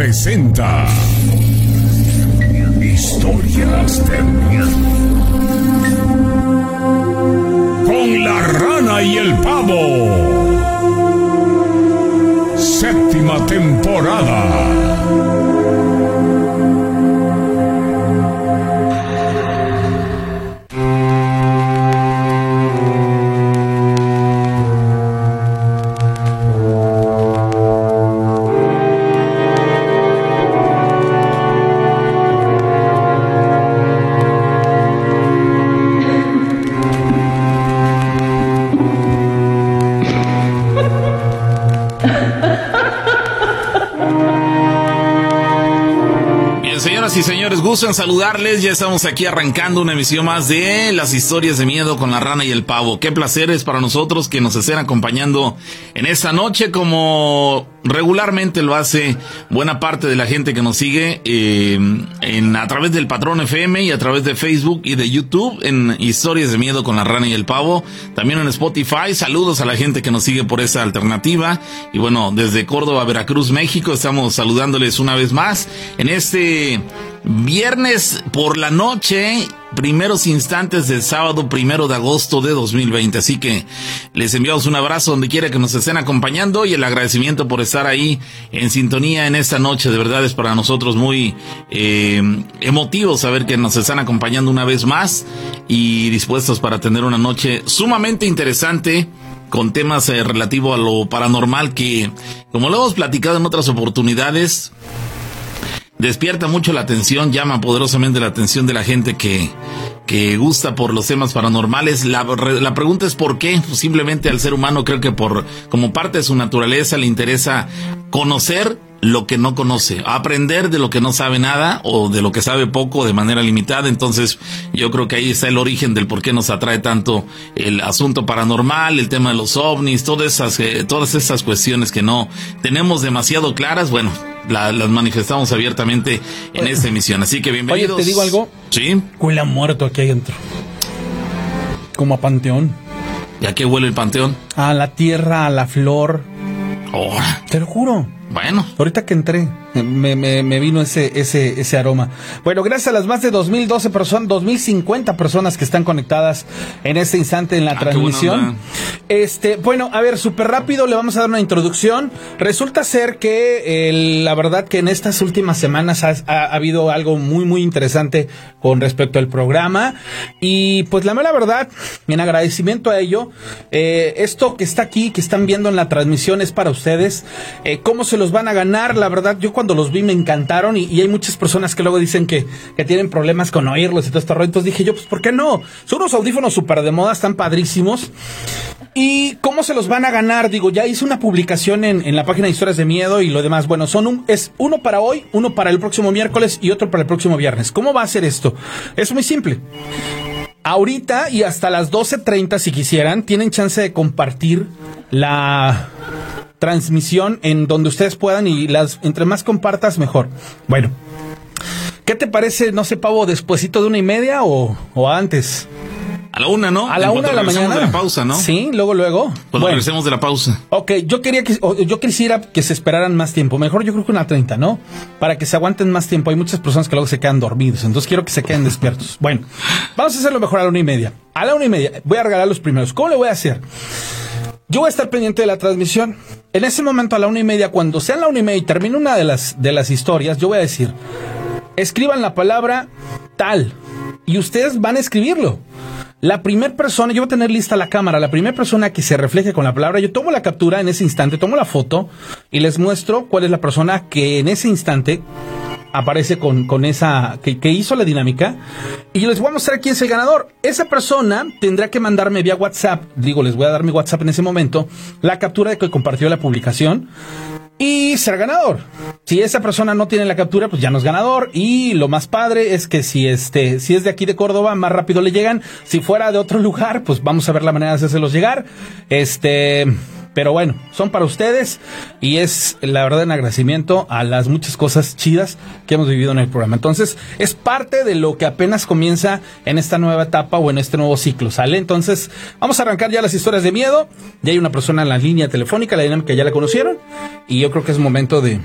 presenta Historias de miedo. Con la rana y el pavo. Séptima temporada. Gusto en saludarles. Ya estamos aquí arrancando una emisión más de las historias de miedo con la rana y el pavo. Qué placer es para nosotros que nos estén acompañando en esta noche como regularmente lo hace buena parte de la gente que nos sigue eh, en, a través del Patrón FM y a través de Facebook y de YouTube en Historias de Miedo con la Rana y el Pavo. También en Spotify. Saludos a la gente que nos sigue por esa alternativa. Y bueno, desde Córdoba, Veracruz, México, estamos saludándoles una vez más en este viernes por la noche primeros instantes del sábado primero de agosto de 2020. Así que les enviamos un abrazo donde quiera que nos estén acompañando y el agradecimiento por estar ahí en sintonía en esta noche. De verdad es para nosotros muy eh, emotivo saber que nos están acompañando una vez más y dispuestos para tener una noche sumamente interesante con temas eh, relativos a lo paranormal que, como lo hemos platicado en otras oportunidades, despierta mucho la atención, llama poderosamente la atención de la gente que, que gusta por los temas paranormales. La, la pregunta es por qué. Simplemente al ser humano creo que por, como parte de su naturaleza le interesa conocer lo que no conoce, aprender de lo que no sabe nada o de lo que sabe poco de manera limitada. Entonces, yo creo que ahí está el origen del por qué nos atrae tanto el asunto paranormal, el tema de los ovnis, todas esas, eh, todas esas cuestiones que no tenemos demasiado claras. Bueno, las manifestamos abiertamente en esta emisión. Así que bienvenidos. Oye, ¿te digo algo? Sí. Huele a muerto aquí adentro. Como a panteón. ¿Y a qué huele el panteón? A la tierra, a la flor. Ahora. Te lo juro. Bueno. Ahorita que entré, me, me, me, vino ese, ese, ese aroma. Bueno, gracias a las más de 2012 personas, 2050 personas que están conectadas en este instante en la Ah, transmisión. Este, bueno, a ver, súper rápido le vamos a dar una introducción. Resulta ser que eh, la verdad que en estas últimas semanas ha, ha- ha habido algo muy, muy interesante con respecto al programa. Y pues la mera verdad, en agradecimiento a ello, eh, esto que está aquí, que están viendo en la transmisión es para ustedes. Eh, ¿Cómo se los van a ganar? La verdad, yo cuando los vi me encantaron y, hay muchas personas que luego dicen que, que tienen problemas con oírlos y todo esto. Entonces dije yo, pues ¿por qué no? Son unos audífonos súper de moda, están padrísimos. ¿Y cómo se los van a ganar? Digo, ya hice una publicación en, en la página de Historias de Miedo y lo demás. Bueno, son un, es uno para hoy, uno para el próximo miércoles y otro para el próximo viernes. ¿Cómo va a ser esto? Es muy simple. Ahorita y hasta las 12.30, si quisieran, tienen chance de compartir la transmisión en donde ustedes puedan y las entre más compartas, mejor. Bueno. ¿Qué te parece, no sé, Pavo, despuesito de una y media o, o antes? A la una, ¿no? A la En una de la mañana. de la pausa, ¿no? Sí, luego, luego. Cuando Bueno. regresemos de la pausa. Ok, yo quería que yo quisiera que se esperaran más tiempo. Mejor yo creo que una 30, ¿no? Para que se aguanten más tiempo. Hay muchas personas que luego se quedan dormidos, entonces quiero que se queden despiertos. Bueno, vamos a hacerlo mejor a la una y media. A la una y media voy a regalar los primeros. ¿Cómo le voy a hacer? Yo voy a estar pendiente de la transmisión. En ese momento, a la una y media, cuando sea la una y media y termine una de las, de las historias, yo voy a decir, escriban la palabra tal y ustedes van a escribirlo. La primera persona, yo voy a tener lista la cámara, la primera persona que se refleje con la palabra, yo tomo la captura en ese instante, tomo la foto y les muestro cuál es la persona que en ese instante aparece con, con esa, que, que hizo la dinámica y les voy a mostrar quién es el ganador. Esa persona tendrá que mandarme vía WhatsApp, digo, les voy a dar mi WhatsApp en ese momento, la captura de que compartió la publicación y ser ganador. Si esa persona no tiene la captura, pues ya no es ganador. Y lo más padre es que si este, si es de aquí de Córdoba, más rápido le llegan. Si fuera de otro lugar, pues vamos a ver la manera de hacérselos llegar. Este, pero bueno, son para ustedes y es la verdad en agradecimiento a las muchas cosas chidas que hemos vivido en el programa. Entonces, es parte de lo que apenas comienza en esta nueva etapa o en este nuevo ciclo, ¿sale? Entonces, vamos a arrancar ya las historias de miedo. Ya hay una persona en la línea telefónica, la dinámica ya la conocieron y yo creo que es momento de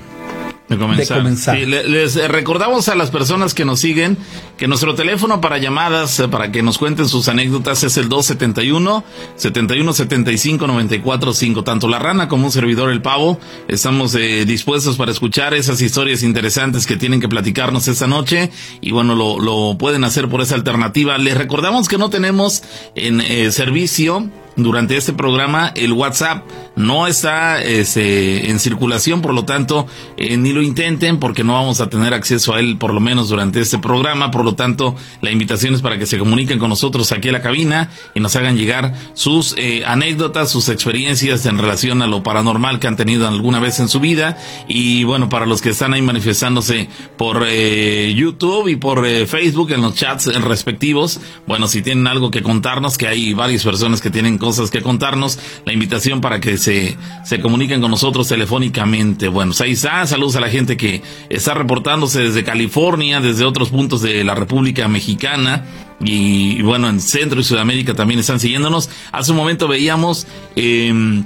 de comenzar. De comenzar. Sí, les recordamos a las personas que nos siguen que nuestro teléfono para llamadas, eh, para que nos cuenten sus anécdotas, es el 271 71 75 94 5. Tanto la rana como un servidor el pavo estamos eh, dispuestos para escuchar esas historias interesantes que tienen que platicarnos esta noche y bueno, lo, lo pueden hacer por esa alternativa. Les recordamos que no tenemos en eh, servicio durante este programa el WhatsApp no está este, en circulación, por lo tanto, eh, ni lo intenten porque no vamos a tener acceso a él por lo menos durante este programa, por lo tanto, la invitación es para que se comuniquen con nosotros aquí a la cabina y nos hagan llegar sus eh, anécdotas, sus experiencias en relación a lo paranormal que han tenido alguna vez en su vida. Y bueno, para los que están ahí manifestándose por eh, YouTube y por eh, Facebook en los chats respectivos, bueno, si tienen algo que contarnos, que hay varias personas que tienen cosas que contarnos, la invitación para que se, comuniquen con nosotros telefónicamente. Bueno, pues ahí está, saludos a la gente que está reportándose desde California, desde otros puntos de la República Mexicana. Y, y bueno, en Centro y Sudamérica también están siguiéndonos. Hace un momento veíamos em,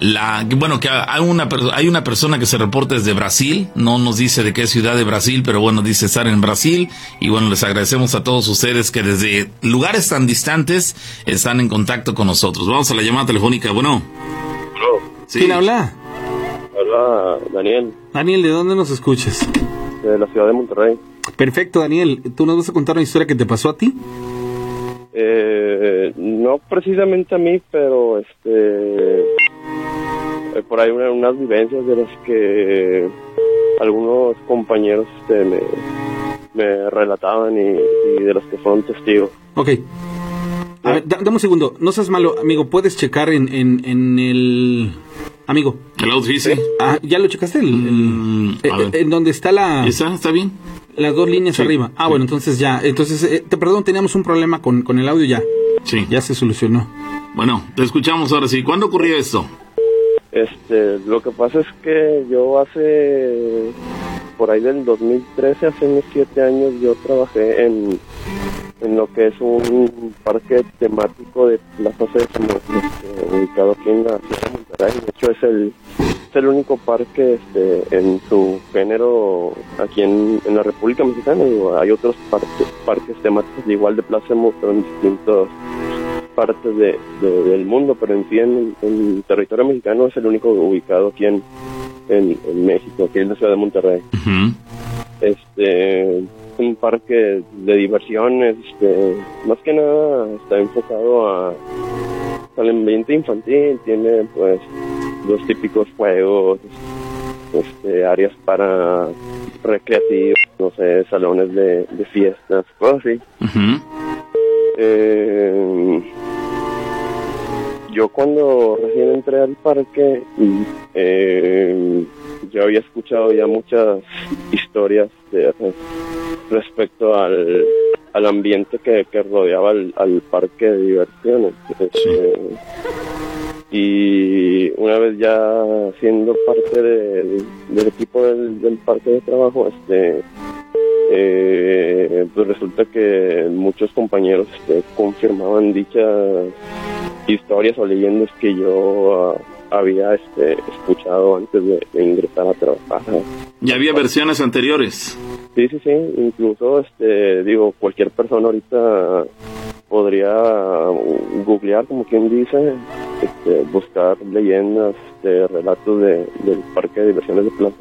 la bueno que hay una per- hay una persona que se reporta desde Brasil no nos dice de qué ciudad de Brasil pero bueno dice estar en Brasil y bueno les agradecemos a todos ustedes que desde lugares tan distantes están en contacto con nosotros vamos a la llamada telefónica bueno sí. ¿Quién habla? Hola, Daniel, Daniel, ¿de dónde nos escuchas? de la ciudad de Monterrey. Perfecto, Daniel. ¿Tú nos vas a contar una historia que te pasó a ti? Eh, no precisamente a mí, pero este eh, por ahí una- unas vivencias de las que algunos compañeros este, me, me relataban y, y de los que fueron testigos. Ok. A ver, da- dame un segundo. No seas malo, amigo. ¿Puedes checar en, en, en el... Amigo. el outfit sí. Ah, ¿Ya lo checaste? El, el- Mm, eh, eh, en donde está la... ¿Está? ¿Está bien? Las dos líneas Sí, arriba. Ah, sí. bueno, entonces ya. Entonces, eh, te perdón, teníamos un problema con, con el audio ya. Sí. Ya se solucionó. Bueno, te escuchamos ahora sí. ¿Cuándo ocurrió esto? Este, lo que pasa es que yo hace, por ahí del 2013, hace unos siete años, yo trabajé en, en lo que es un parque temático de Plaza Sésamo, este, ubicado aquí en la ciudad de Monterrey. De hecho, es el, es el único parque este, en su género aquí en, en la República Mexicana. Hay otros parques, parques temáticos de igual de Plaza pero en distintos partes de, de- del mundo, pero en sí en, en territorio mexicano es el único ubicado aquí en, en, en México, aquí en la ciudad de Monterrey. Este es un parque de diversiones, este, más que nada está enfocado a, al ambiente infantil, tiene pues los típicos juegos, este, áreas para recreativos, no sé, salones de, de fiestas, cosas así. Eh, yo cuando recién entré al parque, eh, yo había escuchado ya muchas historias de- respecto al, al ambiente que, que rodeaba al, al parque de diversiones. Este, y una vez ya siendo parte de- del equipo del, del parque de trabajo, este eh, pues resulta que muchos compañeros este, confirmaban dichas historias o leyendas que yo ah, había este, escuchado antes de, de ingresar a trabajar. Ya había versiones anteriores. Sí, sí, sí, incluso este, digo, cualquier persona ahorita podría googlear, como quien dice, este, buscar leyendas, este, relatos de, del parque de diversiones de Plaza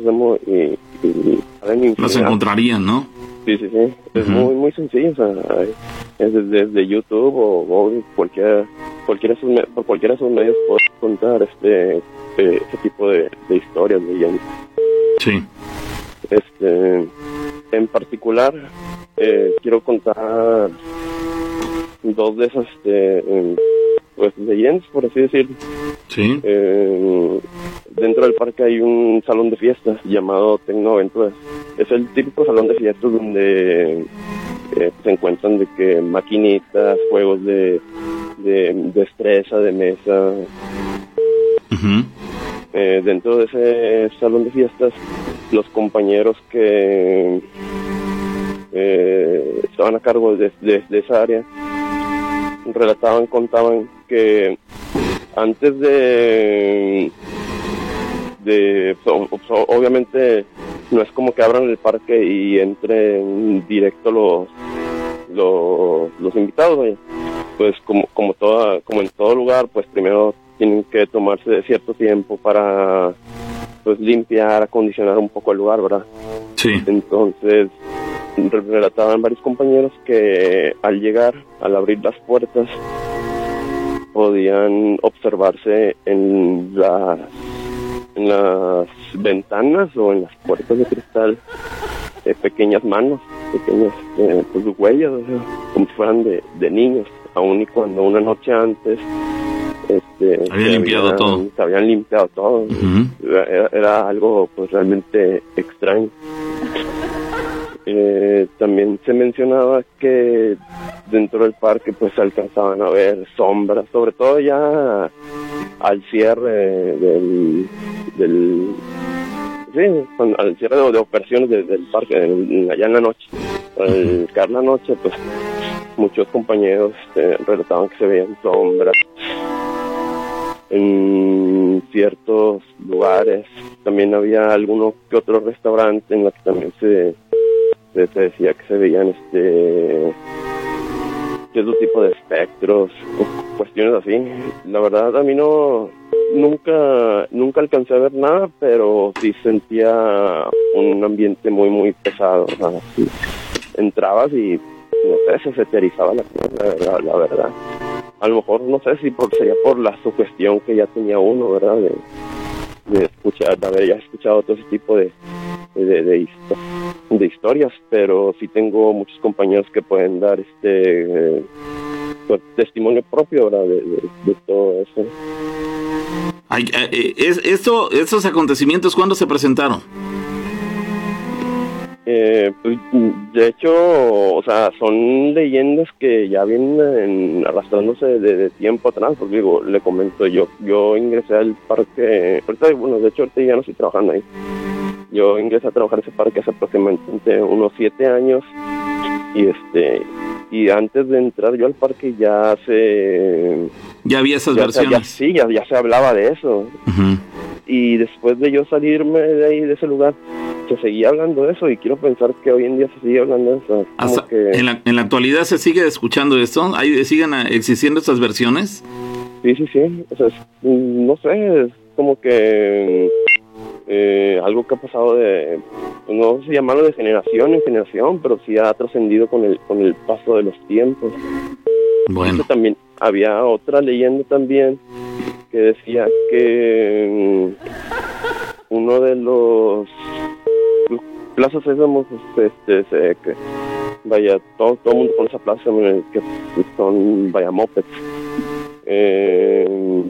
y, y salen Las encontrarían, ¿no? Sí, sí, sí. Es muy, muy sencillo. O sea, es desde, desde YouTube o, o cualquier, cualquiera de sus, por cualquiera de sus medios puede contar este, este, este tipo de, de historias, leyendas. Sí. Este, en particular, eh, quiero contar dos de esas este, pues, leyendas, por así decirlo. Sí. Eh, dentro del parque hay un salón de fiestas llamado Tecnoaventuras. Es el típico salón de fiestas donde eh, se encuentran de que maquinitas, juegos de, de destreza, de mesa. Eh, dentro de ese salón de fiestas, los compañeros que eh, estaban a cargo de, de- de esa área relataban, contaban que antes de de obviamente no es como que abran el parque y entren directo los los, los invitados pues como como toda como en todo lugar pues primero tienen que tomarse cierto tiempo para pues limpiar acondicionar un poco el lugar verdad sí. Entonces relataban varios compañeros que al llegar al abrir las puertas podían observarse en las en las ventanas o en las puertas de cristal eh, pequeñas manos, pequeñas eh, pues, huellas, como si fueran de, de niños, aun y cuando una noche antes este, habían limpiado todo. Se habían limpiado todo. era, era, algo pues realmente extraño. Eh, también se mencionaba que dentro del parque pues alcanzaban a ver sombras, sobre todo ya al cierre del, del sí, al cierre de, operaciones del parque, allá en la noche. Al caer la noche, pues muchos compañeros este, relataban que se veían sombras en ciertos lugares. También había alguno que otro restaurante en los que también se se, decía que se veían este cierto tipo de espectros cuestiones así. La verdad a mí no nunca nunca alcancé a ver nada, pero sí sentía un ambiente muy muy pesado. entrabas y no sé, se eterizaba la, la, la, verdad. A lo mejor no sé si por, sería por la sugestión que ya tenía uno, ¿verdad? De escuchar, de haber ya escuchado todo ese tipo de, de, historias, pero sí tengo muchos compañeros que pueden dar este eh, pues, testimonio propio De, todo eso. Eh, eh, es, esto, ¿Estos acontecimientos cuándo se presentaron? Eh, pues, de hecho, o sea, son leyendas que ya vienen arrastrándose de, tiempo atrás, porque digo, le comento, yo yo ingresé al parque, ahorita, bueno, de hecho ahorita ya no estoy trabajando ahí, yo ingresé a trabajar ese parque hace aproximadamente unos siete años, y este, y antes de entrar yo al parque ya se... Ya había esas versiones. sí, ya, ya, se hablaba de eso. Y después de yo salirme de ahí, de ese lugar, se seguía hablando de eso y quiero pensar que hoy en día se sigue hablando de eso. en, la, en la actualidad se sigue escuchando esto, ¿Hay, siguen existiendo estas versiones. Sí, sí, sí. O sea, no sé, es como que eh, algo que ha pasado de, no sé llamarlo de generación en generación, pero sí ha trascendido con el, con el paso de los tiempos. Bueno. también había otra leyenda también que decía que mm, uno de los plazas Sésamos, este, se, que, vaya, todo, todo el mundo con esa plaza, que son, vaya, mopeds. Eh,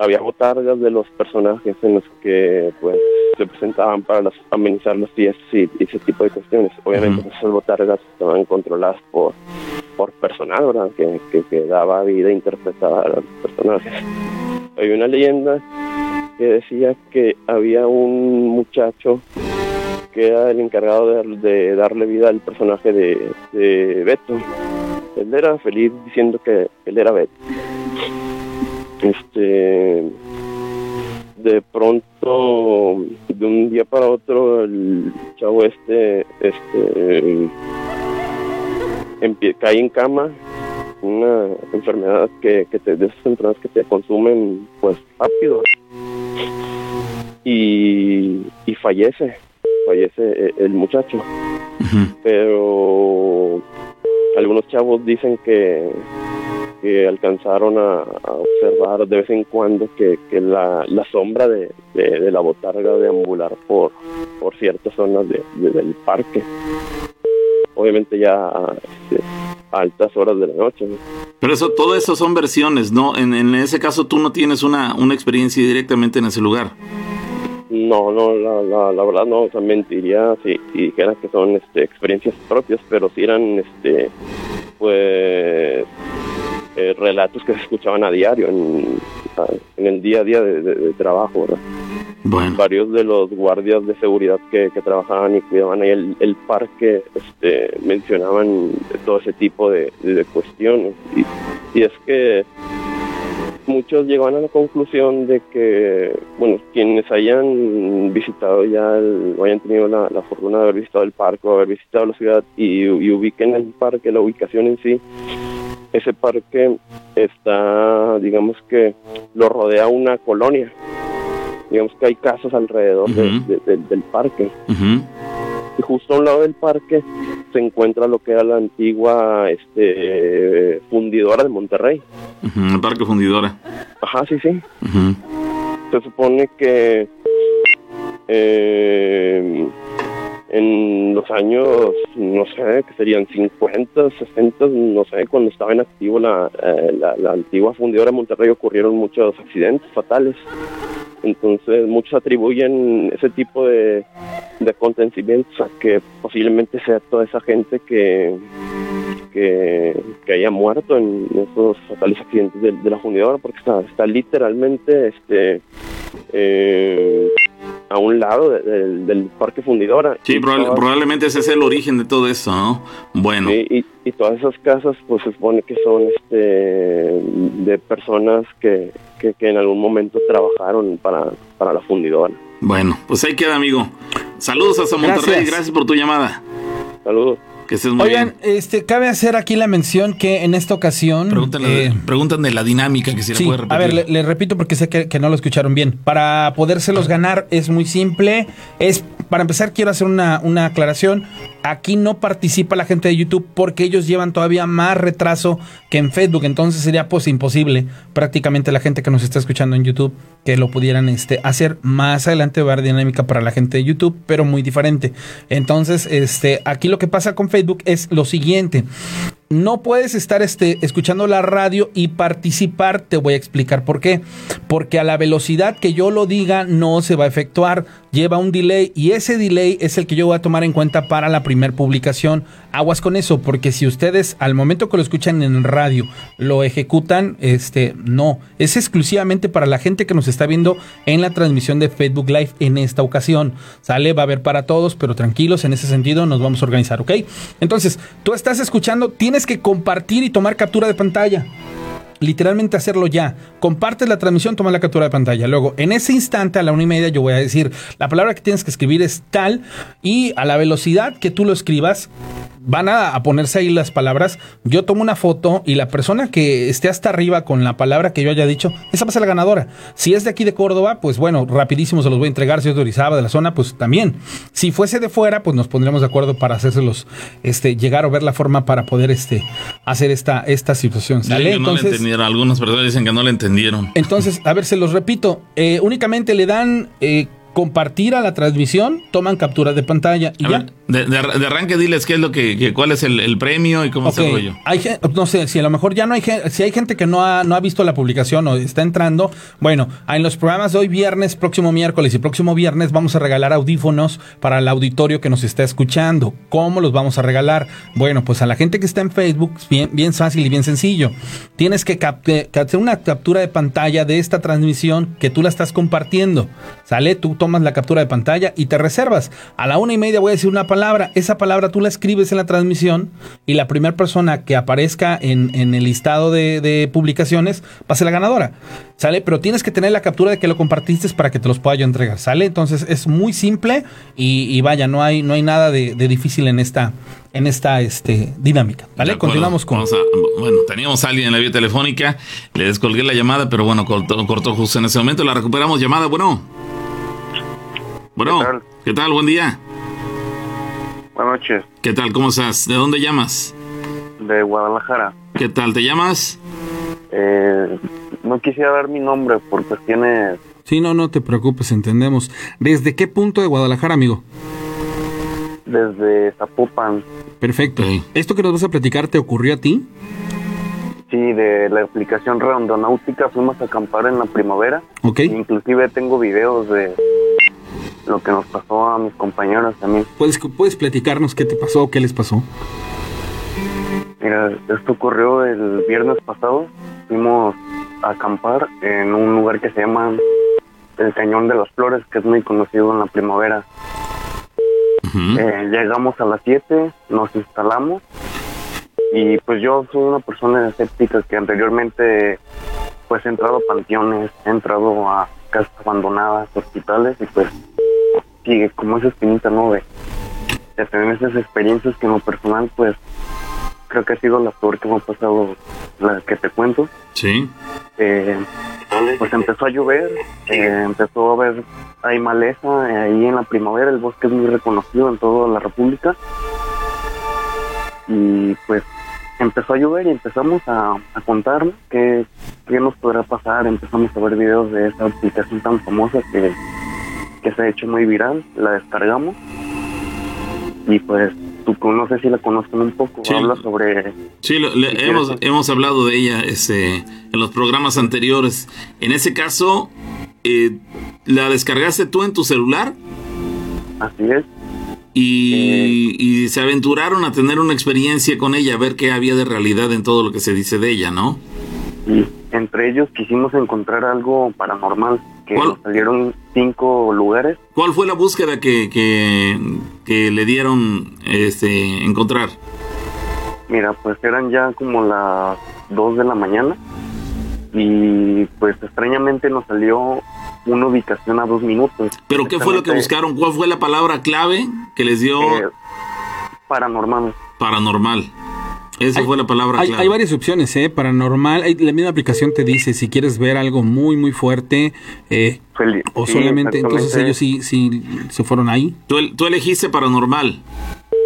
había botargas de los personajes en los que, pues, se presentaban para las, amenizar los pies y, ese tipo de cuestiones. Obviamente esas botargas estaban controladas por, por personal, ¿verdad? Que, que, que daba vida interpretada a los personajes. Hay una leyenda que decía que había un muchacho que era el encargado de, darle vida al personaje de, Beto. Él era feliz diciendo que él era Beto. Este, de pronto, de un día para otro, el chavo este, este, cae en cama, una enfermedad que, que te, de esas enfermedades que te consumen, pues rápido, y, y fallece fallece eh, el muchacho. Pero algunos chavos dicen que, que alcanzaron a, observar de vez en cuando que, que la, la, sombra de, de, la botarga deambular por, por ciertas zonas de, del parque. Obviamente ya este, a altas horas de la noche. Pero eso, todo eso son versiones, ¿no? En, en ese caso tú no tienes una, una experiencia directamente en ese lugar. No, no, la, la, verdad no, o sea, mentiría si, si dijera que son este, experiencias propias, pero si eran, este, pues, eh, relatos que se escuchaban a diario en, en el día a día de, trabajo, ¿verdad? Bueno. Varios de los guardias de seguridad que, que trabajaban y cuidaban ahí el, el parque este, mencionaban todo ese tipo de, de cuestiones. Y, y es que muchos llegaban a la conclusión de que, bueno, quienes hayan visitado ya, el, o hayan tenido la, la fortuna de haber visitado el parque o haber visitado la ciudad y, y ubiquen el parque, la ubicación en sí, ese parque está, digamos que lo rodea una colonia. Digamos que hay casas alrededor de- de- del parque. Y justo a un lado del parque se encuentra lo que era la antigua este, fundidora de Monterrey. El parque fundidora. Ajá, sí, sí. Se supone que eh, en los años, no sé, que serían 50, 60, no sé, cuando estaba en activo la, eh, la, la antigua fundidora de Monterrey ocurrieron muchos accidentes fatales. Entonces muchos atribuyen ese tipo de, de acontecimientos a que posiblemente sea toda esa gente que, que, que haya muerto en esos fatales accidentes de, la fundidora, porque está, está literalmente este eh, a un lado de- del- del parque fundidora. Sí, Y probable- todas- probablemente ese es el origen de todo esto, ¿no? Bueno. Y, y todas esas casas, pues se supone que son este, de personas que, que, que en algún momento trabajaron para, para la fundidora. Bueno, pues ahí queda, amigo. Saludos hasta Monterrey, Gracias. gracias por tu llamada. Saludos. Que estés muy Oigan, bien. este, cabe hacer aquí la mención que en esta ocasión. Pregúntale, eh, la dinámica que si Sí, la puede repetir. a ver, le, le repito porque sé que, que no lo escucharon bien. Para podérselos ganar es muy simple. Es para empezar quiero hacer una, una aclaración. Aquí no participa la gente de YouTube porque ellos llevan todavía más retraso que en Facebook. Entonces sería pues imposible prácticamente la gente que nos está escuchando en YouTube que lo pudieran este, hacer. Más adelante va a haber dinámica para la gente de YouTube, pero muy diferente. Entonces, este, aquí lo que pasa con Facebook es lo siguiente. No puedes estar este, escuchando la radio y participar. Te voy a explicar por qué. Porque a la velocidad que yo lo diga no se va a efectuar. Lleva un delay y ese delay es el que yo voy a tomar en cuenta para la primer publicación. Aguas con eso, porque si ustedes al momento que lo escuchan en radio lo ejecutan, este, no. Es exclusivamente para la gente que nos está viendo en la transmisión de Facebook Live en esta ocasión. Sale, va a haber para todos, pero tranquilos, en ese sentido nos vamos a organizar, ¿ok? Entonces, tú estás escuchando, tienes que compartir y tomar captura de pantalla. Literalmente hacerlo ya. Compartes la transmisión, toma la captura de pantalla. Luego, en ese instante, a la una y media, yo voy a decir, la palabra que tienes que escribir es tal y a la velocidad que tú lo escribas, van a, a ponerse ahí las palabras. Yo tomo una foto y la persona que esté hasta arriba con la palabra que yo haya dicho, esa va a ser la ganadora. Si es de aquí de Córdoba, pues bueno, rapidísimo se los voy a entregar. Si es de Orizaba, de la zona, pues también. Si fuese de fuera, pues nos pondremos de acuerdo para hacérselos este, llegar o ver la forma para poder este, hacer esta, esta situación. ¿Sale? Entonces, entendieron. Algunas personas dicen que no le entendieron. entonces, a ver, se los repito. eh, únicamente le dan eh, compartir a la transmisión, toman captura de pantalla y A ya. ver, de, de- de arranque diles qué es lo que, que- cuál es el, el premio y cómo Ok, se rollo. hay no sé, si a lo mejor ya no hay gente, si hay gente que no ha, no ha visto la publicación o está entrando, bueno, en los programas de hoy viernes, próximo miércoles y próximo viernes vamos a regalar audífonos para el auditorio que nos está escuchando. ¿Cómo los vamos a regalar? Bueno, pues a la gente que está en Facebook, bien, bien fácil y bien sencillo. Tienes que que hacer una captura de pantalla de esta transmisión que tú la estás compartiendo. Sale, tú tomas la captura de pantalla y te reservas. A la una y media voy a decir una palabra. Esa palabra tú la escribes en la transmisión y la primera persona que aparezca en, en el listado de, de publicaciones va a ser la ganadora. ¿Sale? Pero tienes que tener la captura de que lo compartiste para que te los pueda yo entregar. ¿Sale? Entonces es muy simple y, y vaya, no hay, no hay nada de, de difícil en esta, en esta este, dinámica. ¿Vale? Continuamos con... Vamos a- bueno, teníamos a alguien en la vía telefónica, le descolgué la llamada, pero bueno, cortó, cortó justo en ese momento. La recuperamos llamada. Bueno. Bueno, ¿Qué tal? ¿qué tal? Buen día. Buenas noches, ¿Qué tal? ¿Cómo estás? ¿De dónde llamas? de Guadalajara. ¿Qué tal? ¿Te llamas? Eh, no quisiera dar mi nombre por cuestiones Sí, no, no te preocupes, entendemos. ¿Desde qué punto de Guadalajara, amigo? desde Zapopan, Perfecto. ¿Esto que nos vas a platicar te ocurrió a ti? sí, de la aplicación Redondonáutica fuimos a acampar en la primavera. ¿Ok? Inclusive tengo videos de lo que nos pasó a mis compañeros también. ¿Puedes, ¿Puedes platicarnos qué te pasó o qué les pasó? Mira, esto ocurrió el viernes pasado. Fuimos a acampar en un lugar que se llama el Cañón de las Flores, que es muy conocido en la primavera. Eh, llegamos a las 7, nos instalamos y pues yo soy una persona escéptica que anteriormente pues he entrado a panteones, he entrado a casas abandonadas, hospitales y pues sigue como esa espinita, ¿no? De, de tener esas experiencias que en lo personal pues creo que ha sido la peor que me ha pasado, la que te cuento. Sí. Eh, pues empezó a llover, eh, empezó a haber, hay maleza, eh, ahí en la primavera el bosque es muy reconocido en toda la república. Y pues empezó a llover y empezamos a, a contar qué, qué nos podrá pasar, empezamos a ver videos de esa aplicación tan famosa que, que se ha hecho muy viral, la descargamos y pues tú no sé si la conocen un poco, Sí. habla sobre Sí, lo- le- Si hemos, hemos hablado de ella este, en los programas anteriores. En ese caso, eh, ¿la descargaste tú en tu celular? así es, Y, y se aventuraron a tener una experiencia con ella, a ver qué había de realidad en todo lo que se dice de ella, ¿no? y entre ellos quisimos encontrar algo paranormal, que ¿Cuál? nos salieron cinco lugares ¿Cuál fue la búsqueda que, que, que le dieron este, encontrar? Mira, pues eran ya como las 2 de la mañana y pues extrañamente nos salió una ubicación a dos minutos. ¿Pero qué fue lo que buscaron? ¿Cuál fue la palabra clave que les dio eh, paranormal. paranormal? Esa Hay- fue la palabra Hay, clave. hay varias opciones, ¿eh? Paranormal. hay- la misma aplicación te dice si quieres ver algo muy, muy fuerte eh, Fel- o sí, solamente. Entonces ellos sí, sí se fueron ahí. Tú, tú elegiste paranormal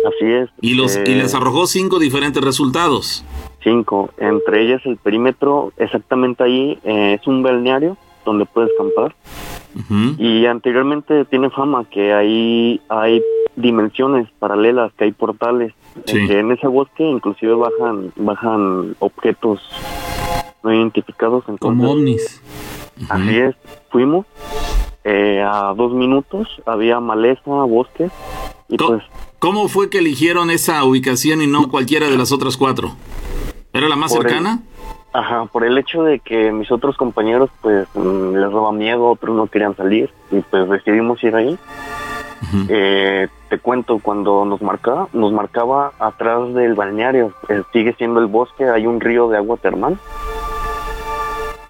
Así es. y, los, y eh, les arrojó cinco diferentes resultados. Cinco. Entre ellas el perímetro, exactamente ahí, eh, es un balneario donde puedes acampar. Ujú. Y anteriormente tiene fama que ahí hay dimensiones paralelas, que hay portales, Sí. en que en ese bosque inclusive bajan bajan objetos no identificados. Entonces, Como ovnis. así es, fuimos. eh, a dos minutos había maleza, bosque, y Co- pues ¿Cómo fue que eligieron esa ubicación y no cualquiera de las otras cuatro? ¿Era la más el- cercana? Ajá, por el hecho de que mis otros compañeros pues mm, les daba miedo, otros no querían salir y pues decidimos ir ahí. Eh, te cuento, cuando nos marcaba, nos marcaba atrás del balneario, eh, sigue siendo el bosque, hay un río de agua termal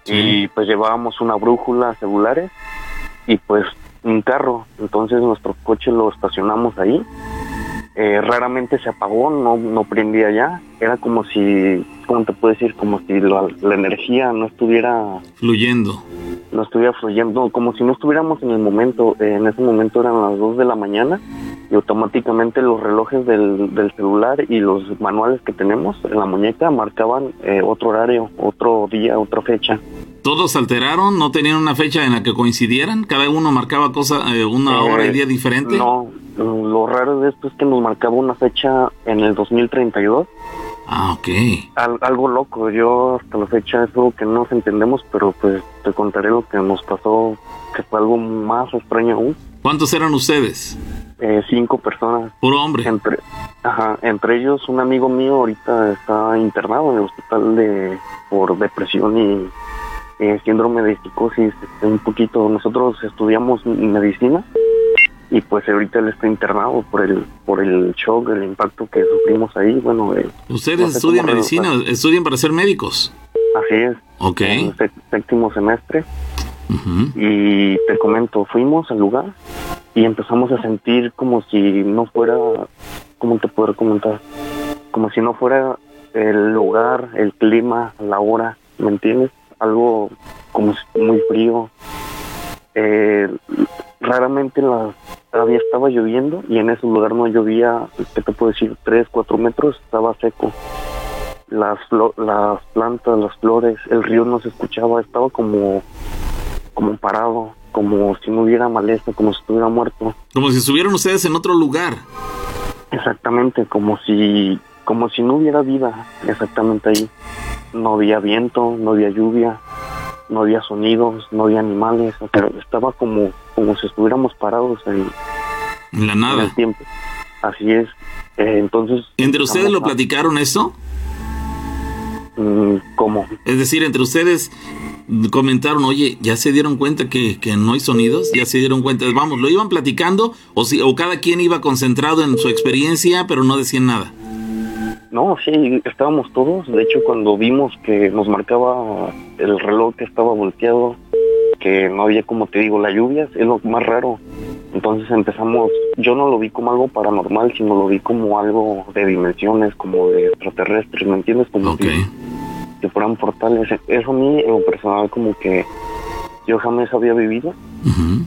y pues llevábamos una brújula, celulares y pues un carro, entonces nuestro coche lo estacionamos ahí. Eh, raramente se apagó, no, no prendía ya, era como si, ¿cómo te puedo decir? Como si la, la energía no estuviera Fluyendo. no estuviera fluyendo, como si no estuviéramos en el momento. Eh, en ese momento eran las 2 de la mañana y automáticamente los relojes del, del celular y los manuales que tenemos en la muñeca marcaban eh, otro horario, otro día, otra fecha. ¿Todos alteraron? ¿No tenían una fecha en la que coincidieran? ¿Cada uno marcaba cosa, eh, una Eh, hora y día diferente? No, lo raro de esto es que nos marcaba una fecha en el 2032. Ah, ok. Al- algo loco, yo hasta la fecha es algo que no nos entendemos, pero pues te contaré lo que nos pasó, que fue algo más extraño aún. ¿Cuántos eran ustedes? Eh, cinco personas. Puro hombre. Entre, ajá, entre ellos un amigo mío ahorita está internado en el hospital de por depresión y eh, síndrome de psicosis, un poquito. Nosotros estudiamos medicina y pues ahorita él está internado por el por el shock, el impacto que sufrimos ahí. Bueno, eh, ¿Ustedes no sé estudian medicina? ¿Estudian para ser médicos? así es. Ok. En el sé- séptimo semestre y te comento, fuimos al lugar y empezamos a sentir como si no fuera, ¿cómo te puedo comentar? Como si no fuera el lugar, el clima, la hora, ¿me entiendes? Algo como si- muy frío. Eh, raramente la, había, estaba lloviendo y en ese lugar no llovía, ¿qué te puedo decir? Tres, cuatro metros, estaba seco. Las, las plantas, las flores, el río no se escuchaba, estaba como como parado, como si no hubiera maleza, como si estuviera muerto. Como si estuvieran ustedes en otro lugar. Exactamente, como si como si no hubiera vida, exactamente ahí. No había viento, no había lluvia, no había sonidos, no había animales, pero estaba como como si estuviéramos parados en, En la en nada. el tiempo. Así es. Eh, entonces ¿Entre ustedes lo a- platicaron esto? Mm, ¿Cómo? Es decir, entre ustedes comentaron, oye, ¿ya se dieron cuenta que, que no hay sonidos? ¿Ya se dieron cuenta? Vamos, ¿lo iban platicando o, si, o cada quien iba concentrado en su experiencia pero no decían nada? No, sí, estábamos todos. De hecho, cuando vimos que nos marcaba el reloj que estaba volteado, que no había, como te digo, la lluvia, es lo más raro. Entonces empezamos, yo no lo vi como algo paranormal, sino lo vi como algo de dimensiones, como de extraterrestres, ¿me entiendes? Como Ok. si, si fueran portales. Eso a mí, en lo personal, como que yo jamás había vivido.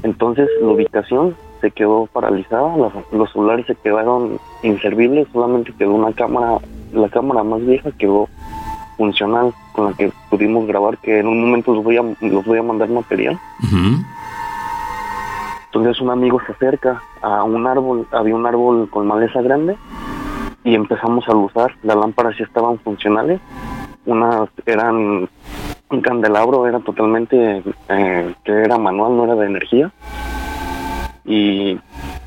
Entonces la ubicación se quedó paralizada, los, los celulares se quedaron inservibles, solamente quedó una cámara, la cámara más vieja quedó funcional con la que pudimos grabar, que en un momento los voy a, los voy a mandar material. Ujú. Entonces un amigo se acerca a un árbol, había un árbol con maleza grande y empezamos a usar, las lámparas ya estaban funcionales, unas eran un candelabro, era totalmente, eh, que era manual, no era de energía y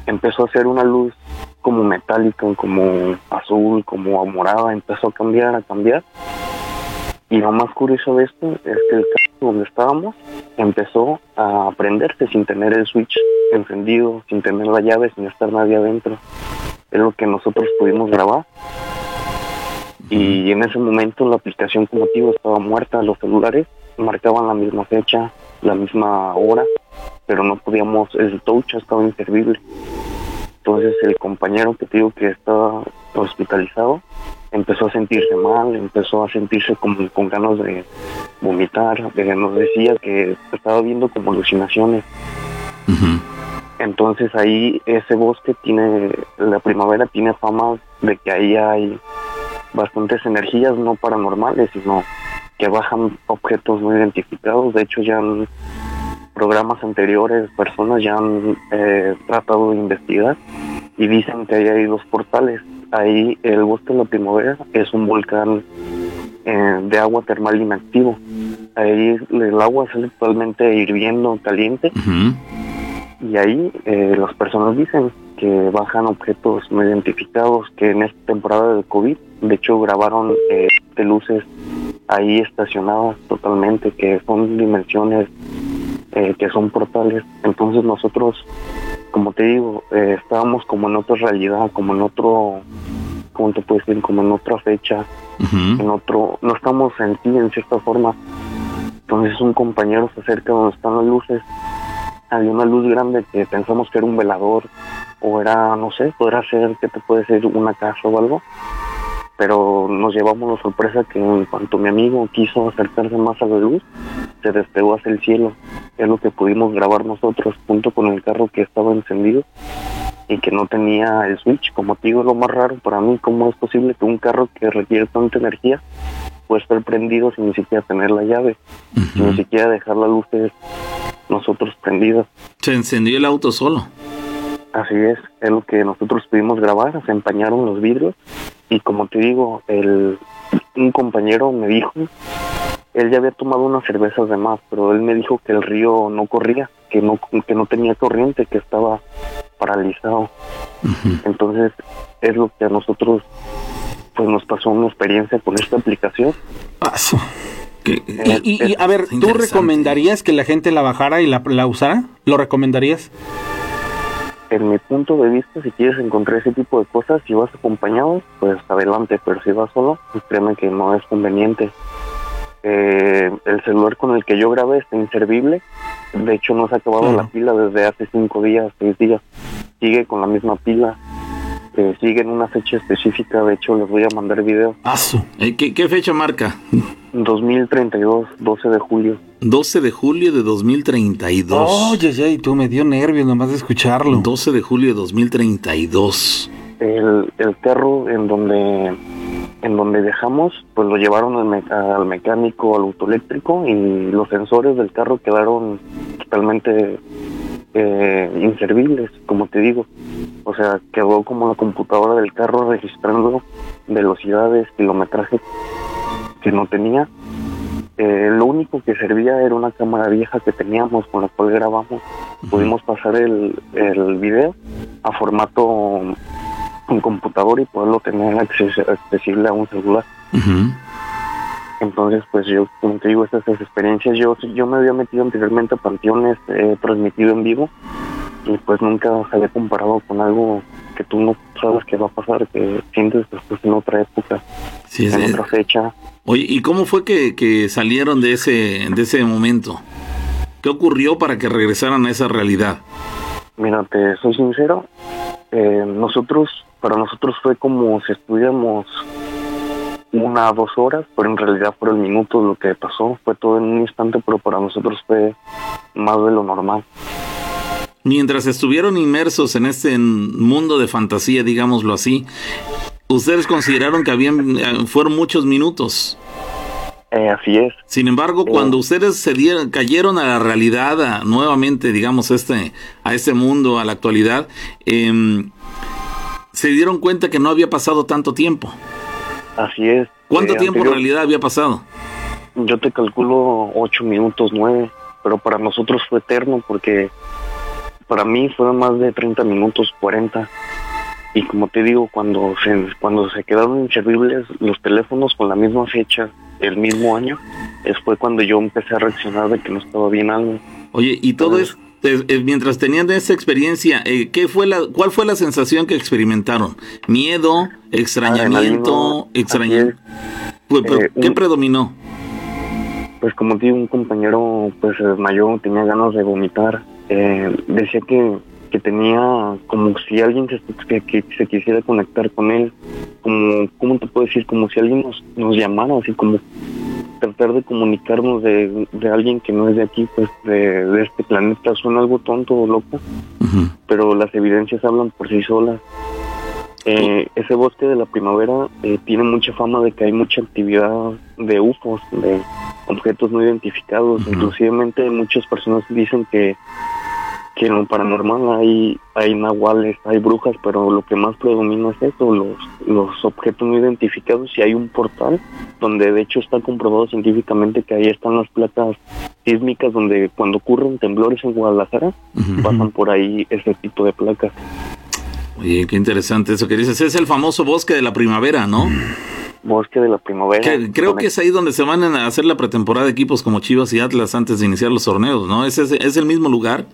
empezó a hacer una luz como metálica, como azul, como morada, empezó a cambiar, a cambiar y lo más curioso de esto es que el carro donde estábamos empezó a prenderse sin tener el switch encendido, sin tener la llave, sin estar nadie adentro. Es lo que nosotros pudimos grabar. Y en ese momento la aplicación como estaba muerta, los celulares marcaban la misma fecha, la misma hora, pero no podíamos, el touch estaba inservible. Entonces el compañero que te digo que estaba hospitalizado empezó a sentirse mal, empezó a sentirse como con ganas de vomitar, de- nos decía que estaba viendo como alucinaciones. Entonces ahí ese bosque tiene, la primavera tiene fama de que ahí hay bastantes energías no paranormales, sino que bajan objetos no identificados. De hecho ya en programas anteriores personas ya han eh, tratado de investigar y dicen que ahí hay dos portales. Ahí el bosque de la primavera es un volcán eh, de agua termal inactivo. Ahí el agua sale totalmente hirviendo, caliente y ahí eh, las personas dicen que bajan objetos no identificados, que en esta temporada del COVID, de hecho grabaron eh, de luces ahí estacionadas totalmente, que son dimensiones, eh, que son portales. Entonces nosotros, como te digo, eh, estábamos como en otra realidad, como en otro, ¿cómo te puedo decir? Como en otra fecha, en otro, no estamos en ti en cierta forma. Entonces un compañero se acerca donde están las luces. Había una luz grande que pensamos que era un velador o era, no sé, podrá ser que te puede ser una casa o algo. Pero nos llevamos la sorpresa que en cuanto mi amigo quiso acercarse más a la luz, se despegó hacia el cielo. Es lo que pudimos grabar nosotros junto con el carro que estaba encendido y que no tenía el switch. Como te digo, lo más raro para mí, ¿cómo es posible que un carro que requiere tanta energía pueda estar prendido sin ni siquiera tener la llave, sin ni siquiera dejar las luces nosotros prendidas? Se encendió el auto solo. Así es, es lo que nosotros pudimos grabar, se empañaron los vidrios y como te digo, el, un compañero me dijo, él ya había tomado unas cervezas de más, pero él me dijo que el río no corría, que no, que no tenía corriente, que estaba paralizado. Entonces es lo que a nosotros pues nos pasó una experiencia con esta aplicación. Paso. Que- Y, y- y, a ver, ¿tú recomendarías que la gente la bajara y la, la usara? ¿Lo recomendarías? En mi punto de vista, si quieres encontrar ese tipo de cosas, si vas acompañado, pues adelante, pero si vas solo, pues créeme que no es conveniente. Eh, el celular con el que yo grabé está inservible. De hecho, no se ha acabado la pila desde hace cinco días, seis días. Sigue con la misma pila. Eh, sigue en una fecha específica. De hecho, les voy a mandar video. Paso. Eh, ¿Qué, qué fecha marca? 2032, 12 de julio. 12 de julio de 2032. Oye, ya, y tú me dio nervios nomás de escucharlo. 12 de julio de 2032. El, el carro en donde en donde dejamos pues lo llevaron al, me- al mecánico al autoeléctrico y los sensores del carro quedaron totalmente eh, inservibles como te digo. O sea quedó como la computadora del carro registrando velocidades kilometraje que no tenía. Eh, lo único que servía era una cámara vieja que teníamos con la cual grabamos. Pudimos pasar el, el video a formato un computador y poderlo tener acces- accesible a un celular. Entonces, pues yo, como te digo, estas experiencias, yo, yo me había metido anteriormente a panteones, he transmitido en vivo y pues nunca se había comparado con algo que tú no sabes qué va a pasar, que sientes después en otra época, Sí, es- en otra fecha. Oye, ¿y cómo fue que, que salieron de ese, de ese momento? ¿Qué ocurrió para que regresaran a esa realidad? Mira, te soy sincero, eh, nosotros, para nosotros fue como si estuviéramos una o dos horas, pero en realidad fueron minutos lo que pasó, fue todo en un instante, pero para nosotros fue más de lo normal. Mientras estuvieron inmersos en este mundo de fantasía, digámoslo así, ustedes consideraron que habían eh, fueron muchos minutos. Eh, así es, Sin embargo, cuando ustedes se dieron, cayeron a la realidad, a- nuevamente, digamos, este, a este mundo, a la actualidad, em, se dieron cuenta que no había pasado tanto tiempo. así es. ¿Cuánto Eh, tiempo en realidad había pasado? Yo te calculo ocho minutos, nueve, pero para nosotros fue eterno porque para mí fueron más de 30 minutos, 40. Y como te digo, cuando se, cuando se quedaron inservibles los teléfonos con la misma fecha, el mismo año, es fue cuando yo empecé a reaccionar de que no estaba bien algo. Oye, y todo es, es- es- mientras tenían esa experiencia, eh, ¿qué fue la, ¿cuál fue la sensación que experimentaron? ¿Miedo? ¿Extrañamiento? Adrenalina, ¿Extrañamiento? Pues, Eh, ¿Qué un- predominó? Pues como digo, un compañero pues se desmayó, tenía ganas de vomitar. Eh, decía que, que tenía como si alguien se, que, que se quisiera conectar con él. Como, ¿cómo te puedo decir? Como si alguien nos, nos llamara, así como tratar de comunicarnos de, de alguien que no es de aquí, pues de, de este planeta. Suena algo tonto o loco, pero las evidencias hablan por sí solas. Eh, ese bosque de la primavera eh, tiene mucha fama de que hay mucha actividad de UFOs, de objetos no identificados. Ujú. Inclusivemente muchas personas dicen que, que en lo paranormal hay, hay nahuales, hay brujas, pero lo que más predomina es eso, los, los objetos no identificados y hay un portal donde de hecho está comprobado científicamente que ahí están las placas sísmicas donde cuando ocurren temblores en Guadalajara pasan por ahí ese tipo de placas. Oye, qué interesante eso que dices. Es el famoso bosque de la primavera, ¿no? Bosque de la primavera. Que- creo que es ahí donde se van a hacer la pretemporada de equipos como Chivas y Atlas antes de iniciar los torneos, ¿no? ¿Es, ese- es el mismo lugar?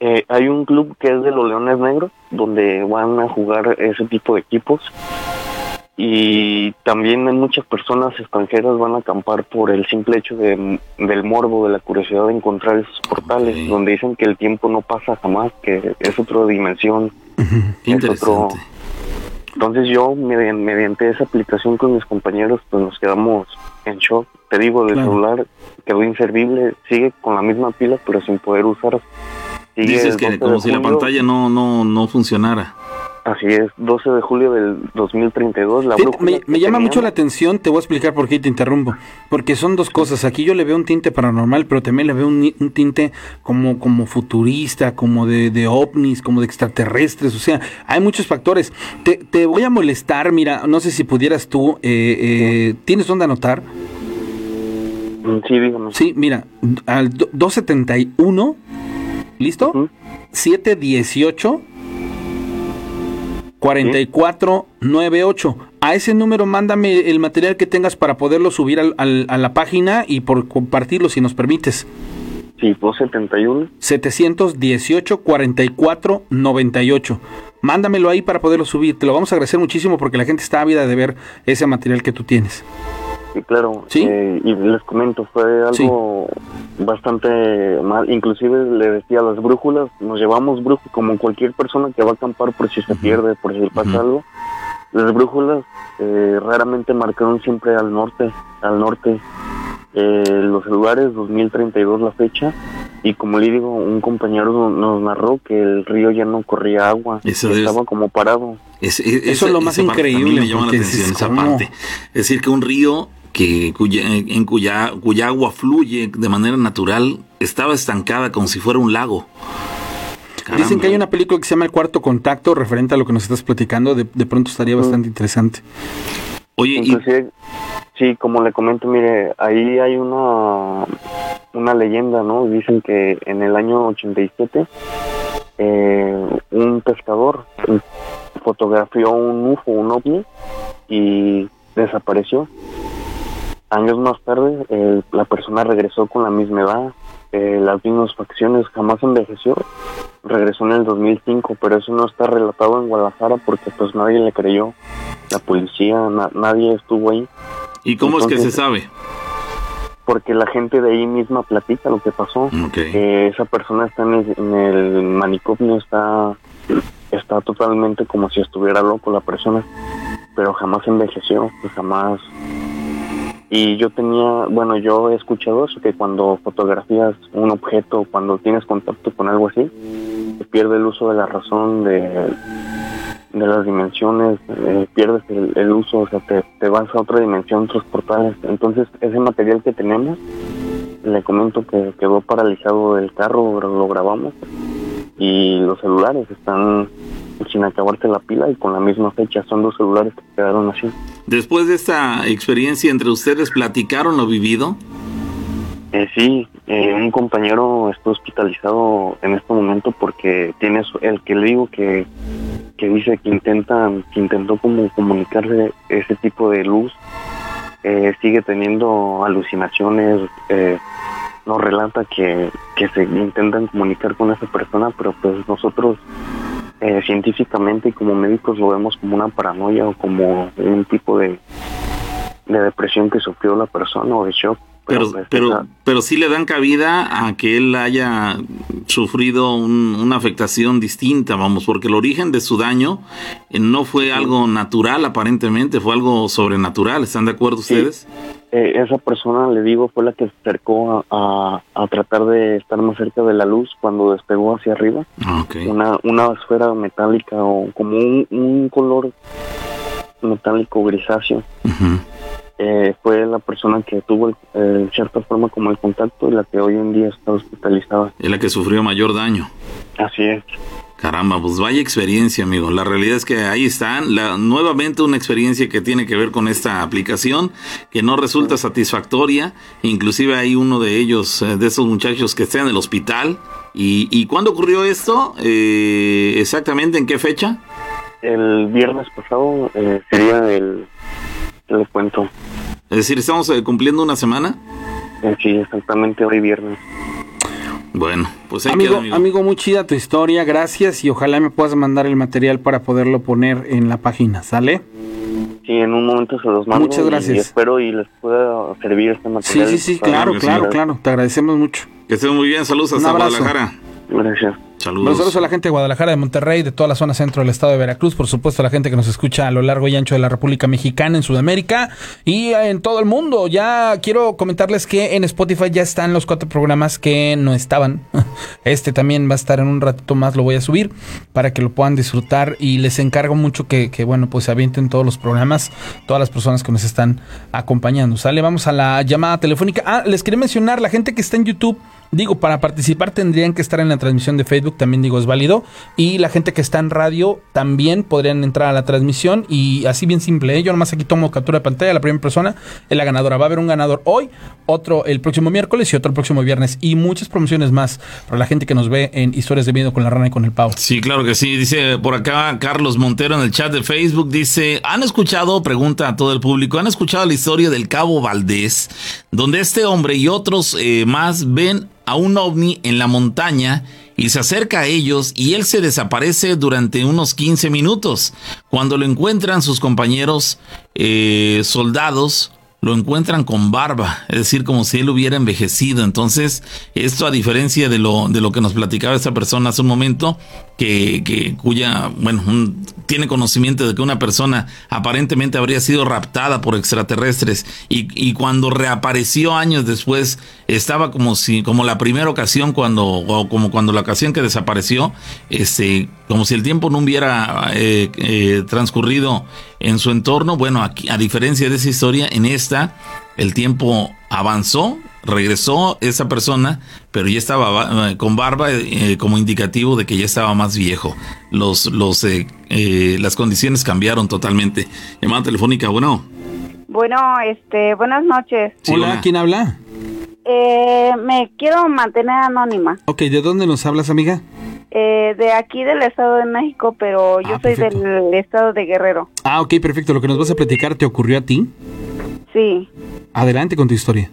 Eh, hay un club que es de los Leones Negros, donde van a jugar ese tipo de equipos. Y también hay muchas personas extranjeras van a acampar por el simple hecho de, del morbo, de la curiosidad de encontrar esos portales, donde dicen que el tiempo no pasa jamás, que es otra dimensión. Es otro- interesante. Entonces yo, median- mediante esa aplicación con mis compañeros, pues nos quedamos en shock. Te digo, el Claro. celular quedó inservible, sigue con la misma pila, pero sin poder usar. Sigue Dices que 12 como si la pantalla no, no, no funcionara. Así es, 12 de julio del 2032. La brújula me, me llama mucho la atención, te voy a explicar por qué te interrumpo. Porque son dos cosas. Aquí yo le veo un tinte paranormal, pero también le veo un, ni- un tinte como, como futurista, como de, de ovnis, como de extraterrestres. O sea, hay muchos factores. Te, te voy a molestar, mira, no sé si pudieras tú, eh, eh, ¿tienes dónde anotar? Mm, Sí, dígame. Sí, mira, al do- 271, ¿listo? Ujú. 718 4498. A ese número mándame el material que tengas para poderlo subir al- al- a la página y por compartirlo si nos permites. Sí, 271. 718 4498. Mándamelo ahí para poderlo subir. Te lo vamos a agradecer muchísimo porque la gente está ávida de ver ese material que tú tienes. Sí, claro. ¿Sí? Eh, y les comento, fue algo bastante mal. Inclusive le decía a las brújulas, nos llevamos brújulas como cualquier persona que va a acampar por si se pierde, por si le pasa algo. Las brújulas eh, raramente marcaron siempre al norte, al norte. Eh, los celulares 2032 la fecha y como le digo un compañero no- nos narró que el río ya no corría agua Eso debe- estaba como parado Es- Eso es lo más increíble, me llama la porque atención, dices, esa parte. Es decir, que un río que cuya, en cuya, cuya agua fluye de manera natural estaba estancada como si fuera un lago. Caramba. Dicen que hay una película que se llama El Cuarto Contacto, referente a lo que nos estás platicando. De, de pronto estaría bastante interesante. Oye, y, sí, como le comento, mire, ahí hay una, una leyenda, ¿no? Dicen que en el año 87 eh, un pescador fotografió un UFO, un ovni, y desapareció. Años más tarde, eh, la persona regresó con la misma edad, eh, las mismas facciones, jamás envejeció. Regresó en el 2005, pero eso no está relatado en Guadalajara porque pues nadie le creyó. La policía, na- nadie estuvo ahí. ¿Y cómo es que se sabe? Porque la gente de ahí misma platica lo que pasó. Ok. Que esa persona está en el, en el manicomio, está, está totalmente como si estuviera loco la persona. Pero jamás envejeció, pues jamás y yo tenía, bueno, yo he escuchado eso, que cuando fotografías un objeto, cuando tienes contacto con algo así, se pierde el uso de la razón, de, de las dimensiones, eh, pierdes el, el uso, o sea, te, te vas a otra dimensión, otros portales. Entonces, ese material que tenemos, le comento que quedó paralizado el carro, lo grabamos, y los celulares están sin acabarse la pila y con la misma fecha. Son dos celulares que quedaron así. Después de esta experiencia entre ustedes, ¿platicaron lo vivido? Eh, sí, eh, un compañero está hospitalizado en este momento porque tiene el que le digo que, que dice que intenta, que intentó como comunicarse ese tipo de luz, eh, sigue teniendo alucinaciones, eh, nos relata que, que se intentan comunicar con esa persona, pero pues nosotros eh, científicamente y como médicos lo vemos como una paranoia o como un tipo de, de depresión que sufrió la persona o de shock. Pero, pues, pero, pero sí le dan cabida a que él haya sufrido un- una afectación distinta, vamos, porque el origen de su daño eh, no fue algo natural aparentemente, fue algo sobrenatural, ¿están de acuerdo Sí. ustedes? Eh, esa persona, le digo, fue la que se acercó a, a, a tratar de estar más cerca de la luz cuando despegó hacia arriba. Ah, Ok. Una, una esfera metálica o como un, un color metálico grisáceo. Eh, fue la persona que tuvo, eh, en cierta forma, como el contacto y la que hoy en día está hospitalizada. Es la que sufrió mayor daño. Así es. Caramba, pues vaya experiencia, amigo. La realidad es que ahí están. La, nuevamente una experiencia que tiene que ver con esta aplicación, que no resulta satisfactoria. Inclusive hay uno de ellos, eh, de esos muchachos que está en el hospital. ¿Y, y cuándo ocurrió esto? Eh, ¿Exactamente en qué fecha? El viernes pasado eh, sería el, le cuento, Es decir, estamos cumpliendo una semana. sí, exactamente hoy viernes. Bueno, pues ahí Amigo, queda, amigo. amigo, muy chida tu historia, gracias y ojalá me puedas mandar el material para poderlo poner en la página, ¿sale? Sí, en un momento se los mando. Muchas y- gracias. Y, espero y les pueda servir este Sí, material. sí, sí, para claro, sí. claro, claro, te agradecemos mucho. Que estén muy bien. Saludos hasta. Guadalajara. Gracias. Saludos. Saludos a la gente de Guadalajara, de Monterrey, de toda la zona centro del estado de Veracruz, por supuesto a la gente que nos escucha a lo largo y ancho de la República Mexicana, en Sudamérica y en todo el mundo. Ya quiero comentarles que en Spotify ya están los cuatro programas que no estaban. Este también va a estar en un ratito más, lo voy a subir para que lo puedan disfrutar y les encargo mucho que, que bueno, pues se avienten todos los programas, todas las personas que nos están acompañando. Sale, vamos a la llamada telefónica. Ah, les quería mencionar, la gente que está en YouTube. Digo, para participar tendrían que estar en la transmisión de Facebook, también digo, es válido. Y la gente que está en radio también podrían entrar a la transmisión. Y así bien simple, ¿eh? yo nomás aquí tomo captura de pantalla, la primera persona es la ganadora. Va a haber un ganador hoy, otro el próximo miércoles y otro el próximo viernes. Y muchas promociones más para la gente que nos ve en Historias de Miedo con la Rana y con el Pavo. Sí, claro que sí. Dice por acá Carlos Montero en el chat de Facebook. Dice, ¿han escuchado, pregunta a todo el público, ¿han escuchado la historia del Cabo Valdés? Donde este hombre y otros eh, más ven a un ovni en la montaña y se acerca a ellos y él se desaparece durante unos 15 minutos. Cuando lo encuentran sus compañeros eh, soldados, lo encuentran con barba, es decir, como si él hubiera envejecido. Entonces, esto a diferencia de lo, de lo que nos platicaba esta persona hace un momento, que, que cuya, bueno, un- tiene conocimiento de que una persona aparentemente habría sido raptada por extraterrestres y, y cuando reapareció años después, estaba como si, como la primera ocasión cuando, o como cuando la ocasión que desapareció, este, como si el tiempo no hubiera eh, eh, transcurrido en su entorno. Bueno, aquí, a diferencia de esa historia, en esta el tiempo avanzó, regresó esa persona, pero ya estaba ba- con barba eh, como indicativo de que ya estaba más viejo. Los, los, eh, eh, las condiciones cambiaron totalmente. Llamada telefónica, bueno. Bueno, este, buenas noches. Sí, hola, hola. ¿quién habla? Eh, me quiero mantener anónima. Ok, ¿de dónde nos hablas, amiga? Eh, de aquí del Estado de México, pero yo Ah, soy perfecto. del Estado de Guerrero. Ah, ok, perfecto. Lo que nos vas a platicar te ocurrió a ti. Sí. Adelante con tu historia.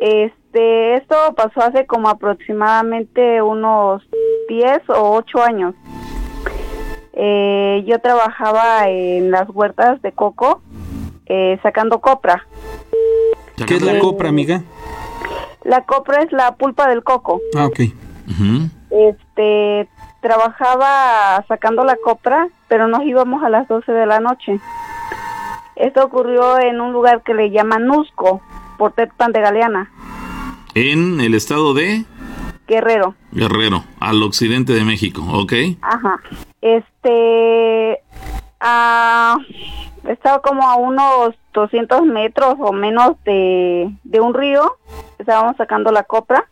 Este, esto pasó hace como aproximadamente unos 10 o 8 años. Eh, yo trabajaba en las huertas de coco eh, sacando copra. ¿Qué es la copra, amiga? La copra es la pulpa del coco. Ah, ok. Este, trabajaba sacando la copra, pero nos íbamos a las 12 de la noche. Esto ocurrió en un lugar que le llaman Nusco, por Teppan de Galeana, En el estado de Guerrero. Guerrero, al occidente de México, ¿ok? Ajá. Este, estaba como a unos 200 metros o menos de, de un río. Estábamos sacando la copra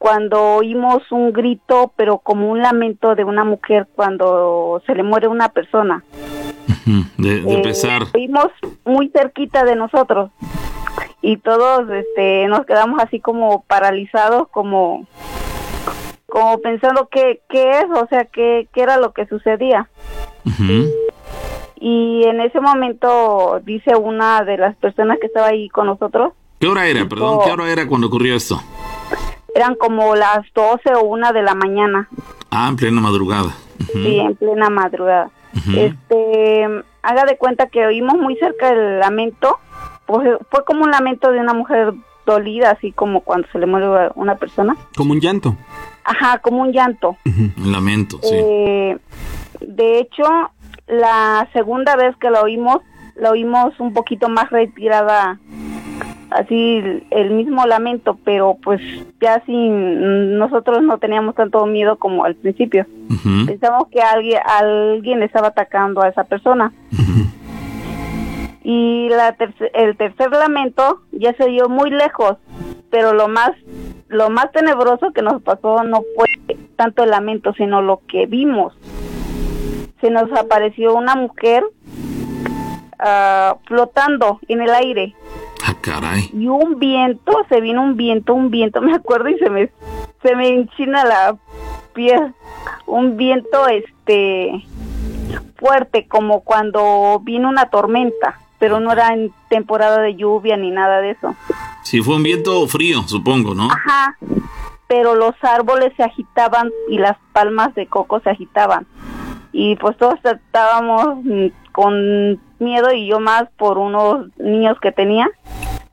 cuando oímos un grito, pero como un lamento de una mujer cuando se le muere una persona. De, de Eh, pesar. Oímos muy cerquita de nosotros y todos este, nos quedamos así como paralizados, como como pensando qué, qué es, o sea, qué, qué era lo que sucedía. Ujú. Y en ese momento dice una de las personas que estaba ahí con nosotros, ¿Qué hora era? Perdón, ¿qué hora era cuando ocurrió esto? Eran como las 12 o una de la mañana, Ah, en plena madrugada. Sí, en plena madrugada. Este, haga de cuenta que oímos muy cerca el lamento, pues fue como un lamento de una mujer dolida, así como cuando se le muere una persona. Como un llanto. Ajá, como un llanto. Un lamento, sí. Eh, de hecho, la segunda vez que la oímos, la oímos un poquito más retirada, así el mismo lamento, pero pues ya sin nosotros no teníamos tanto miedo como al principio. Pensamos que alguien alguien estaba atacando a esa persona. Y la el tercer lamento ya se dio muy lejos, pero lo más lo más tenebroso que nos pasó no fue tanto el lamento, sino lo que vimos. Se nos apareció una mujer ah, flotando en el aire Ah, caray. y un viento, se vino un viento, un viento, me acuerdo y se me se me enchina la piel. Un viento este fuerte como cuando vino una tormenta, pero no era en temporada de lluvia ni nada de eso. Sí, fue un viento frío, supongo, ¿no? Ajá. Pero los árboles se agitaban y las palmas de coco se agitaban. Y pues todos estábamos mm, con miedo y yo más por unos niños que tenía.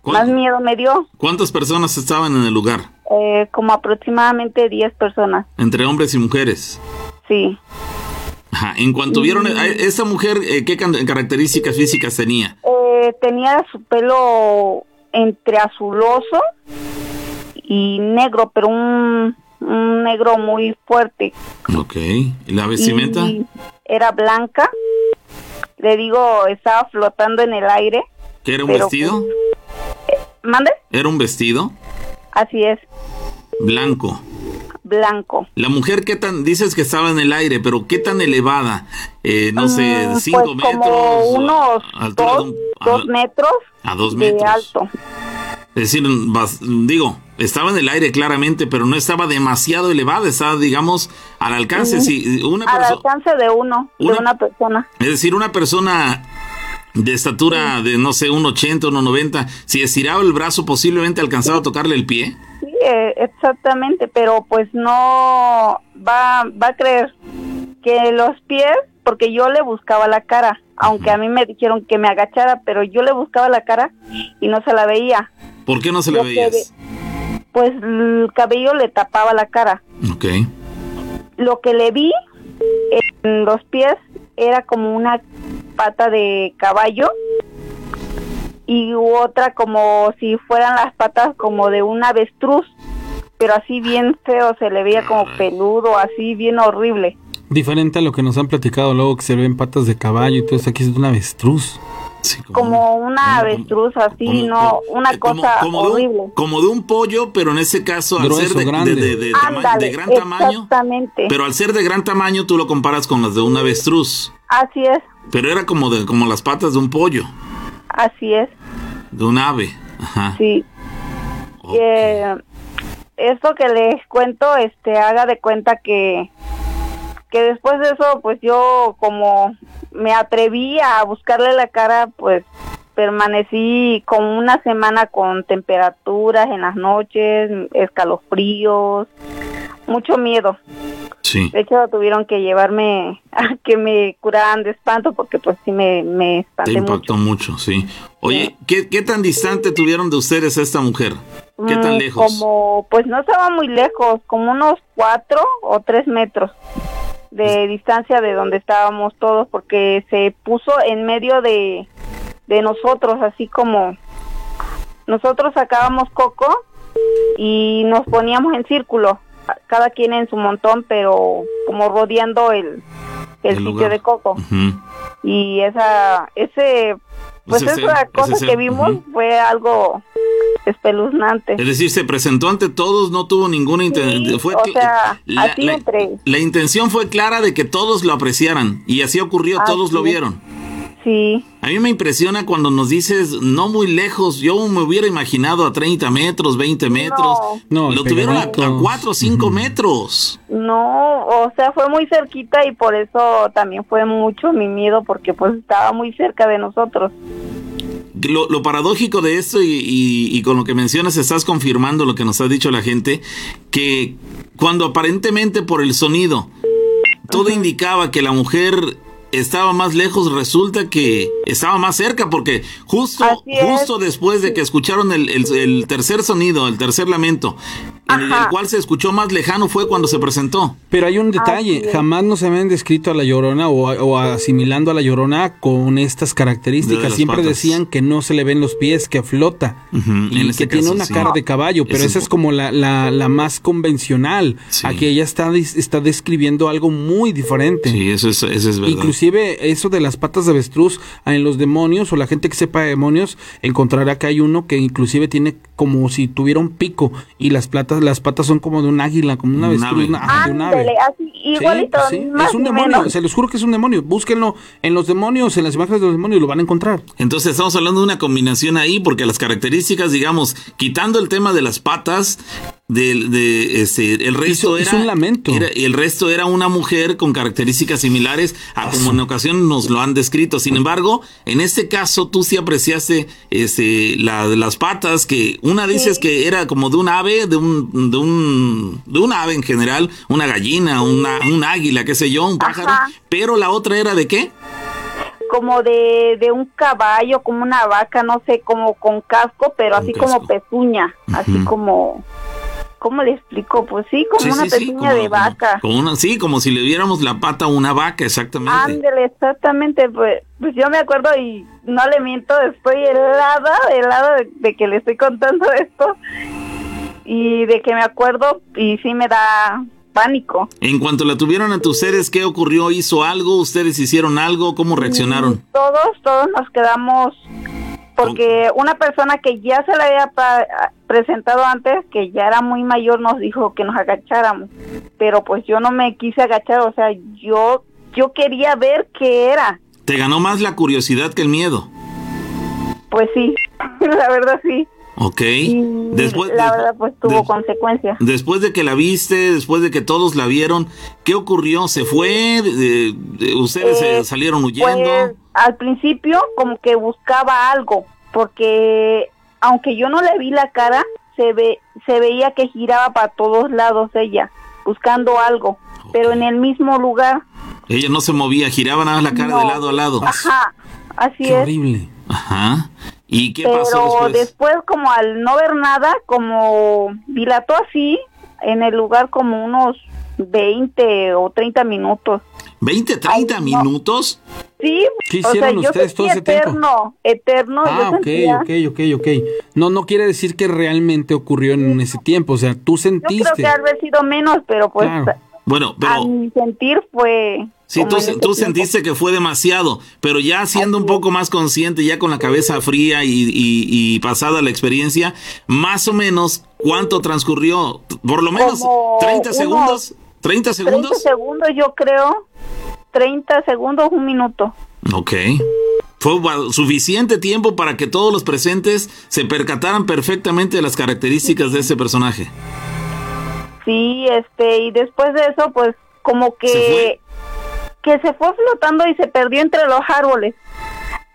Más ¿Cuán- miedo me dio. ¿Cuántas personas estaban en el lugar? Eh, como aproximadamente 10 personas, Entre hombres y mujeres. sí. Ajá. En cuanto vieron a esta mujer, eh, ¿qué características físicas tenía? Eh, tenía su pelo entre azuloso y negro, pero un, un negro muy fuerte. Ok. ¿Y la vestimenta? Y era blanca. Le digo, estaba flotando en el aire. ¿Qué era un vestido? ¿Mande? ¿Era un vestido? Así es, Blanco. blanco. La mujer, ¿qué tan? Dices que estaba en el aire, pero ¿qué tan elevada? Eh, no sé, Mm, cinco pues metros. como unos de dos, un- dos a- metros a dos de metros. alto. Es decir, digo, estaba en el aire claramente, pero no estaba demasiado elevada, estaba, digamos, al alcance. Si una Al alcance de uno, Una- de una persona. es decir, una persona de estatura de, no sé, un 80, un 90, si estiraba el brazo, posiblemente alcanzaba a tocarle el pie. Sí, eh, exactamente, pero pues no va, va a creer que los pies, porque yo le buscaba la cara, aunque a mí me dijeron que me agachara, pero yo le buscaba la cara y no se la veía. ¿Por qué no se la veías? Pues el cabello le tapaba la cara. Ok. Lo que le vi en los pies era como una pata de caballo y otra como si fueran las patas como de un avestruz, pero así bien feo, se le veía como peludo, así bien horrible. Diferente a lo que nos han platicado luego que se ven patas de caballo y todo eso. Aquí es un avestruz. Sí, Como una avestruz así, como- no, una como- cosa como de un- horrible. como de un pollo, pero en ese caso, al Grueso, ser de, grande. de- de- de tama- Ándale, de gran tamaño, exactamente. pero al ser de gran tamaño, tú lo comparas con las de un avestruz. Así es, Pero era como de como las patas de un pollo, así es, de un ave. Ajá. sí. Ok. Eh, esto que les cuento, este, haga de cuenta que, que después de eso, pues yo como me atreví a buscarle la cara, pues permanecí como una semana con temperaturas en las noches, escalofríos, mucho miedo. Sí. De hecho, tuvieron que llevarme a que me curaran de espanto porque pues sí me, me Te espanté mucho. impactó mucho, sí. Oye, ¿qué, ¿qué tan distante tuvieron de ustedes a esta mujer? ¿Qué tan Mm, lejos? Como, pues no estaba muy lejos, como unos cuatro o tres metros de distancia de donde estábamos todos, porque se puso en medio de, de nosotros, así como nosotros sacábamos coco y nos poníamos en círculo, cada quien en su montón, pero como rodeando el, el, El sitio lugar. de coco. Y esa, ese, pues Ese esa cosa ese que vimos fue algo espeluznante. Es decir, se presentó ante todos, no tuvo ninguna intención. Sí, o sea, la, así la- entre- la intención fue clara de que todos lo apreciaran y así ocurrió, todos lo vieron. Sí, A mí me impresiona cuando nos dices no muy lejos. Yo me hubiera imaginado a 30 metros, 20 metros. No, lo tuvieron a, pegaditos. 4 o 5 metros. no, o sea, fue muy cerquita y por eso también fue mucho mi miedo porque pues estaba muy cerca de nosotros. Lo, lo paradójico de esto y, y- y con lo que mencionas estás confirmando lo que nos ha dicho la gente, que cuando aparentemente por el sonido todo indicaba que la mujer estaba más lejos, resulta que estaba más cerca porque justo, justo después de que escucharon el, el- el tercer sonido, el tercer lamento, en el, cual se escuchó más lejano fue cuando se presentó. Pero hay un detalle, jamás nos habían descrito a la llorona o, o asimilando a la llorona con estas características. Siempre patas. decían que no se le ven los pies, que flota y en que tiene una sí. cara de caballo. Pero esa es- como la, la, la más convencional. Sí. Aquí ella está, está describiendo algo muy diferente. Sí, eso es, eso es verdad. Inclusive eso de las patas de avestruz en los demonios o la gente que sepa de demonios encontrará que hay uno que inclusive tiene como si tuviera un pico y las patas las patas son como de un águila, como una Un avestruz, ave. una- de un ave. Así, Sí, igualito, sí, más es un ni demonio, menos. se los juro que es un demonio. Búsquenlo en los demonios, en las imágenes de los demonios, lo van a encontrar. Entonces estamos hablando de una combinación ahí, porque las características, digamos, quitando el tema de las patas, del de, este, el resto Hizo- hizo era un lamento. era- el resto era una mujer con características similares a como en ocasión nos lo han descrito. Sin embargo, en este caso tú sí apreciaste este, la, las patas, que una dices que era como de un ave, de un, de un, de un ave en general, una gallina, una, un águila, qué sé yo, un pájaro, Ajá. pero la otra era de qué? como de, de un caballo, como una vaca, no sé, como con casco, pero así casco. como pezuña, así como, ¿cómo le explico? Pues sí, como Sí, una sí, sí, pezuña como- de vaca. como una- sí, como si le diéramos la pata a una vaca, exactamente. Ándele, exactamente, pues, pues yo me acuerdo y no le miento, estoy helada, helada de, de que le estoy contando esto y de que me acuerdo y sí me da pánico. En cuanto la tuvieron a tus seres, ¿qué ocurrió? ¿Hizo algo? ¿Ustedes hicieron algo? ¿Cómo reaccionaron? Y Todos, todos nos quedamos porque una persona que ya se le había presentado antes, que ya era muy mayor, nos dijo que nos agacháramos. Pero pues yo no me quise agachar, o sea, yo yo quería ver qué era. ¿Te ganó más la curiosidad que el miedo? Pues sí, la verdad sí. Ok. Y Después, la de- verdad pues tuvo de- consecuencias. después de que la viste, después de que todos la vieron, ¿qué ocurrió? ¿Se fue? De- de- ¿Ustedes Eh, eh, salieron huyendo? Pues al principio como que buscaba algo, porque aunque yo no le vi la cara, se ve se veía que giraba para todos lados ella, buscando algo, pero en el mismo lugar. Ella no se movía, giraba nada más la cara No. de lado a lado. Ajá, así Qué es. horrible. Ajá. ¿Y qué Pero pasó después? como al no ver nada, como dilató así en el lugar como unos 20 o 30 minutos. ¿20, 30 Ay, no. minutos? Sí, ¿Qué o sea, hicieron yo ustedes todo ese tiempo? eterno, eterno, Ah, yo ok, sentía. ok, ok, ok. No, no quiere decir que realmente ocurrió en ese tiempo. O sea, tú Yo creo sentiste. que haber sido menos, pero pues Claro. Bueno, a pero... mi sentir fue... Sí, tú, tú tiempo. sentiste que fue demasiado, pero ya siendo un poco más consciente, ya con la cabeza fría y, y- y pasada la experiencia, más o menos, ¿cuánto transcurrió? Por lo menos Como 30 unos segundos. ¿30 30 segundos? segundos yo creo, 30 segundos, un minuto. Ok. Fue suficiente tiempo para que todos los presentes se percataran perfectamente de las características de ese personaje. Sí, este, y después de eso, pues como que. Que se fue flotando y se perdió entre los árboles.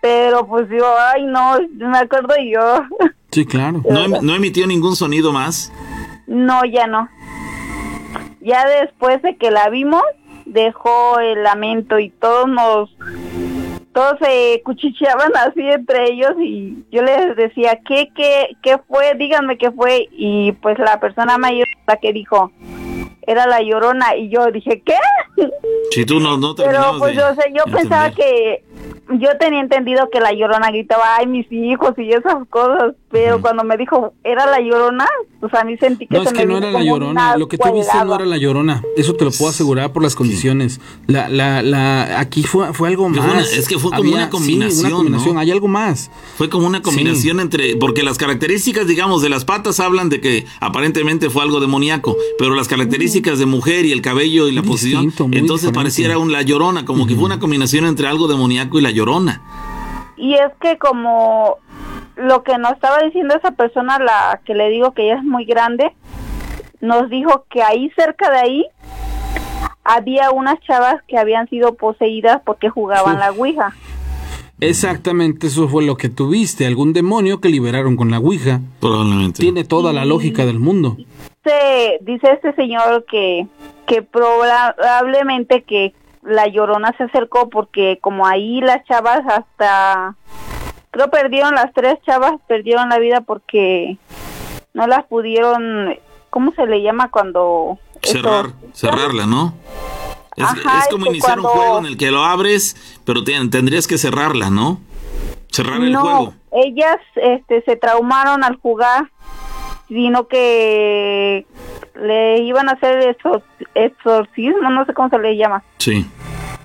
Pero pues yo, ay no, me acuerdo yo. Sí, claro. ¿No, em- no emitió ningún sonido más? No, ya no. Ya después de que la vimos, dejó el lamento y todos nos todos se cuchicheaban así entre ellos y yo les decía, ¿qué, qué, qué fue? Díganme qué fue. Y pues la persona mayor, la que dijo, era la llorona. Y yo dije, ¿qué? Si tú no, no Pero pues de yo, sé, yo pensaba entender. que yo tenía entendido que la llorona gritaba, ay, mis hijos y esas cosas. Pero cuando me dijo, era la llorona, pues a mí sentí que No, se es me que no era la llorona. Lo que tú viste no era la llorona. Eso te lo puedo asegurar por las condiciones. La, la, la, aquí fue, fue algo más. una- es que fue como una sí, combinación, una combinación. ¿no? Hay algo más. Fue como una combinación entre, porque las características, digamos, de las patas hablan de que aparentemente fue algo demoníaco, pero las características de mujer y el cabello y la Muy posición, distinto, entonces diferente. pareciera un la llorona, como que fue una combinación entre algo demoníaco y la llorona. Y es que como lo que nos estaba diciendo esa persona, la que le digo que ella es muy grande, nos dijo que ahí cerca de ahí había unas chavas que habían sido poseídas porque jugaban Uf. la Ouija. Exactamente eso fue lo que tuviste. Algún demonio que liberaron con la Ouija. Probablemente. Tiene toda la lógica del mundo. Se, dice este señor que, que probablemente que la llorona se acercó porque como ahí las chavas hasta creo perdieron las tres chavas perdieron la vida porque no las pudieron cómo se le llama cuando Cerrar, cerrarla, ¿no? Es, Ajá, es como iniciar un juego en el que lo abres, pero te- tendrías que cerrarla, ¿no? Cerrar el no juego. ellas este se traumaron al jugar sino que le iban a hacer exor- exorcismo no sé cómo se le llama Sí.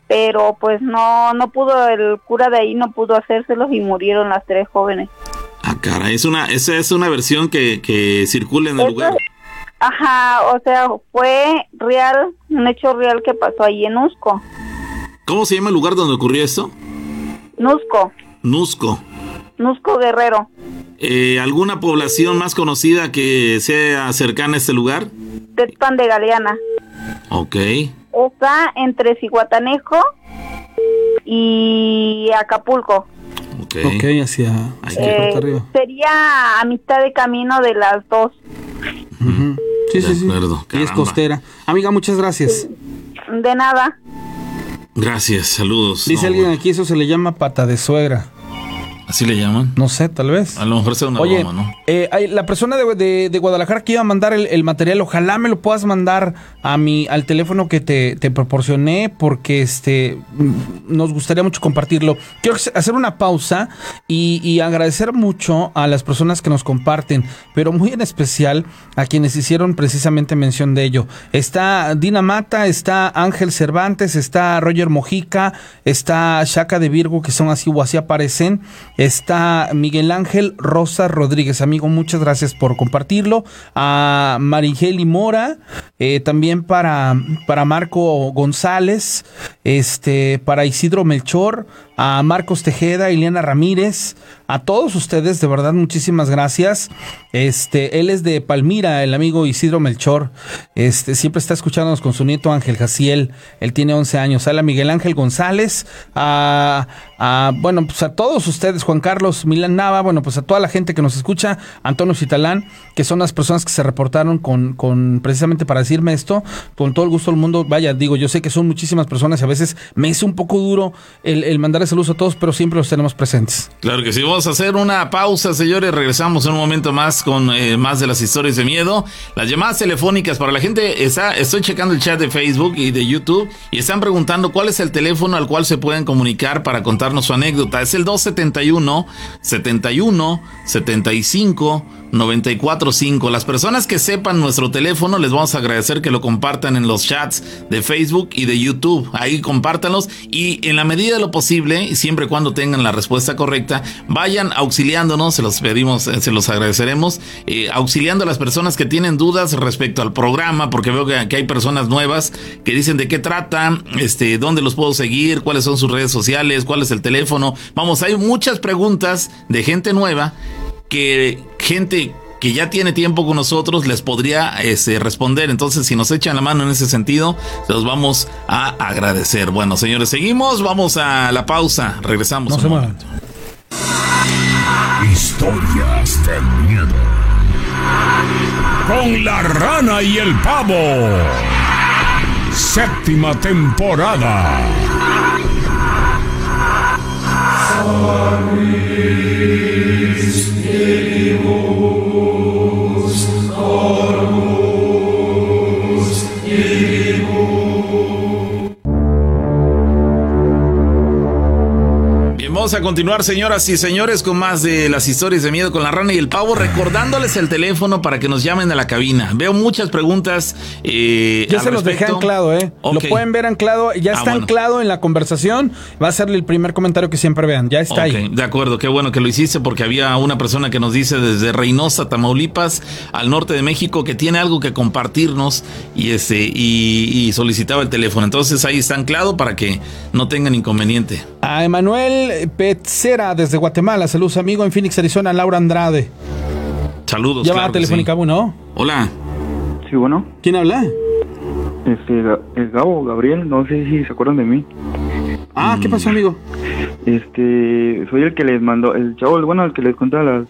pero pues no no pudo el cura de ahí no pudo hacérselos y murieron las tres jóvenes Ah, cara, es una, esa es una versión que, que circula en el Eso- lugar. ajá o sea fue real un hecho real que pasó ahí en Usco ¿Cómo se llama el lugar donde ocurrió esto? Nusco Nusco. Nusco Guerrero Eh, ¿Alguna población más conocida que sea cercana a este lugar? Tetpan de Galeana Ok. está entre Cihuatanejo y Acapulco Ok. Ok, hacia, hacia Eh, arriba. sería a mitad de camino de las dos. Sí, de sí, sí. acuerdo, Y es caramba. costera. Amiga, muchas gracias. de nada Gracias, saludos. Dice No, alguien bueno, aquí, eso se le llama pata de suegra. ¿Así le llaman? No sé, tal vez. A lo mejor sea una Oye, broma, ¿no? eh, la persona de, de- de Guadalajara que iba a mandar el, el material, ojalá me lo puedas mandar a mi, al teléfono que te, te proporcioné, porque este mm, nos gustaría mucho compartirlo. Quiero hacer una pausa y, y agradecer mucho a las personas que nos comparten, pero muy en especial a quienes hicieron precisamente mención de ello. Está Dina Mata, está Ángel Cervantes, está Roger Mojica, está Shaka de Virgo, que son así o así aparecen. Está Miguel Ángel Rosa Rodríguez, amigo, muchas gracias por compartirlo. A Marigeli Mora, eh, también para, para Marco González, este, para Isidro Melchor, a Marcos Tejeda, Ileana Ramírez, a todos ustedes, de verdad, muchísimas gracias. Este, él es de Palmira, el amigo Isidro Melchor. Este, siempre está escuchándonos con su nieto Ángel Jaciel. Él tiene 11 años. A Miguel Ángel González, a, a, bueno, pues a todos ustedes, Juan Carlos Milán Nava, bueno, pues a toda la gente que nos escucha, Antonio Citalán, que son las personas que se reportaron con, con precisamente para decirme esto, con todo el gusto del mundo. Vaya, digo, yo sé que son muchísimas personas y a veces me es un poco duro el, el mandar saludos a todos, pero siempre los tenemos presentes. Claro que sí, vamos a hacer una pausa, señores. Regresamos en un momento más con eh, más de las historias de miedo. Las llamadas telefónicas para la gente, está, estoy checando el chat de Facebook y de YouTube y están preguntando cuál es el teléfono al cual se pueden comunicar para contarnos su anécdota. Es el 271 71 75 945. Las personas que sepan nuestro teléfono, les vamos a agradecer que lo compartan en los chats de Facebook y de YouTube. Ahí compártanlos y en la medida de lo posible, siempre y cuando tengan la respuesta correcta, vayan auxiliándonos, se los pedimos, eh, se los agradeceremos, eh, auxiliando a las personas que tienen dudas respecto al programa, porque veo que, que hay personas nuevas que dicen de qué trata, este, dónde los puedo seguir, cuáles son sus redes sociales, cuál es el teléfono. Vamos, hay muchas preguntas de gente nueva que gente que ya tiene tiempo con nosotros les podría este, responder. Entonces, si nos echan la mano en ese sentido, se los vamos a agradecer. Bueno, señores, seguimos. Vamos a la pausa. Regresamos. No se muevan. Historias de miedo. Con la rana y el pavo. Séptima temporada. Bien, vamos a continuar, señoras y señores, con más de las historias de miedo con la rana y el pavo, recordándoles el teléfono para que nos llamen a la cabina. Veo muchas preguntas. Eh, Ya al se los dejé anclado, ¿eh? Lo pueden ver anclado, ya Ah, está bueno. anclado en la conversación. Va a ser el primer comentario que siempre vean, ya está ahí. de acuerdo, qué bueno que lo hiciste porque había una persona que nos dice desde Reynosa, Tamaulipas, al norte de México, que tiene algo que compartirnos y este y, y solicitaba el teléfono. Entonces ahí está anclado para que no tengan inconveniente. A Emanuel Petzera desde Guatemala, saludos amigo en Phoenix, Arizona, Laura Andrade. Saludos. Llamada claro telefónica sí. 1. Hola. Sí, bueno, ¿Quién habla? este, el Gabo, Gabriel, no sé si se acuerdan de mí. Ah, ¿qué pasó, amigo? Este, soy el que les mandó, el chavo, el bueno, el que les cuenta las,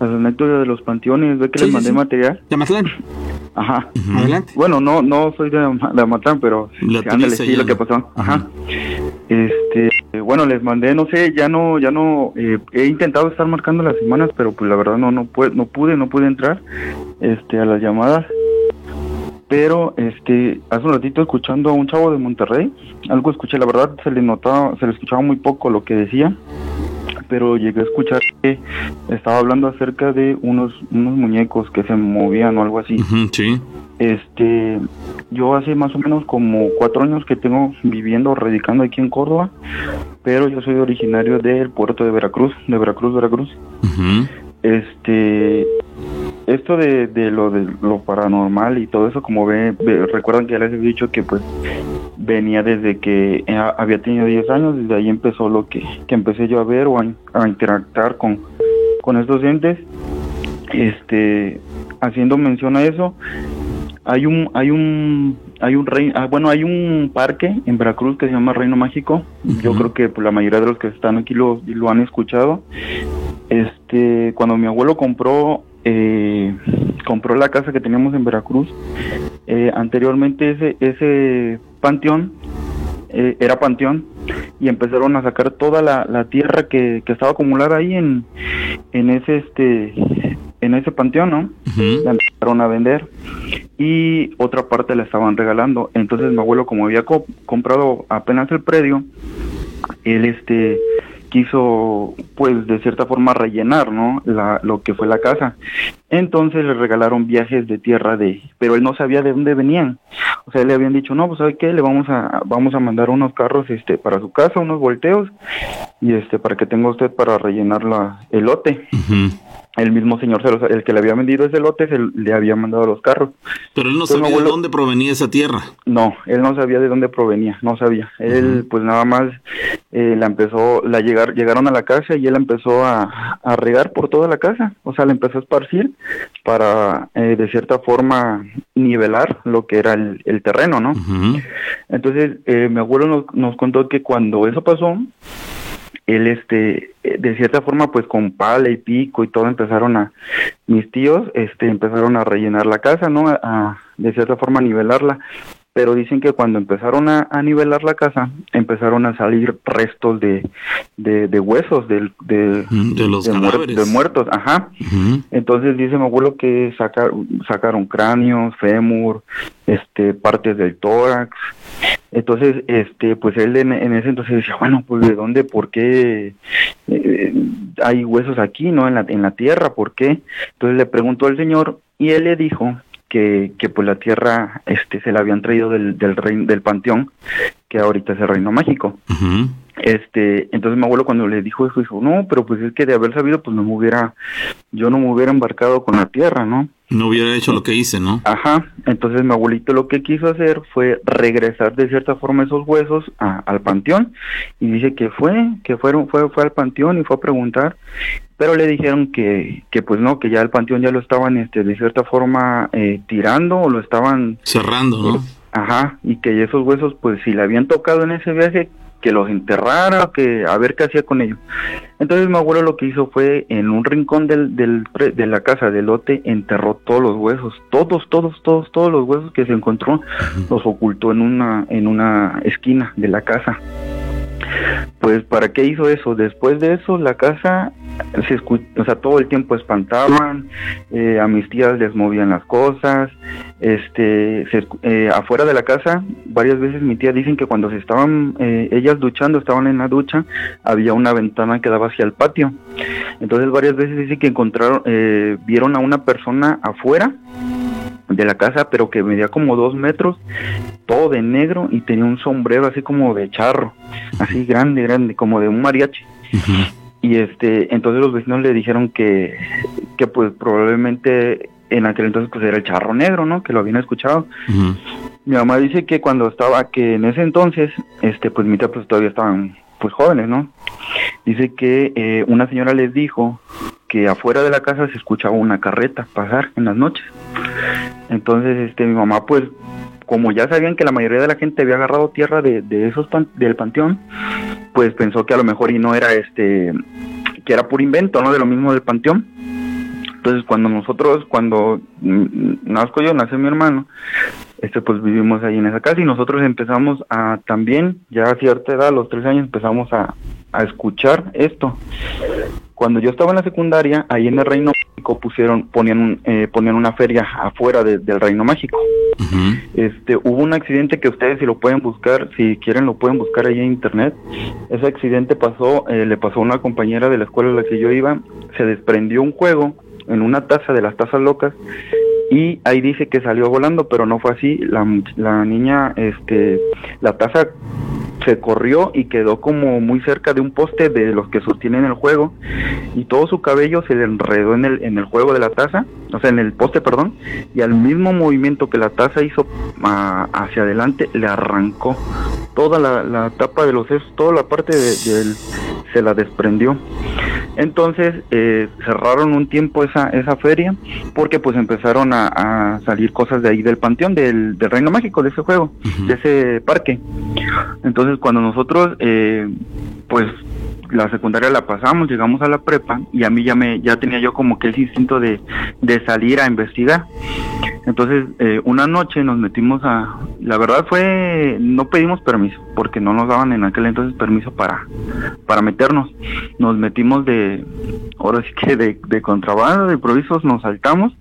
las anécdotas de los panteones, ve que Sí, les sí, mandé sí. material. De Matlán. Ajá. Adelante. Bueno, no, no soy de, de Amatlán, pero ándale, sí, lo que pasó. Ajá. Este, bueno, les mandé, no sé, ya no, ya no, eh, he intentado estar marcando las semanas, pero pues la verdad no, no pude, no pude, no pude entrar, este, a las llamadas. Pero, este, hace un ratito escuchando a un chavo de Monterrey, algo escuché, la verdad se le notaba, se le escuchaba muy poco lo que decía, pero llegué a escuchar que estaba hablando acerca de unos, unos muñecos que se movían o algo así. Sí. Este, yo hace más o menos como cuatro años que tengo viviendo, radicando aquí en Córdoba, pero yo soy originario del puerto de Veracruz, de Veracruz, Veracruz. Este, esto de, de lo de lo paranormal y todo eso, como ve, ve- recuerdan que ya les he dicho que pues venía desde que eh, había tenido 10 años, desde ahí empezó lo que, que empecé yo a ver o a, a interactuar con, con estos entes. Este, haciendo mención a eso, hay un, hay un, hay un rey, ah, bueno, hay un parque en Veracruz que se llama Reino Mágico. Yo creo que pues, la mayoría de los que están aquí lo, lo han escuchado. Este, cuando mi abuelo compró, eh, compró la casa que teníamos en Veracruz, eh, anteriormente ese, ese panteón eh, era panteón y empezaron a sacar toda la, la tierra que, que estaba acumulada ahí en, en ese este en ese panteón, ¿no? La empezaron a vender y otra parte la estaban regalando. Entonces mi abuelo como había co- comprado apenas el predio, él este quiso pues de cierta forma rellenar, ¿no? La, lo que fue la casa. Entonces le regalaron viajes de tierra de, pero él no sabía de dónde venían. O sea, le habían dicho, "No, pues ¿sabe qué? Le vamos a vamos a mandar unos carros este para su casa, unos volteos y este para que tenga usted para rellenar la el lote." El mismo señor, se los- el que le había vendido ese lote, se le había mandado los carros. Pero él no Pues sabía de dónde provenía esa tierra. No, él no sabía de dónde provenía, no sabía. Él, pues nada más, eh, la empezó, la llegar, llegaron a la casa y él empezó a, a regar por toda la casa. O sea, la empezó a esparcir para, eh, de cierta forma, nivelar lo que era el, el terreno, ¿no? Entonces, eh, mi abuelo nos, nos contó que cuando eso pasó, él, este, eh, de cierta forma, pues con pala y pico y todo empezaron a, mis tíos, este, empezaron a rellenar la casa, ¿no? A, de cierta forma, a nivelarla. Pero dicen que cuando empezaron a, a nivelar la casa, empezaron a salir restos de, de, de huesos, del- de, de los cadáveres. de muertos, ajá. Entonces dice mi abuelo que saca- sacaron cráneos, fémur, este, partes del tórax. Entonces, este, pues él en, en ese entonces decía, bueno, pues de dónde, por qué eh, hay huesos aquí, ¿no? En la, en la tierra, ¿por qué? Entonces le preguntó al señor y él le dijo que, que pues la tierra, este, se la habían traído del, del, rein- del panteón, que ahorita es el Reino Mágico. Este, entonces mi abuelo cuando le dijo eso dijo, no, pero pues es que de haber sabido, pues no me hubiera, yo no me hubiera embarcado con la tierra, ¿no? No hubiera hecho lo que hice, ¿no? Ajá, entonces mi abuelito lo que quiso hacer fue regresar de cierta forma esos huesos a- al panteón y dice que fue, que fueron, fue, fue al panteón y fue a preguntar, pero le dijeron que, que pues no, que ya el panteón ya lo estaban, este, de cierta forma eh, tirando o lo estaban Cerrando, ¿no? Ajá, y que esos huesos, pues si le habían tocado en ese viaje, que los enterrara, que a ver qué hacía con ellos. Entonces mi abuelo lo que hizo fue en un rincón del, del, de la casa del lote enterró todos los huesos, todos, todos, todos, todos los huesos que se encontró los ocultó en una en una esquina de la casa. Pues para qué hizo eso? Después de eso la casa se o sea, todo el tiempo espantaban, eh, a mis tías les movían las cosas, este, eh, afuera de la casa, varias veces mi tía dicen que cuando se estaban eh, ellas duchando, estaban en la ducha, había una ventana que daba hacia el patio. Entonces varias veces dicen que encontraron, vieron a una persona afuera de la casa, pero que medía como dos metros, todo de negro y tenía un sombrero así como de charro, así grande, grande, como de un mariachi. Y este, entonces los vecinos le dijeron que, que pues probablemente en aquel entonces pues era el charro negro, ¿no? Que lo habían escuchado. Mi mamá dice que cuando estaba, que en ese entonces, este, pues mi tía pues todavía estaban pues jóvenes, ¿no? Dice que eh, una señora les dijo que afuera de la casa se escuchaba una carreta pasar en las noches. Entonces, este, mi mamá, pues, como ya sabían que la mayoría de la gente había agarrado tierra de, de esos del panteón, pues pensó que a lo mejor y no era este, que era por invento, ¿no? De lo mismo del panteón. Entonces, cuando nosotros, cuando nazco yo, nace mi hermano, este, pues vivimos ahí en esa casa y nosotros empezamos a también, ya a cierta edad, a los tres años, empezamos a, a escuchar esto. Cuando yo estaba en la secundaria, ahí en el Reino Mágico pusieron, ponían, eh, ponían una feria afuera del Reino Mágico. Este, hubo un accidente que ustedes si lo pueden buscar, si quieren lo pueden buscar ahí en internet. Ese accidente pasó, eh, le pasó a una compañera de la escuela en la que yo iba, se desprendió un juego en una taza de las tazas locas y ahí dice que salió volando, pero no fue así. La, la niña, este, la taza se corrió y quedó como muy cerca de un poste de los que sostienen el juego y todo su cabello se le enredó en el, en el juego de la taza, o sea, en el poste, perdón, y al mismo movimiento que la taza hizo ah, hacia adelante, le arrancó toda la, tapa de los sesos, toda la parte de, se la desprendió. Entonces eh, cerraron un tiempo esa, esa feria porque pues empezaron a, salir cosas de ahí del panteón, del, del Reino Mágico, de ese juego, de ese parque. Entonces cuando nosotros eh, pues la secundaria la pasamos, llegamos a la prepa y a mí ya me ya tenía yo como que ese instinto de, de salir a investigar. Entonces, eh, una noche nos metimos a la verdad fue no pedimos permiso porque no nos daban en aquel entonces permiso para para meternos. Nos metimos de ahora sí que de, de contrabando, de improvisos nos saltamos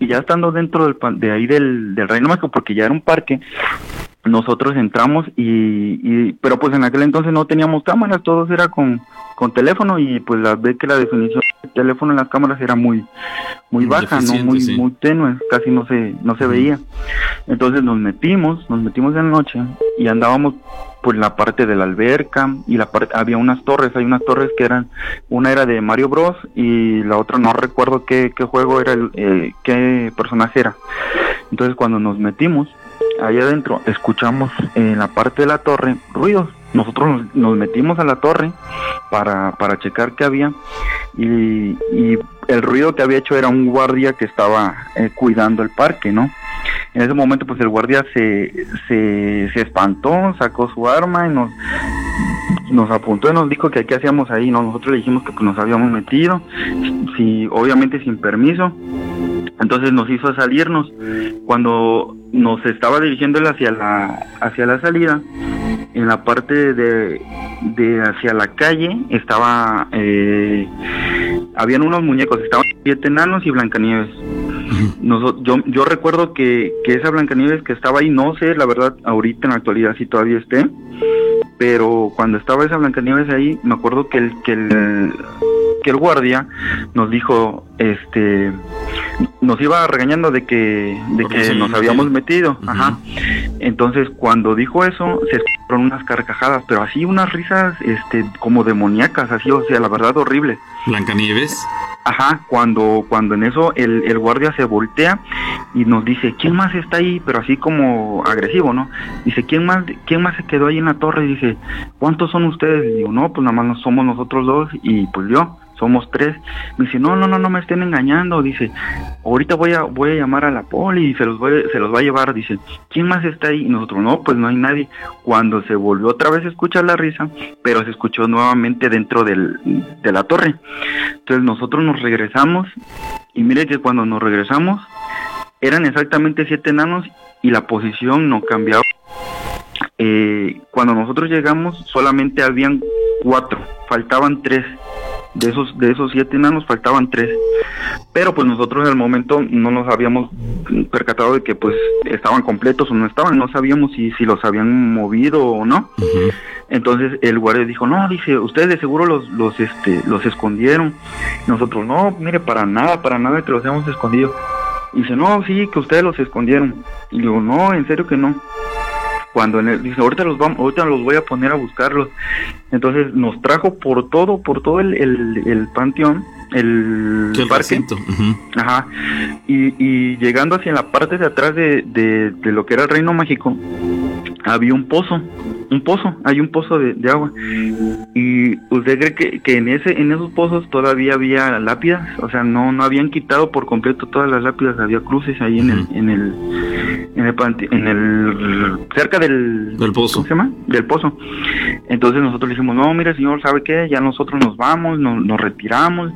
y ya estando dentro del, de ahí del, del Reino Mágico porque ya era un parque nosotros entramos y, pero pues en aquel entonces no teníamos cámaras, todo era con, con teléfono y pues la ve que la definición del teléfono en las cámaras era muy muy baja, no muy muy tenue, casi no se no se veía. Entonces nos metimos, nos metimos en la noche y andábamos por la parte de la alberca y la parte había unas torres, hay unas torres que eran una era de Mario Bros y la otra no recuerdo qué, qué juego era el eh, qué personaje era. Entonces cuando nos metimos allá adentro escuchamos en la parte de la torre ruidos. Nosotros nos, metimos a la torre para, para checar qué había y, el ruido que había hecho era un guardia que estaba eh, cuidando el parque, ¿no? En ese momento pues el guardia se, se, se espantó, sacó su arma y nos, nos apuntó y nos dijo que qué hacíamos ahí, ¿no? Nosotros le dijimos que pues, nos habíamos metido, si, obviamente sin permiso. Entonces nos hizo salirnos. Cuando nos estaba dirigiendo hacia la, hacia la salida, en la parte de, de hacia la calle estaba, eh, habían unos muñecos, estaban siete enanos y Blancanieves. yo, yo recuerdo que, que esa Blancanieves que estaba ahí, no sé, la verdad, ahorita en la actualidad si todavía esté, pero cuando estaba esa Blancanieves ahí, me acuerdo que el, que el, que el guardia nos dijo, este, nos iba regañando de que, de que nos habíamos metido, ajá. Entonces cuando dijo eso, se unas carcajadas, pero así unas risas, este, como demoníacas, así, o sea, la verdad horrible. Blancanieves. Ajá, cuando, cuando en eso el, el, guardia se voltea y nos dice, ¿quién más está ahí? Pero así como agresivo, ¿no? Dice, ¿quién más, quién más se quedó ahí en la torre? Y dice, ¿cuántos son ustedes? Y digo, no, pues nada más somos nosotros dos y pues yo somos tres. Me dice, no, no, no, no me estén engañando. Dice, ahorita voy a, voy a llamar a la poli y se los, voy, se los va a llevar. Dice, ¿quién más está ahí? Y nosotros, no, pues no hay nadie. Cuando se volvió otra vez a escuchar la risa, pero se escuchó nuevamente dentro del, de la torre. Entonces nosotros nos regresamos y mire que cuando nos regresamos eran exactamente siete enanos y la posición no cambiaba. Eh, cuando nosotros llegamos solamente habían cuatro, faltaban tres. De esos, de esos siete enanos faltaban tres. Pero pues nosotros en el momento no nos habíamos percatado de que pues estaban completos o no estaban, no sabíamos si, si los habían movido o no. Entonces el guardia dijo, no, dice, ustedes de seguro los, los, este, los escondieron. Nosotros, no, mire, para nada, para nada que los hemos escondido. Y dice, no, sí, que ustedes los escondieron. Y digo, no, en serio que no cuando en el, dice ahorita los vamos ahorita los voy a poner a buscarlos entonces nos trajo por todo por todo el, el, el panteón el, El parque. Ajá. Y, y llegando hacia la parte de atrás de, de, de lo que era el Reino Mágico, había un pozo, un pozo, hay un pozo de, de agua. Y usted cree que, que en ese, en esos pozos todavía había lápidas, o sea, no, no habían quitado por completo todas las lápidas, había cruces ahí en el, en el, en el, en el, cerca del, Del pozo. ¿cómo se llama? Del pozo. Entonces nosotros le dijimos, no, mire señor, ¿sabe qué? Ya nosotros nos vamos, nos, nos retiramos,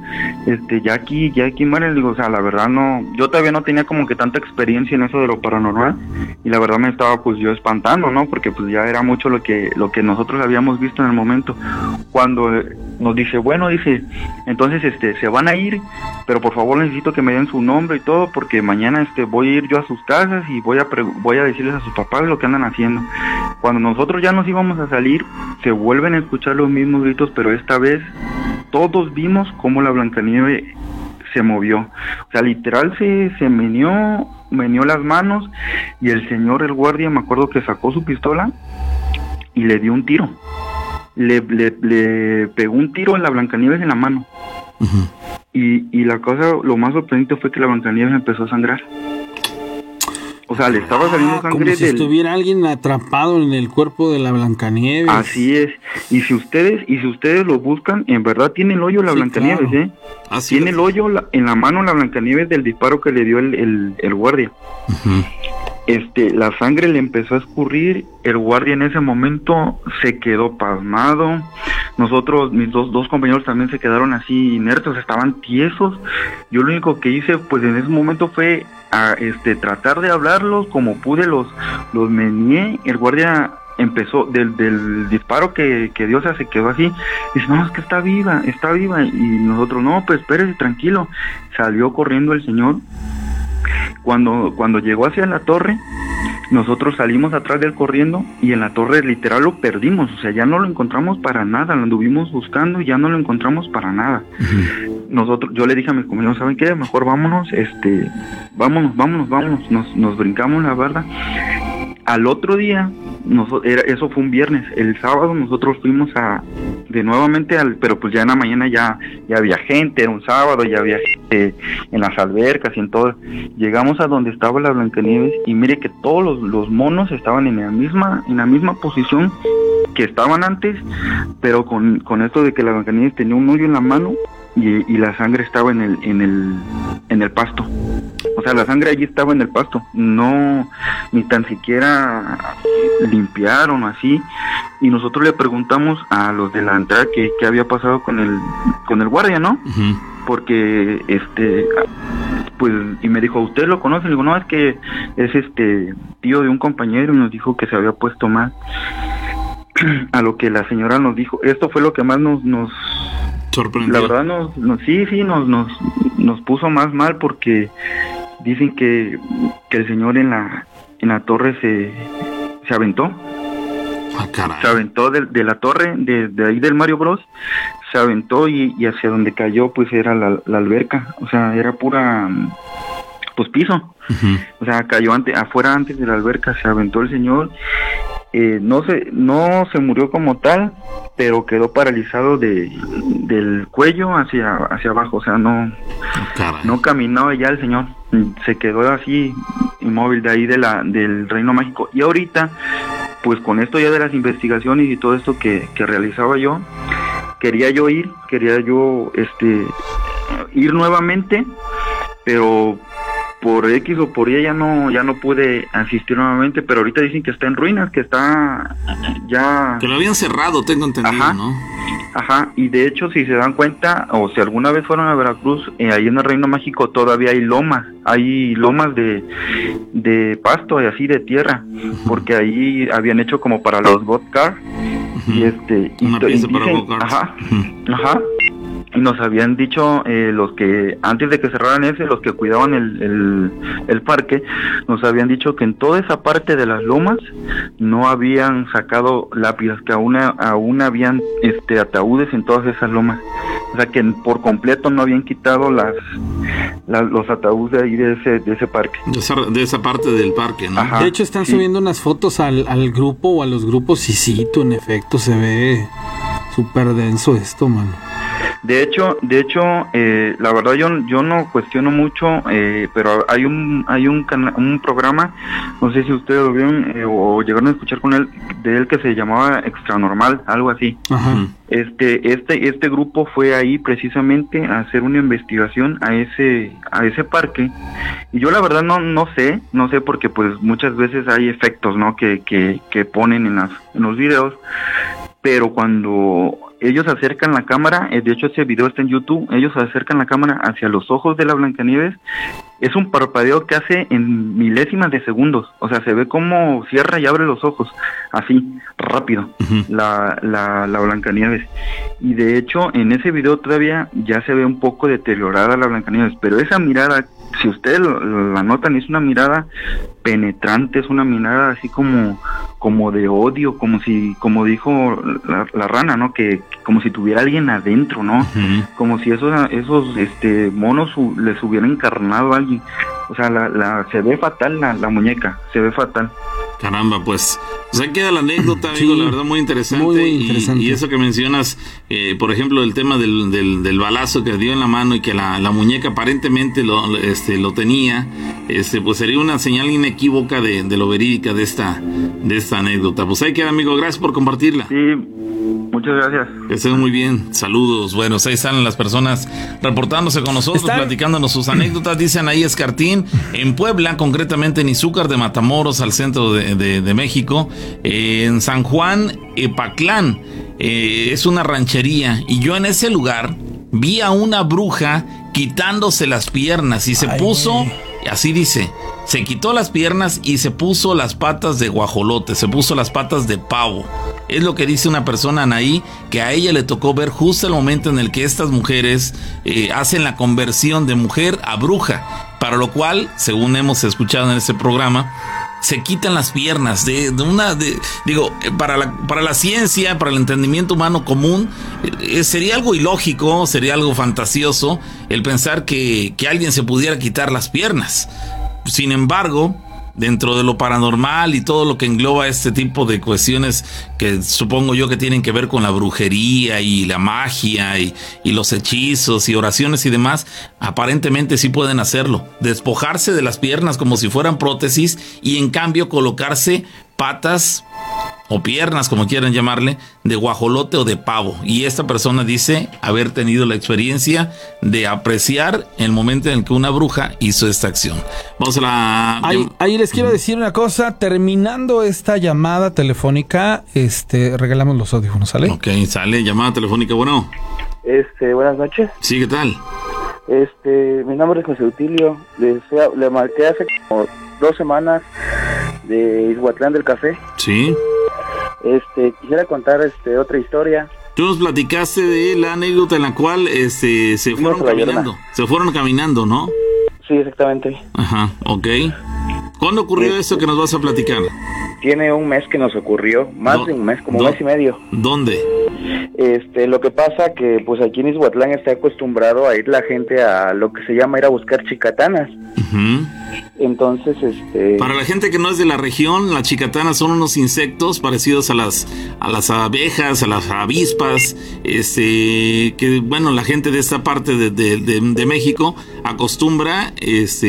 este, ya aquí, ya aquí mueren, digo, o sea, la verdad no, yo todavía no tenía como que tanta experiencia en eso de lo paranormal, y la verdad me estaba pues yo espantando, ¿no? Porque pues ya era mucho lo que, lo que nosotros habíamos visto en el momento, cuando eh, nos dice, bueno, dice, entonces este, se van a ir, pero por favor necesito que me den su nombre y todo, porque mañana este, voy a ir yo a sus casas y voy a, voy a decirles a sus papás lo que andan haciendo. Cuando nosotros ya nos íbamos a salir, se vuelven a escuchar los mismos gritos, pero esta vez todos vimos cómo la Blancanieve se movió. O sea, literal se, se meneó, meneó las manos y el señor, el guardia, me acuerdo que sacó su pistola y le dio un tiro. Le, le, le pegó un tiro en la Blancanieves en la mano. Y, y la cosa, lo más sorprendente fue que la Blancanieves empezó a sangrar. O sea, le estaba saliendo Ah, como sangre si del... estuviera alguien atrapado en el cuerpo de la Blancanieves. Así es. Y si ustedes, y si ustedes lo buscan, en verdad tiene el hoyo la Sí, Blancanieves, claro. ¿eh? Así Tiene es. el hoyo la- en la mano la Blancanieves del disparo que le dio el, el, el guardia. Ujú. Este, la sangre le empezó a escurrir, el guardia en ese momento se quedó pasmado, nosotros, mis dos, dos compañeros también se quedaron así inertes, estaban tiesos, yo lo único que hice pues en ese momento fue a, este, tratar de hablarlos como pude, los, los meneé, el guardia empezó del, del disparo que, que dio, o se quedó así, dice, no, es que está viva, está viva, y nosotros, no, pues espérese, tranquilo, salió corriendo el señor, cuando, cuando llegó hacia la torre, nosotros salimos atrás del corriendo y en la torre literal lo perdimos, o sea, ya no lo encontramos para nada, lo anduvimos buscando y ya no lo encontramos para nada. Nosotros, yo le dije a mis compañeros, ¿saben qué? Mejor vámonos, este, vámonos, vámonos, vámonos, nos, nos brincamos la verdad. Al otro día, era, eso fue un viernes, el sábado nosotros fuimos a, de nuevamente al, pero pues ya en la mañana ya, ya había gente, era un sábado, ya había gente en las albercas y en todo. Llegamos a donde estaba la Blancanieves y mire que todos los, los monos estaban en la misma, en la misma posición que estaban antes, pero con, con esto de que la Blancanieves tenía un hoyo en la mano y, y la sangre estaba en el, en el, en el pasto. O sea, la sangre allí estaba en el pasto, no, ni tan siquiera limpiaron así. Y nosotros le preguntamos a los de la entrada que qué había pasado con el, con el guardia, ¿no? Porque este pues y me dijo usted lo conoce le digo no es que es este tío de un compañero y nos dijo que se había puesto mal a lo que la señora nos dijo. Esto fue lo que más nos nos Sorprendió. la verdad nos, nos sí sí nos nos nos puso más mal porque dicen que que el señor en la en la torre se se aventó. Ah, se aventó de, de la torre, de, de ahí del Mario Bros, se aventó y, y hacia donde cayó pues era la, la alberca, o sea, era pura, pues piso, o sea, cayó ante, afuera antes de la alberca, se aventó el señor, eh, no se, no se murió como tal, pero quedó paralizado de, del cuello hacia, hacia abajo, o sea, no, Ah, caray. no caminaba ya el señor, se quedó así inmóvil de ahí de la, del Reino Mágico. Y ahorita, pues con esto ya de las investigaciones y todo esto que, que realizaba yo, quería yo ir, quería yo este ir nuevamente, pero por X o por Y ya no ya no pude asistir nuevamente, pero ahorita dicen que está en ruinas, que está ya que lo habían cerrado, tengo entendido, Ajá. ¿no? Ajá, y de hecho si se dan cuenta o si alguna vez fueron a Veracruz, eh, ahí en el Reino Mágico todavía hay lomas, hay lomas de, de pasto y así de tierra, porque ahí habían hecho como para los vodka y este y Una to- y pieza para ajá, ajá, nos habían dicho eh, los que antes de que cerraran ese, los que cuidaban el, el, el parque, nos habían dicho que en toda esa parte de las lomas no habían sacado lápidas, que aún, aún habían este ataúdes en todas esas lomas. O sea que por completo no habían quitado las, la- los ataúdes de ahí de ese, de ese parque. De esa, de esa parte del parque, ¿no? Ajá. De hecho, están sí. subiendo unas fotos al, al grupo o a los grupos y sí, tú, en efecto, se ve súper denso esto, mano. De hecho, de hecho, eh, la verdad yo, yo no cuestiono mucho, eh, pero hay un hay un un programa, no sé si ustedes lo vieron eh, o llegaron a escuchar con él de él que se llamaba Extra Normal, algo así. Ajá. Este este este grupo fue ahí precisamente a hacer una investigación a ese a ese parque y yo la verdad no no sé no sé porque pues muchas veces hay efectos no que que, que ponen en las en los videos pero cuando ellos acercan la cámara, eh, de hecho ese video está en YouTube, ellos acercan la cámara hacia los ojos de la Blancanieves, es un parpadeo que hace en milésimas de segundos, o sea, se ve como cierra y abre los ojos, así, rápido, Ujú. la, la, la Blancanieves. Y de hecho, en ese video todavía ya se ve un poco deteriorada la Blancanieves, pero esa mirada, si ustedes la notan, es una mirada penetrante, es una mirada así como como de odio, como si, como dijo la, la rana, ¿no? Que como si tuviera alguien adentro, ¿no? Como si esos, esos este, monos les hubiera encarnado a alguien. O sea, la, la, se ve fatal la, la muñeca, se ve fatal. Caramba, pues, pues ahí queda la anécdota, Sí, amigo, la verdad muy interesante. muy, muy y- interesante. Y, eso que mencionas, eh, por ejemplo, el tema del, del, del balazo que dio en la mano y que la, la muñeca aparentemente lo, este, lo tenía, este, pues sería una señal inequívoca de, de lo verídica de esta, de esta anécdota. Pues ahí queda, amigo, gracias por compartirla. Sí, muchas gracias. Que estén muy bien. Saludos. Bueno, ahí están las personas reportándose con nosotros, Están- platicándonos sus anécdotas. Dicen ahí Escartín, en Puebla, concretamente en Izúcar de Matamoros, al centro de, de- de México. Eh, en San Juan, Epaclán, eh, es una ranchería. Y yo en ese lugar vi a una bruja quitándose las piernas y se Ay, puso, así dice, se quitó las piernas y se puso las patas de guajolote, se puso las patas de pavo. Es lo que dice una persona Anaí, que a ella le tocó ver justo el momento en el que estas mujeres eh, hacen la conversión de mujer a bruja, para lo cual, según hemos escuchado en este programa, se quitan las piernas de, una de, digo eh, para la, para la ciencia para el entendimiento humano común eh, eh, sería algo ilógico sería algo fantasioso el pensar que, que alguien se pudiera quitar las piernas. Sin embargo dentro de lo paranormal y todo lo que engloba este tipo de cuestiones que supongo yo que tienen que ver con la brujería y la magia y, los hechizos y oraciones y demás, aparentemente sí pueden hacerlo. Despojarse de las piernas como si fueran prótesis y en cambio colocarse patas o piernas, como quieran llamarle, de guajolote o de pavo. Y esta persona dice haber tenido la experiencia de apreciar el momento en el que una bruja hizo esta acción. Vamos a la... Ahí, ahí les quiero decir una cosa, terminando esta llamada telefónica, este, regalamos los audífonos, ¿sale? Ok, sale llamada telefónica. Bueno, Este, buenas noches. sí, ¿qué tal? Este, mi nombre es José Utilio. Le, le marqué hace como dos semanas de Ishuatlán del Café. Sí. Este, quisiera contar este otra historia. Tú nos platicaste de la anécdota en la cual este, se fueron caminando. Se fueron caminando, ¿no? Sí, exactamente. Ajá, ok. ¿Cuándo ocurrió eso que nos vas a platicar? Tiene un mes que nos ocurrió, más No, de un mes, como un mes y medio. ¿Dónde? Este, lo que pasa que pues aquí en Ishuatlán está acostumbrado a ir la gente a lo que se llama ir a buscar chicatanas. Ujú. Entonces, este, Para la gente que no es de la región, las chicatanas son unos insectos parecidos a las a las abejas, a las avispas, este que bueno, la gente de esta parte de, de- de- de México acostumbra este,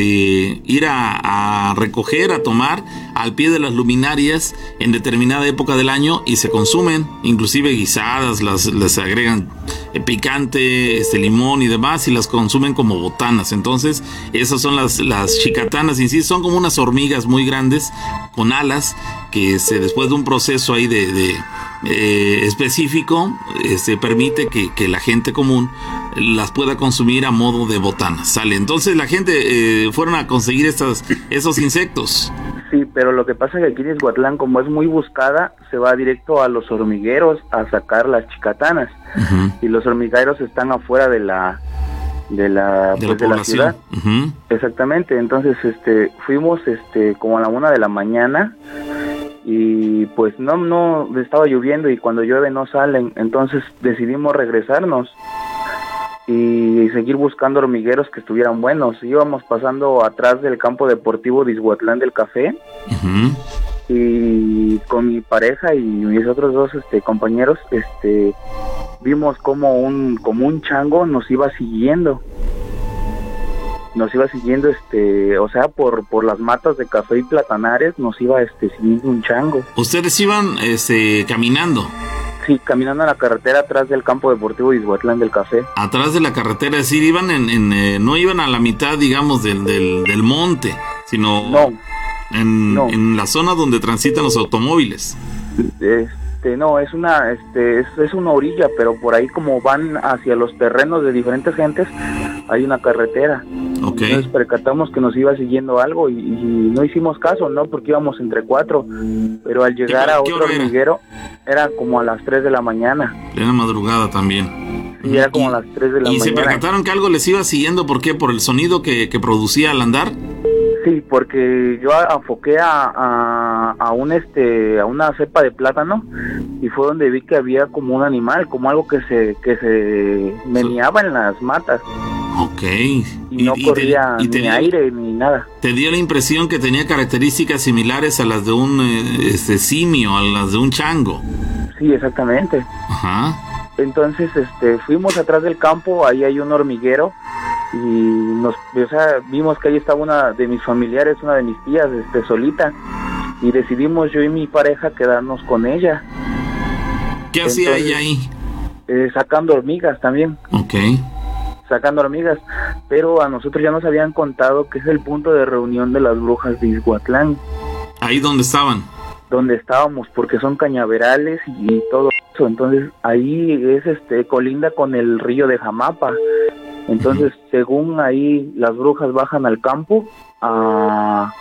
ir a, recoger, a tomar al pie de las luminarias en determinada época del año y se consumen, inclusive guisadas, las, les agregan eh, picante, este limón y demás y las consumen como botanas. Entonces, esas son las, las chicatanas, insisto, son como unas hormigas muy grandes con alas que se, después de un proceso ahí de, de eh, específico, este, permite que, que, la gente común las pueda consumir a modo de botanas. Sale. Entonces la gente eh, fueron a conseguir estas, esos insectos. Sí, pero lo que pasa es que aquí en Esguatlán, como es muy buscada, se va directo a los hormigueros a sacar las chicatanas. Uh -huh. Y los hormigueros están afuera de la de la, de pues, la, de la ciudad. Uh -huh. Exactamente. Entonces, este, fuimos, este, como a la una de la mañana y pues no, no estaba lloviendo y cuando llueve no salen. Entonces decidimos regresarnos y seguir buscando hormigueros que estuvieran buenos. Íbamos pasando atrás del campo deportivo de Izhuatlán del Café Uh -huh. y con mi pareja y mis otros dos este, compañeros este, vimos como un, como un chango nos iba siguiendo. Nos iba siguiendo, este, o sea, por, por las matas de café y platanares nos iba este, siguiendo un chango. Ustedes iban este, caminando. Sí, caminando en la carretera atrás del campo deportivo de Izhuatlán del Café. Atrás de la carretera, es decir, iban en, en eh, no iban a la mitad, digamos, del, del, del monte, sino no, en, no. en la zona donde transitan los automóviles. Este, no, es una, este, es, es una orilla, pero por ahí como van hacia los terrenos de diferentes gentes, hay una carretera. Okay. Entonces percatamos que nos iba siguiendo algo y, y, no hicimos caso, ¿no? Porque íbamos entre cuatro. Pero al llegar a otro hormiguero, era? era? como a las 3 de la mañana. Plena madrugada también. Sí, era como a las 3 de la ¿Y mañana. ¿Y se percataron que algo les iba siguiendo? ¿Por qué? ¿Por el sonido que, que producía al andar? Sí, porque yo enfoqué a, a, a, un este a una cepa de plátano y fue donde vi que había como un animal, como algo que se que se meneaba en las matas. Ok. Y, no y corría te, y ni aire ni nada. ¿Te dio la impresión que tenía características similares a las de un este, simio, a las de un chango? Sí, exactamente. Ajá. Entonces, este, fuimos atrás del campo, ahí hay un hormiguero y nos, o sea, vimos que ahí estaba una de mis familiares, una de mis tías, este, solita y decidimos yo y mi pareja quedarnos con ella. ¿Qué hacía ella ahí? Eh, sacando hormigas también. Ok sacando hormigas, pero a nosotros ya nos habían contado que es el punto de reunión de las brujas de Izhuatlán. ¿Ahí donde estaban? Donde estábamos, porque son cañaverales y, y todo eso, entonces ahí es este colinda con el río de Jamapa. Entonces, uh -huh. según ahí las brujas bajan al campo a,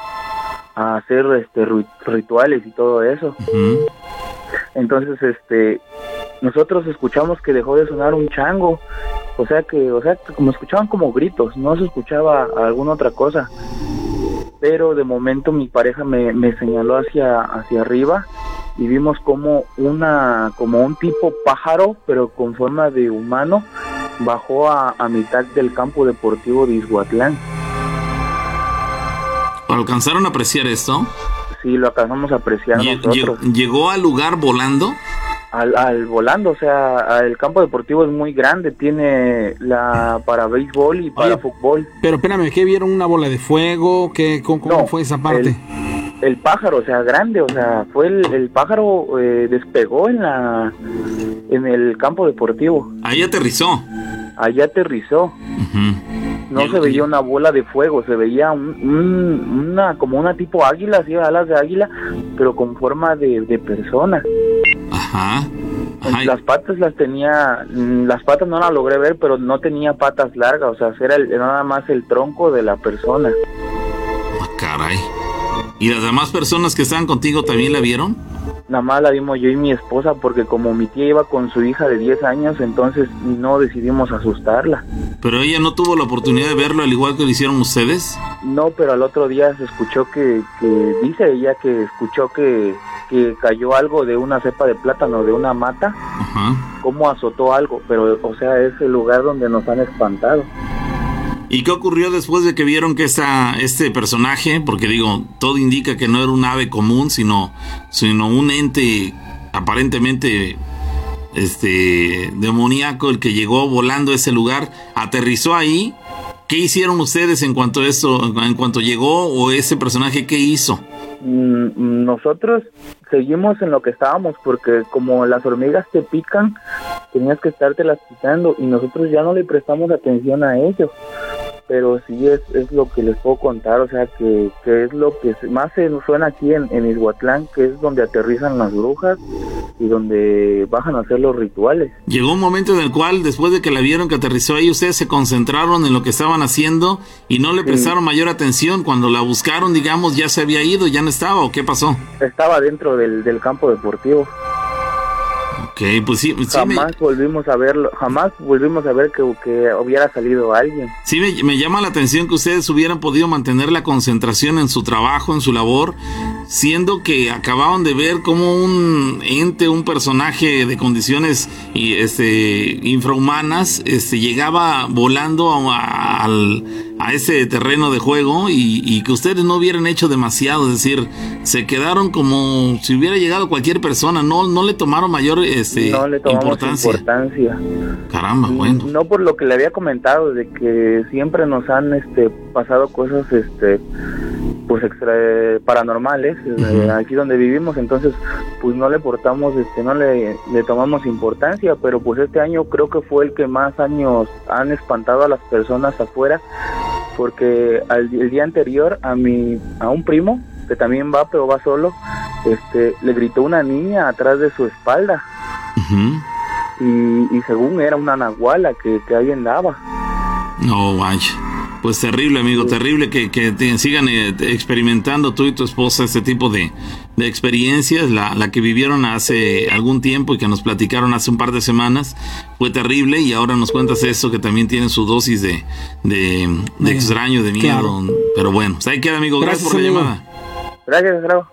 a hacer este rituales y todo eso. Uh -huh. Entonces, este nosotros escuchamos que dejó de sonar un chango o sea que, o sea, como escuchaban como gritos, no se escuchaba alguna otra cosa. Pero de momento mi pareja me, me señaló hacia, hacia arriba y vimos como una, como un tipo pájaro, pero con forma de humano, bajó a, a mitad del campo deportivo de Izhuatlán. ¿Alcanzaron a apreciar esto? Sí, lo alcanzamos a apreciar nosotros. ¿Llegó al lugar volando? Al, al, volando, o sea, el campo deportivo es muy grande, tiene la para béisbol y para Oye, fútbol. Pero espérame, ¿qué vieron? ¿Una bola de fuego? ¿Qué, ¿Cómo, cómo no, fue esa parte? El, el, pájaro, o sea, grande, o sea, fue el, el pájaro eh, despegó en la en el campo deportivo. Ahí aterrizó. Ahí aterrizó. Uh -huh. No se veía una bola de fuego, se veía un, un, una como una tipo águila, así alas de águila, pero con forma de, de persona. Ajá. Ajá. Las patas las tenía, las patas no las logré ver, pero no tenía patas largas, o sea, era, el, era nada más el tronco de la persona. Ah, caray. ¿Y las demás personas que estaban contigo también la vieron? Nada más la vimos yo y mi esposa porque como mi tía iba con su hija de 10 años, entonces no decidimos asustarla. ¿Pero ella no tuvo la oportunidad de verlo al igual que lo hicieron ustedes? No, pero al otro día se escuchó que, que dice ella que escuchó que, que cayó algo de una cepa de plátano, de una mata, Ajá. como azotó algo, pero o sea, es el lugar donde nos han espantado. ¿Y qué ocurrió después de que vieron que esta, este personaje, porque digo, todo indica que no era un ave común, sino, sino un ente aparentemente este demoníaco el que llegó volando a ese lugar, aterrizó ahí? ¿Qué hicieron ustedes en cuanto a esto, en cuanto llegó o ese personaje qué hizo? Mm, Nosotros seguimos en lo que estábamos porque como las hormigas te pican, tenías que estarte las quitando y nosotros ya no le prestamos atención a ellos. Pero sí es, es lo que les puedo contar, o sea, que, que es lo que más se suena aquí en, en Izhuatlán, que es donde aterrizan las brujas y donde bajan a hacer los rituales. Llegó un momento en el cual, después de que la vieron que aterrizó ahí, ustedes se concentraron en lo que estaban haciendo y no le prestaron mayor atención. Cuando la buscaron, digamos, ya se había ido, ya no estaba, ¿o qué pasó? Estaba dentro del, del campo deportivo. Ok, pues sí, sí me, Jamás volvimos a verlo, jamás volvimos a ver que, que hubiera salido alguien. sí me, me llama la atención que ustedes hubieran podido mantener la concentración en su trabajo, en su labor, siendo que acababan de ver como un ente, un personaje de condiciones y, este, infrahumanas, este, llegaba volando a, al- a ese terreno de juego y, y que ustedes no hubieran hecho demasiado, es decir, se quedaron como si hubiera llegado cualquier persona, no, no le tomaron mayor este, no le tomamos importancia. importancia. Caramba, bueno. No por lo que le había comentado de que siempre nos han este pasado cosas este pues extra paranormales eh, aquí donde vivimos, entonces pues no le portamos este no le, le tomamos importancia, pero pues este año creo que fue el que más años han espantado a las personas afuera porque al, el día anterior a mi a un primo que también va pero va solo este le gritó una niña atrás de su espalda y, y según era una nahuala que, que ahí andaba. No, vaya. Pues terrible, amigo, terrible que, que te sigan eh, experimentando tú y tu esposa este tipo de, de experiencias. La, la que vivieron hace algún tiempo y que nos platicaron hace un par de semanas fue terrible y ahora nos cuentas eso que también tiene su dosis de, de, de extraño, de miedo. Claro. Pero bueno, pues ahí queda, amigo. Gracias, Gracias, por la amigo. llamada. Gracias, Grau.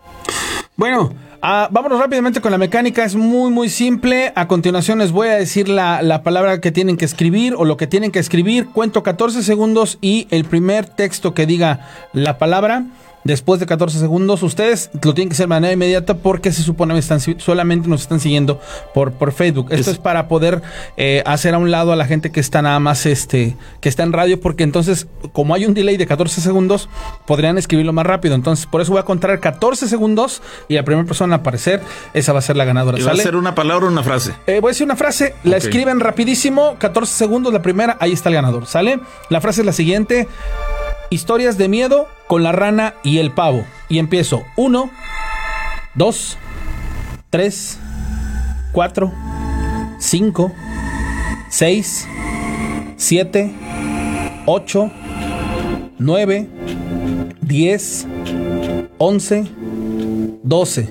Bueno, ah, vámonos rápidamente con la mecánica. Es muy, muy simple. A continuación les voy a decir la, la palabra que tienen que escribir o lo que tienen que escribir. Cuento 14 segundos y el primer texto que diga la palabra. Después de 14 segundos, ustedes lo tienen que hacer de manera inmediata porque se supone que están, solamente nos están siguiendo por, por Facebook. Esto Es- es, para poder eh, hacer a un lado a la gente que está nada más, este, que está en radio, porque entonces, como hay un delay de 14 segundos, podrían escribirlo más rápido. Entonces, por eso voy a contar 14 segundos y la primera persona a aparecer, esa va a ser la ganadora. ¿Y va a ser una palabra o una frase? Eh, voy a decir una frase, la escriben rapidísimo, 14 segundos la primera, ahí está el ganador, ¿sale? La frase es la siguiente, historias de miedo con la rana y el pavo. Y empiezo, 1, 2, 3, 4, 5, 6, 7, 8, 9, 10, 11, 12,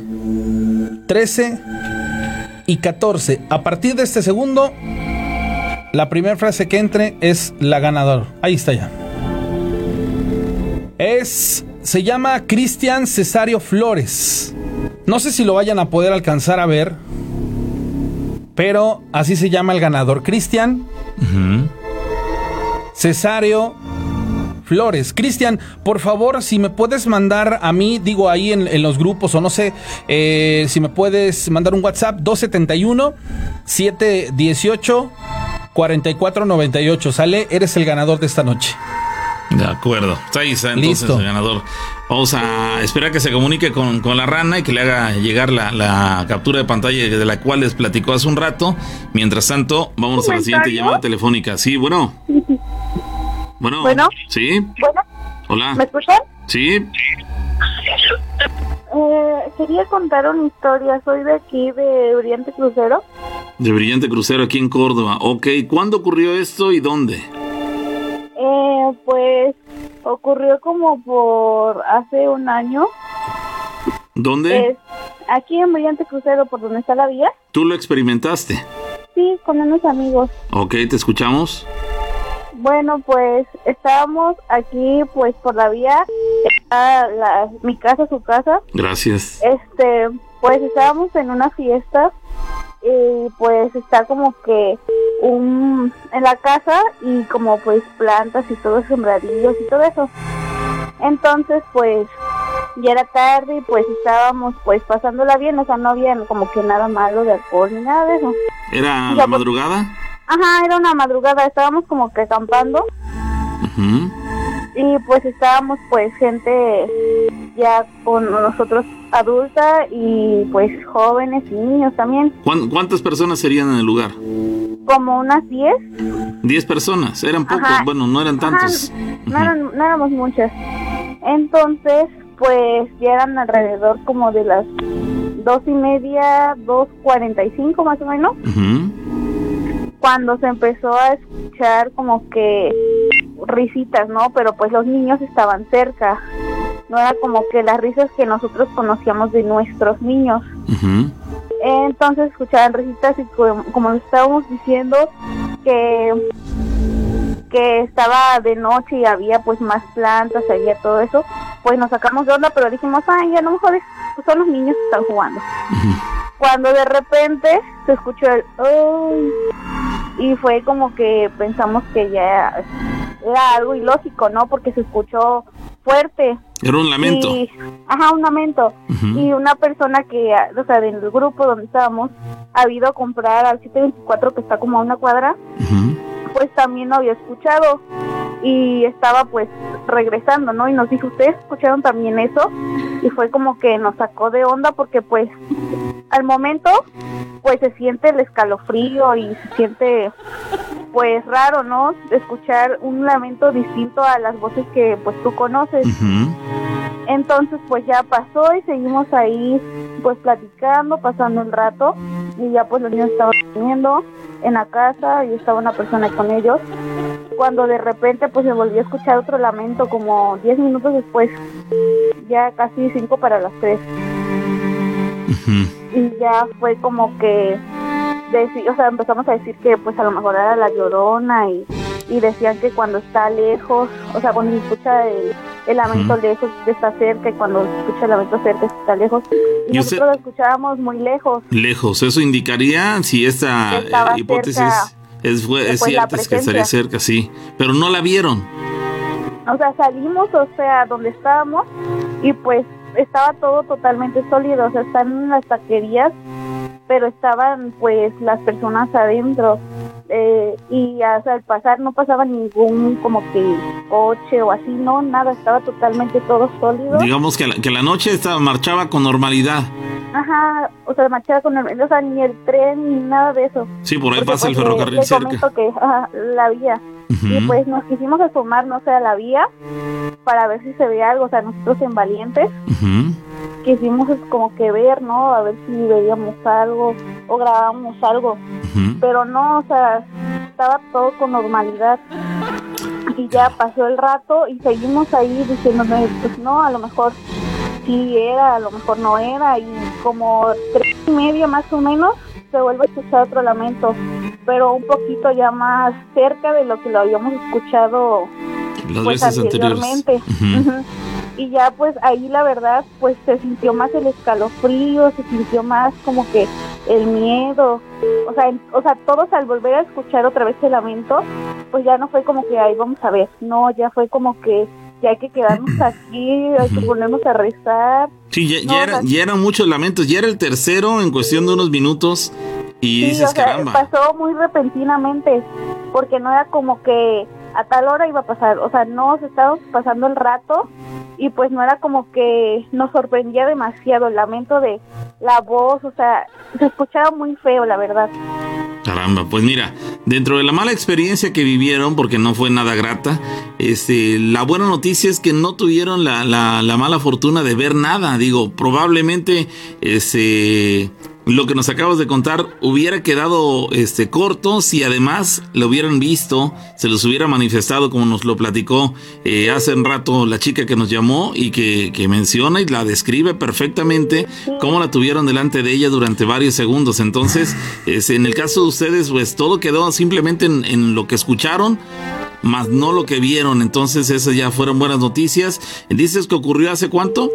13, y 14. A partir de este segundo, la primera frase que entre es la ganadora. Ahí está ya. Es. Se llama Cristian Cesario Flores. No sé si lo vayan a poder alcanzar a ver. Pero así se llama el ganador. Cristian Cesario Flores. Cristian, por favor, si me puedes mandar a mí, digo ahí en, en los grupos o no sé, eh, si me puedes mandar un WhatsApp 271-718-4498. Sale, eres el ganador de esta noche. De acuerdo. Está ahí está entonces Listo. el ganador. Vamos a esperar que se comunique con, con la rana y que le haga llegar la, la captura de pantalla de la cual les platicó hace un rato. Mientras tanto, vamos a la siguiente llamada telefónica. Sí, bueno. Bueno. Bueno. Sí. Bueno, Hola. ¿me escuchan? Sí. Eh, quería contar una historia. Soy de aquí, de Oriente Crucero. De Brillante Crucero aquí en Córdoba. Ok. ¿Cuándo ocurrió esto y dónde? Eh, pues ocurrió como por hace un año. ¿Dónde? Es aquí en Brillante Crucero, por donde está la vía. Tú lo experimentaste. Sí, con unos amigos. Ok, te escuchamos. Bueno, pues estábamos aquí, pues por la vía. Está la, mi casa, su casa. Gracias. Este, pues estábamos en una fiesta y pues está como que un en la casa y como pues plantas y todos sembradillos y todo eso. Entonces, pues ya era tarde y pues estábamos pues pasándola bien, o sea, no había como que nada malo de alcohol ni nada de eso. ¿Era la pues- madrugada? Ajá, era una madrugada, estábamos como que acampando Ujú. y pues estábamos pues gente ya con nosotros adulta y pues jóvenes y niños también, ¿Cuán- ¿Cuántas personas serían en el lugar? como unas 10. Diez personas, eran pocos, Ajá. bueno, no eran tantos. No, eran- no éramos muchas. Entonces, pues ya eran alrededor como de las dos y media, dos cuarenta y cinco más o menos, cuando se empezó a escuchar como que risitas, ¿no? Pero pues los niños estaban cerca. No era como que las risas que nosotros conocíamos de nuestros niños. Entonces escuchaban risitas y como, como estábamos diciendo que que estaba de noche y había pues más plantas, había todo eso, pues nos sacamos de onda, pero dijimos, ay, a lo mejor es- pues, son los niños que están jugando. Cuando de repente se escuchó el "Ay", y fue como que pensamos que ya era algo ilógico, ¿no? Porque se escuchó fuerte. Era un lamento. Y- ajá, un lamento. Y una persona que, o sea, del grupo donde estábamos, ha ido a comprar al 724 que está como a una cuadra, pues también lo había escuchado y estaba pues regresando, ¿no? Y nos dijo, ¿ustedes escucharon también eso? Y fue como que nos sacó de onda porque pues al momento pues se siente el escalofrío y se siente pues raro, ¿no? Escuchar un lamento distinto a las voces que pues tú conoces. Entonces pues ya pasó y seguimos ahí pues platicando, pasando el rato y ya pues los niños estaban durmiendo en la casa y estaba una persona con ellos. Cuando de repente pues se volvió a escuchar otro lamento como 10 minutos después, ya casi 5 para las 3 Ujú. y ya fue como que o sea, empezamos a decir que pues a lo mejor era la llorona y, y decían que cuando está lejos, o sea, cuando se escucha el, el lamento lejos está cerca y cuando se escucha el lamento cerca está lejos. Y, ¿Y usted- nosotros lo escuchábamos muy lejos. Lejos, eso indicaría si esta estaba eh, hipótesis cerca, es, fue- es cierta, es que estaría cerca, sí. Pero no la vieron. O sea, salimos, o sea, donde estábamos y pues estaba todo totalmente sólido, o sea, están las taquerías, pero estaban pues las personas adentro. Eh, y al pasar no pasaba ningún como que coche o así, no, nada, estaba totalmente todo sólido. Digamos que la, que la noche estaba, marchaba con normalidad. Ajá, o sea, marchaba con el, o sea, ni el tren ni nada de eso. Sí, por ahí Porque, pasa el pues, ferrocarril le cerca. que ajá, la vía. Y pues nos quisimos asomar, no sé, a la vía para ver si se veía algo. O sea, nosotros en Valientes Ujú. quisimos es como que ver, ¿no? A ver si veíamos algo o grabábamos algo. Pero no, o sea, estaba todo con normalidad. Y ya pasó el rato y seguimos ahí diciéndome, pues no, a lo mejor sí era, a lo mejor no era. Y como tres y media más o menos se vuelve a escuchar otro lamento, pero un poquito ya más cerca de lo que lo habíamos escuchado Las pues veces anteriores. anteriormente. Ujú. Y ya pues ahí la verdad pues se sintió más el escalofrío, se sintió más como que el miedo. O sea, en- o sea, todos al volver a escuchar otra vez el lamento, pues ya no fue como que ahí vamos a ver, no, ya fue como que ya hay que quedarnos aquí, hay que ponernos a rezar. Sí, ya, ya, era- ya eran muchos lamentos. Ya era el tercero en cuestión de unos minutos. Y Sí, dices, o sea, caramba. pasó muy repentinamente, porque no era como que a tal hora iba a pasar, o sea, no, se estábamos pasando el rato y pues no era como que nos sorprendía demasiado el lamento de la voz, o sea, se escuchaba muy feo, la verdad. Caramba, pues mira, dentro de la mala experiencia que vivieron, porque no fue nada grata, este, la buena noticia es que no tuvieron la, la- la mala fortuna de ver nada. Digo, probablemente este, lo que nos acabas de contar hubiera quedado este, corto si además lo hubieran visto, se los hubiera manifestado como nos lo platicó eh, hace un rato la chica que nos llamó y que, que menciona y la describe perfectamente cómo la tuvieron delante de ella durante varios segundos. Entonces, es, en el caso de ustedes, pues todo quedó simplemente en, en lo que escucharon, más no lo que vieron. Entonces, esas ya fueron buenas noticias. Dices que ocurrió hace cuánto?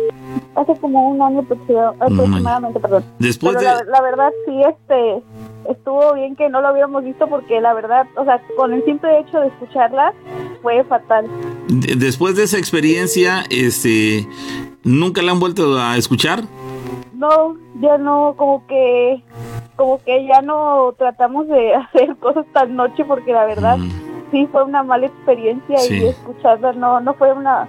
Hace como un año aproxima- año. aproximadamente, perdón. Después Pero de... la, la verdad sí, este, estuvo bien que no lo hubiéramos visto porque la verdad, o sea, con el simple hecho de escucharla fue fatal. de- después de esa experiencia, este, ¿nunca la han vuelto a escuchar? No, ya no, como que, como que ya no tratamos de hacer cosas tan noche porque la verdad Mm. Sí fue una mala experiencia Sí. y escucharla no, no fue una,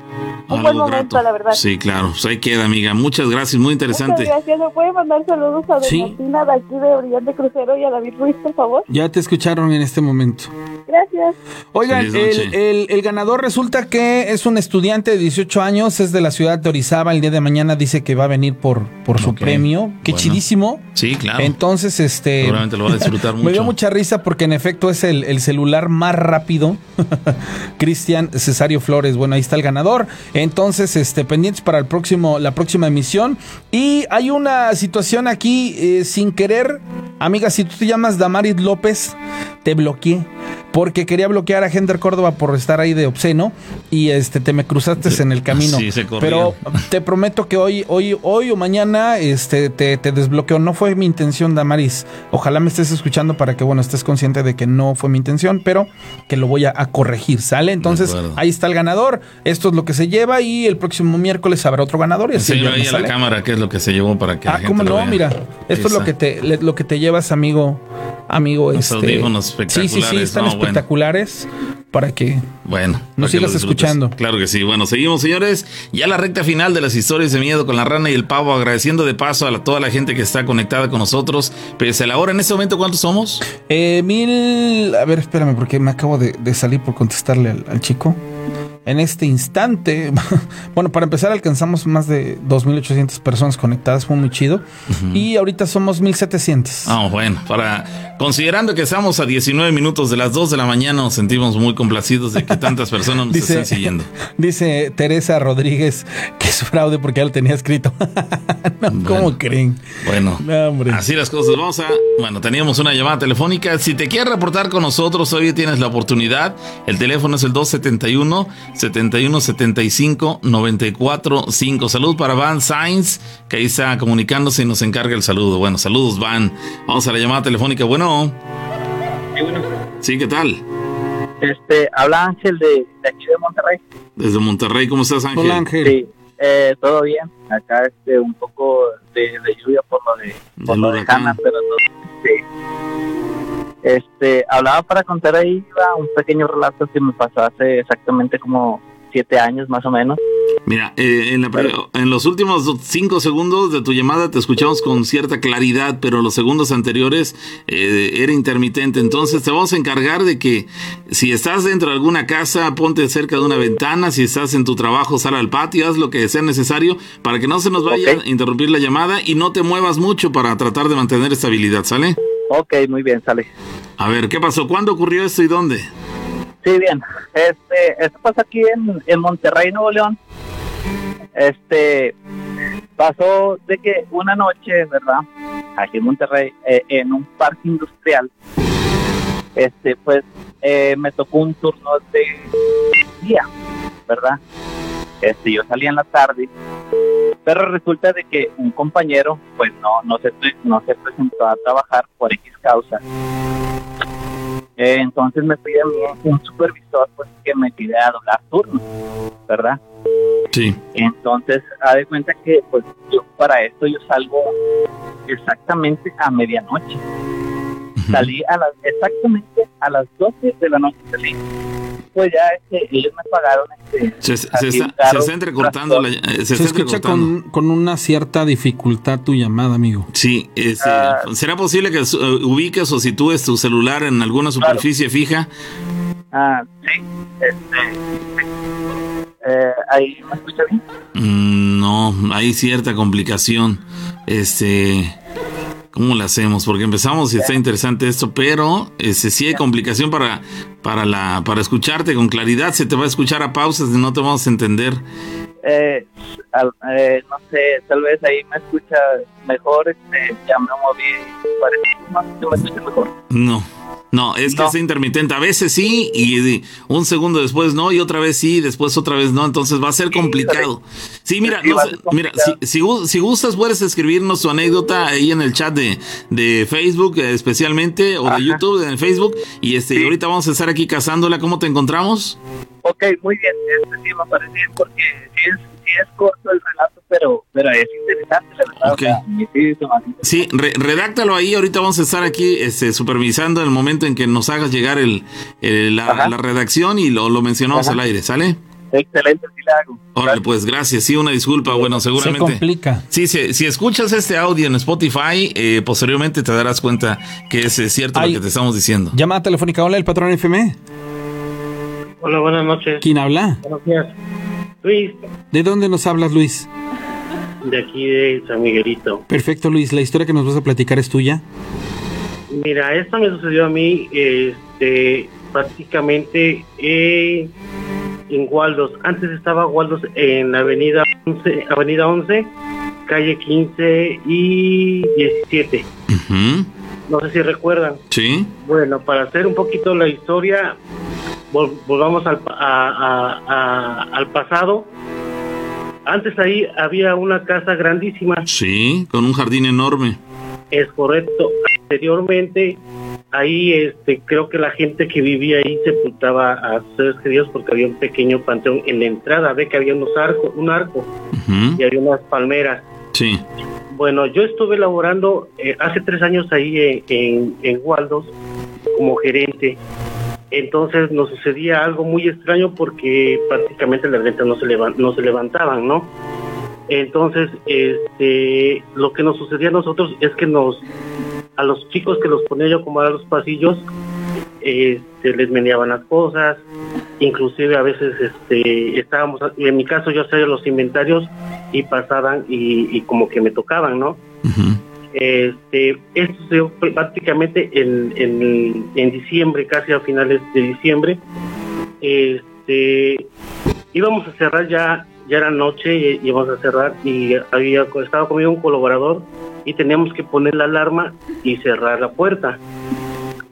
un buen momento, grato. la verdad. Sí, claro. Pues ahí queda, amiga. Muchas gracias, muy interesante. Muchas gracias. ¿Me puede mandar saludos a Sí. De aquí de Brillante Crucero y a David Ruiz, por favor? Ya te escucharon en este momento. Gracias. Oigan, el, el- el ganador resulta que es un estudiante de 18 años, es de la ciudad de Orizaba. El día de mañana dice que va a venir por, por su Ok, premio. Qué bueno. chidísimo. Sí, claro. Entonces, este. Seguramente lo va a disfrutar mucho. Me dio mucha risa porque en efecto es el, el celular más rápido. Cristian Cesario Flores. Bueno, ahí está el ganador. Entonces, este, pendientes para el próximo, la próxima emisión. Y hay una situación aquí, eh, sin querer. Amiga, si tú te llamas Damaris López, te bloqueé. Porque quería bloquear a Gender Córdoba por estar ahí de obsceno. Y este te me cruzaste en el camino. Sí, se. Pero te prometo que hoy, hoy, hoy o mañana este, te, te desbloqueo. No fue mi intención, Damaris. Ojalá me estés escuchando para que, bueno, estés consciente de que no fue mi intención, pero que lo voy a, a corregir, ¿sale? Entonces, ahí está el ganador. Esto es lo que se lleva y el próximo miércoles habrá otro ganador. Y así el Enséñalo ahí a la cámara qué es lo que se llevó para que la Ah, gente cómo lo no, vea. mira. Esto es lo que te lo que te llevas, amigo, amigo, Los este. audífonos Sí, sí, sí, espectaculares, están no, bueno. espectaculares para que Bueno, Nos sigas escuchando. Claro que sí. Bueno, seguimos, señores. Ya la recta final de las historias de miedo con la rana y el pavo. Agradeciendo de paso a la- toda la gente que está conectada con nosotros. Pese a la hora, en este momento, ¿cuántos somos? Eh, mil. A ver, espérame, porque me acabo de, de salir por contestarle al, al chico. En este instante, bueno, para empezar, alcanzamos más de 2.800 personas conectadas, fue muy chido. Y ahorita somos 1.700. Ah, bueno, para considerando que estamos a 19 minutos de las 2 de la mañana, nos sentimos muy complacidos de que tantas personas nos Dice, estén siguiendo. dice Teresa Rodríguez que es fraude porque ya lo tenía escrito. No, ¿Cómo Bueno. creen? Bueno, No, así las cosas. Vamos a. Bueno, teníamos una llamada telefónica. Si te quieres reportar con nosotros, hoy tienes la oportunidad. El teléfono es el 271 7175 945. Salud para Van Sainz, que ahí está comunicándose y nos encarga el saludo. Bueno, saludos, Van. Vamos a la llamada telefónica. Bueno, sí, ¿qué tal? Este, habla Ángel de, de aquí de Monterrey. Desde Monterrey, ¿cómo estás, Ángel? Hola, Ángel. Sí, eh, todo bien. Acá este, un poco de, de lluvia por lo de, por lo de. Hanna, pero todo, sí. Este, hablaba para contar ahí un pequeño relato que me pasó hace exactamente como siete años más o menos. Mira, eh, en, la en los últimos cinco segundos de tu llamada te escuchamos con cierta claridad, pero los segundos anteriores eh, era intermitente. Entonces te vamos a encargar de que si estás dentro de alguna casa, ponte cerca de una ventana. Si estás en tu trabajo, sal al patio, haz lo que sea necesario para que no se nos vaya a interrumpir la llamada y no te muevas mucho para tratar de mantener estabilidad, ¿sale? Ok, muy bien, sale. A ver, ¿qué pasó? ¿Cuándo ocurrió esto y dónde? Sí, bien. Este, esto pasa aquí en, en Monterrey, Nuevo León. Este, pasó de que una noche, ¿verdad? Aquí en Monterrey, eh, en un parque industrial, este, pues, eh, me tocó un turno de día, ¿verdad? Este, yo salí en la tarde, pero resulta de que un compañero, pues, no, no se, no se presentó a trabajar por X causa. Eh, entonces me pide a mí un supervisor pues que me pide a doblar turnos, ¿verdad? Sí. Entonces, ha de cuenta que pues yo para esto yo salgo exactamente a medianoche. Salí a las exactamente a las 12 de la noche salí. Pues ya este, ellos me pagaron este Se, se está, se está entrecortando. la- eh, se está escucha entrecortando. con, con una cierta dificultad tu llamada, amigo. Sí, es, eh, Ah. ¿será posible que eh, ubiques o sitúes tu celular en alguna superficie fija? Ah, sí, este, eh, ahí me escucha bien. Mm, no, hay cierta complicación. Este, ¿cómo lo hacemos? Porque empezamos y está interesante esto, pero este, sí hay complicación para, para, la, para escucharte con claridad. Se te va a escuchar a pausas y no te vamos a entender. Eh, eh, no sé, tal vez ahí me escucha mejor, este, ya me moví, parece que no, me escucha mejor. No. No, es que No. es intermitente. A veces sí y y un segundo después no y otra vez sí, después otra vez no. Entonces va a ser complicado. Sí, mira, no mira, si, si, si gustas puedes escribirnos tu anécdota ahí en el chat de, de Facebook eh, especialmente o de Ajá. YouTube en el Facebook y este y ahorita vamos a estar aquí cazándola. ¿Cómo te encontramos? Ok, muy bien, este sí me parece bien porque es, sí es corto el relato, pero, pero es interesante, la verdad. Ok. o sea, sí, sí, se Sí, re- redáctalo ahí. Ahorita vamos a estar aquí este, supervisando el momento en que nos hagas llegar el, el- la, la redacción y lo, lo mencionamos Ajá. al aire, ¿sale? Excelente, sí le hago. Órale, pues gracias. Sí, una disculpa. Bueno, Se seguramente. complica. Sí, si, si escuchas este audio en Spotify, eh, posteriormente te darás cuenta que es eh, cierto Ay. lo que te estamos diciendo. Llamada telefónica, hola, el patrón FM. Hola, buenas noches. ¿Quién habla? Buenos días. Luis, ¿De dónde nos hablas, Luis? de aquí de San Miguelito. Perfecto, Luis. La historia que nos vas a platicar es tuya. Mira, esto me sucedió a mí este, prácticamente eh, en Waldos. Antes estaba Waldos en la avenida 11, avenida 11, calle 15 y 17. Ujú. No sé si recuerdan. Sí. Bueno, para hacer un poquito la historia, volvamos al, pa- a- a- a- al pasado. Antes ahí había una casa grandísima, Sí, con un jardín enorme. es correcto. Anteriormente, ahí este, creo que la gente que vivía ahí sepultaba a seres queridos porque había un pequeño panteón en la entrada. Ve que había unos arcos, un arco y había unas palmeras. Sí. Bueno, yo estuve laborando eh, hace tres años ahí en, en, en Waldos como gerente. Entonces nos sucedía algo muy extraño porque prácticamente las ventas no se, levantaban, ¿no? Entonces, este, lo que nos sucedía a nosotros es que nos, a los chicos que los ponía yo como a los pasillos, este, les meneaban las cosas, inclusive a veces este, estábamos, en mi caso yo hacía los inventarios y pasaban y, como que me tocaban, ¿no? Este, esto se dio prácticamente en, en, diciembre, casi a finales de diciembre. Este, íbamos a cerrar ya, ya era noche, y íbamos a cerrar y había estaba conmigo un colaborador y teníamos que poner la alarma y cerrar la puerta.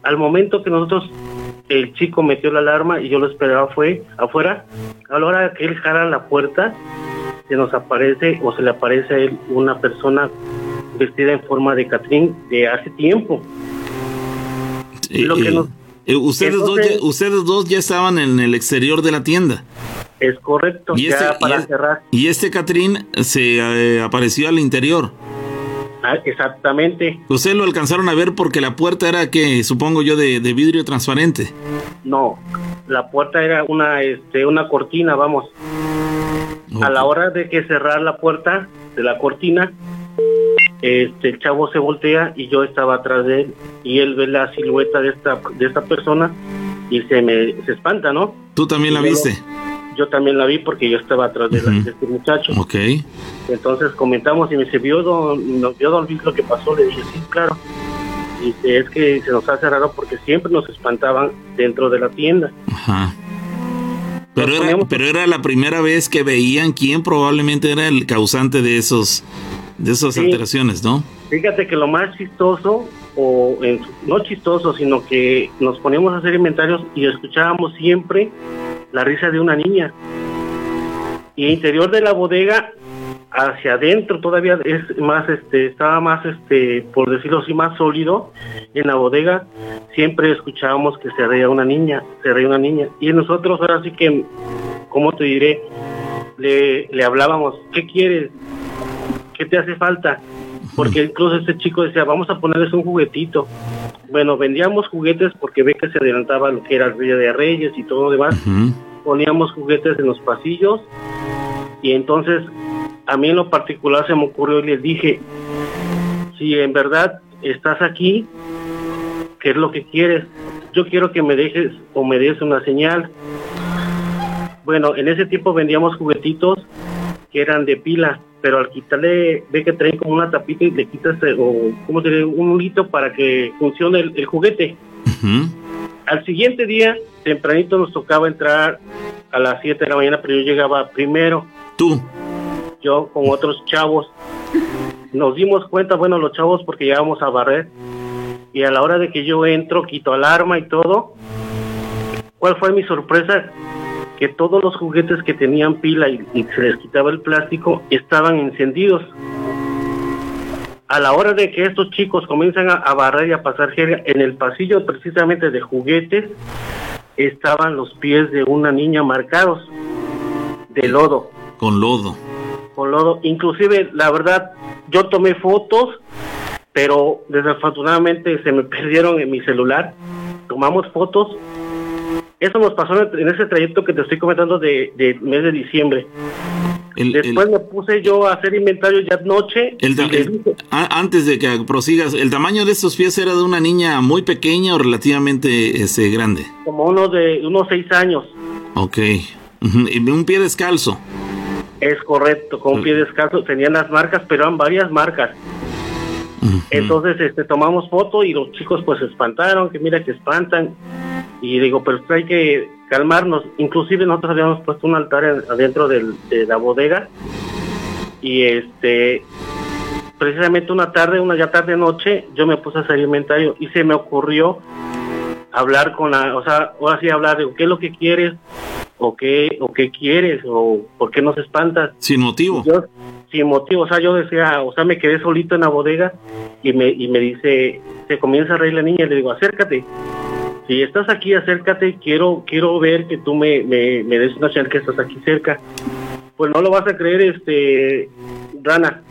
Al momento que nosotros, el chico metió la alarma y yo lo esperaba fue afuera, a la hora que él jala la puerta, se nos aparece o se le aparece a él una persona vestida en forma de Catrín de hace tiempo. Eh, Lo que nos- eh, ustedes, dos ya, ustedes dos ya estaban en el exterior de la tienda. Es correcto, Y ya este, para y cerrar. y este Catrín se eh, apareció al interior. Ah, exactamente, Ustedes lo alcanzaron a ver porque la puerta era que supongo yo de, de vidrio transparente. no, la puerta era una, este, una cortina, vamos. A la hora de que cerrar la puerta de la cortina, este, el chavo se voltea y yo estaba atrás de él y él ve la silueta de esta, de esta persona y se me se espanta, ¿no? ¿Tú también la viste? Yo también la vi porque yo estaba atrás de, la- Ujú. de este muchacho. Ok. Entonces comentamos y me dice, ¿vio don, vio don Luis lo que pasó? Le dije, sí, claro. Y dice, es que se nos hace raro porque siempre nos espantaban dentro de la tienda. Ajá. Pero era, pero era la primera vez que veían quién probablemente era el causante de esos de esas Sí. alteraciones, ¿no? Fíjate que lo más chistoso, o en su- no chistoso, sino que nos poníamos a hacer inventarios y escuchábamos siempre la risa de una niña. Y interior de la bodega, hacia adentro todavía es más, este, estaba más, este, por decirlo así, más sólido. En la bodega siempre escuchábamos que se reía una niña, se reía una niña. Y nosotros ahora sí que, ¿cómo te diré? Le, le hablábamos, ¿qué quieres? ¿Qué te hace falta? Porque incluso este chico decía, vamos a ponerles un juguetito. Bueno, vendíamos juguetes porque ve que se adelantaba lo que era el Día de Reyes y todo lo demás. Poníamos juguetes en los pasillos y entonces a mí en lo particular se me ocurrió y les dije, si en verdad estás aquí, ¿qué es lo que quieres? Yo quiero que me dejes o me des una señal. Bueno, en ese tiempo vendíamos juguetitos que eran de pila, pero al quitarle, ve que traen como una tapita y le quitas, eh, o ¿cómo te digo? Un hilito para que funcione el, el juguete. Al siguiente día, tempranito nos tocaba entrar a las 7 de la mañana, pero yo llegaba primero, Tú. yo con otros chavos. Nos dimos cuenta, bueno, los chavos, porque llegábamos a barrer, y a la hora de que yo entro, quito alarma y todo, ¿cuál fue mi sorpresa? Que todos los juguetes que tenían pila y, y se les quitaba el plástico estaban encendidos. A la hora de que estos chicos comienzan a, a barrer y a pasar jerga, en el pasillo precisamente de juguetes estaban los pies de una niña marcados de lodo. Con lodo. con lodo. Inclusive, la verdad, yo tomé fotos, pero desafortunadamente se me perdieron en mi celular. Tomamos fotos. Eso nos pasó en ese trayecto que te estoy comentando de, de mes de diciembre. El- Después el- me puse yo a hacer inventario ya noche. el dije, a- antes de que prosigas, ¿el tamaño de estos pies era de una niña muy pequeña o relativamente este, grande? como uno de unos seis años. Ok. Ujú, y un pie descalzo. Es correcto, con un pie descalzo. Tenían las marcas, pero eran varias marcas. Entonces este, tomamos foto y los chicos pues se espantaron, que mira que espantan. Y digo, pero hay que calmarnos. Inclusive nosotros habíamos puesto un altar en- adentro del- de la bodega. Y este, precisamente una tarde, una ya tarde noche, yo me puse a hacer inventario y se me ocurrió hablar con la, o sea, ahora sí hablar de qué es lo que quieres, o qué, o qué quieres, o por qué nos espantas. Sin motivo. Yo, sin motivo, o sea, yo decía, o sea, me quedé solito en la bodega y me, y me dice, se comienza a reír la niña y le digo, acércate. Si estás aquí, acércate, quiero, quiero ver que tú me, me, me des una señal que estás aquí cerca. Pues no lo vas a creer, este, Rana.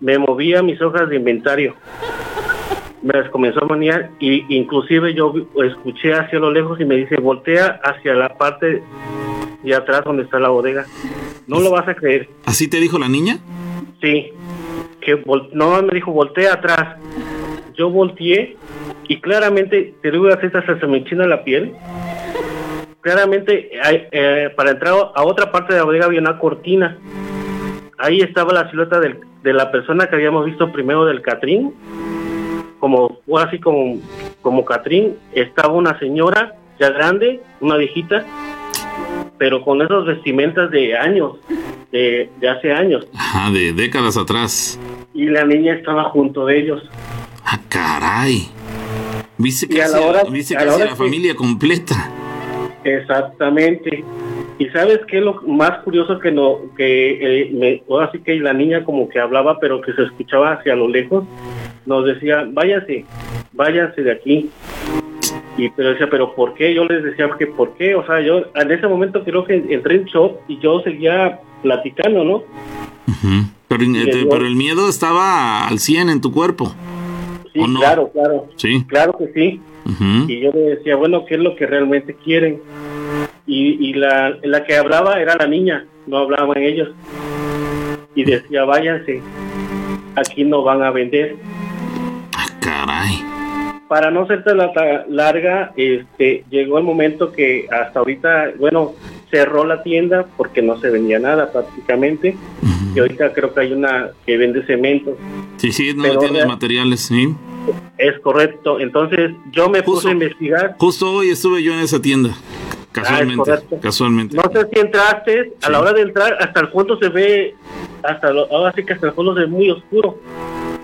Me movía mis hojas de inventario. Me las comenzó a manejar y inclusive yo escuché hacia lo lejos y me dice, voltea hacia la parte de atrás donde está la bodega. No lo vas a creer. ¿Así te dijo la niña? Sí, que no me dijo voltea atrás. Yo volteé y claramente te digo así hasta se me enchina la piel. Claramente eh, para entrar a otra parte de la bodega había una cortina. Ahí estaba la silueta del- de la persona que habíamos visto primero del Catrín. Como o así como como Catrín estaba una señora ya grande, una viejita, pero con esas vestimentas de años, de, de hace años. Ajá, de décadas atrás. y la niña estaba junto de ellos. Ah, caray. Viste casi, la hora- viste a la casi hora la que- familia completa. Exactamente. Y sabes qué es lo más curioso que no que eh, me, ahora sí que la niña como que hablaba pero que se escuchaba hacia lo lejos nos decía váyanse váyanse de aquí y pero decía pero por qué yo les decía que por qué o sea yo en ese momento creo que entré en shock y yo seguía platicando no pero, el- pero el miedo estaba al 100 en tu cuerpo. Sí claro claro Sí. claro que sí y yo le decía, bueno, ¿qué es lo que realmente quieren? Y, y la, la que hablaba era la niña, no hablaban ellos. Y decía, váyanse, aquí no van a vender. Ah, caray. Para no ser tan larga, este, llegó el momento que hasta ahorita, bueno, cerró la tienda porque no se vendía nada prácticamente. Y ahorita creo que hay una que vende cemento. Sí, sí, no tiene materiales, sí. Es correcto. Entonces yo me Justo. puse a investigar. Justo hoy estuve yo en esa tienda. Casualmente. correcto. casualmente. No sé si entraste, a la hora de entrar, hasta el fondo se ve, hasta lo, ahora sí que hasta el fondo se ve muy oscuro.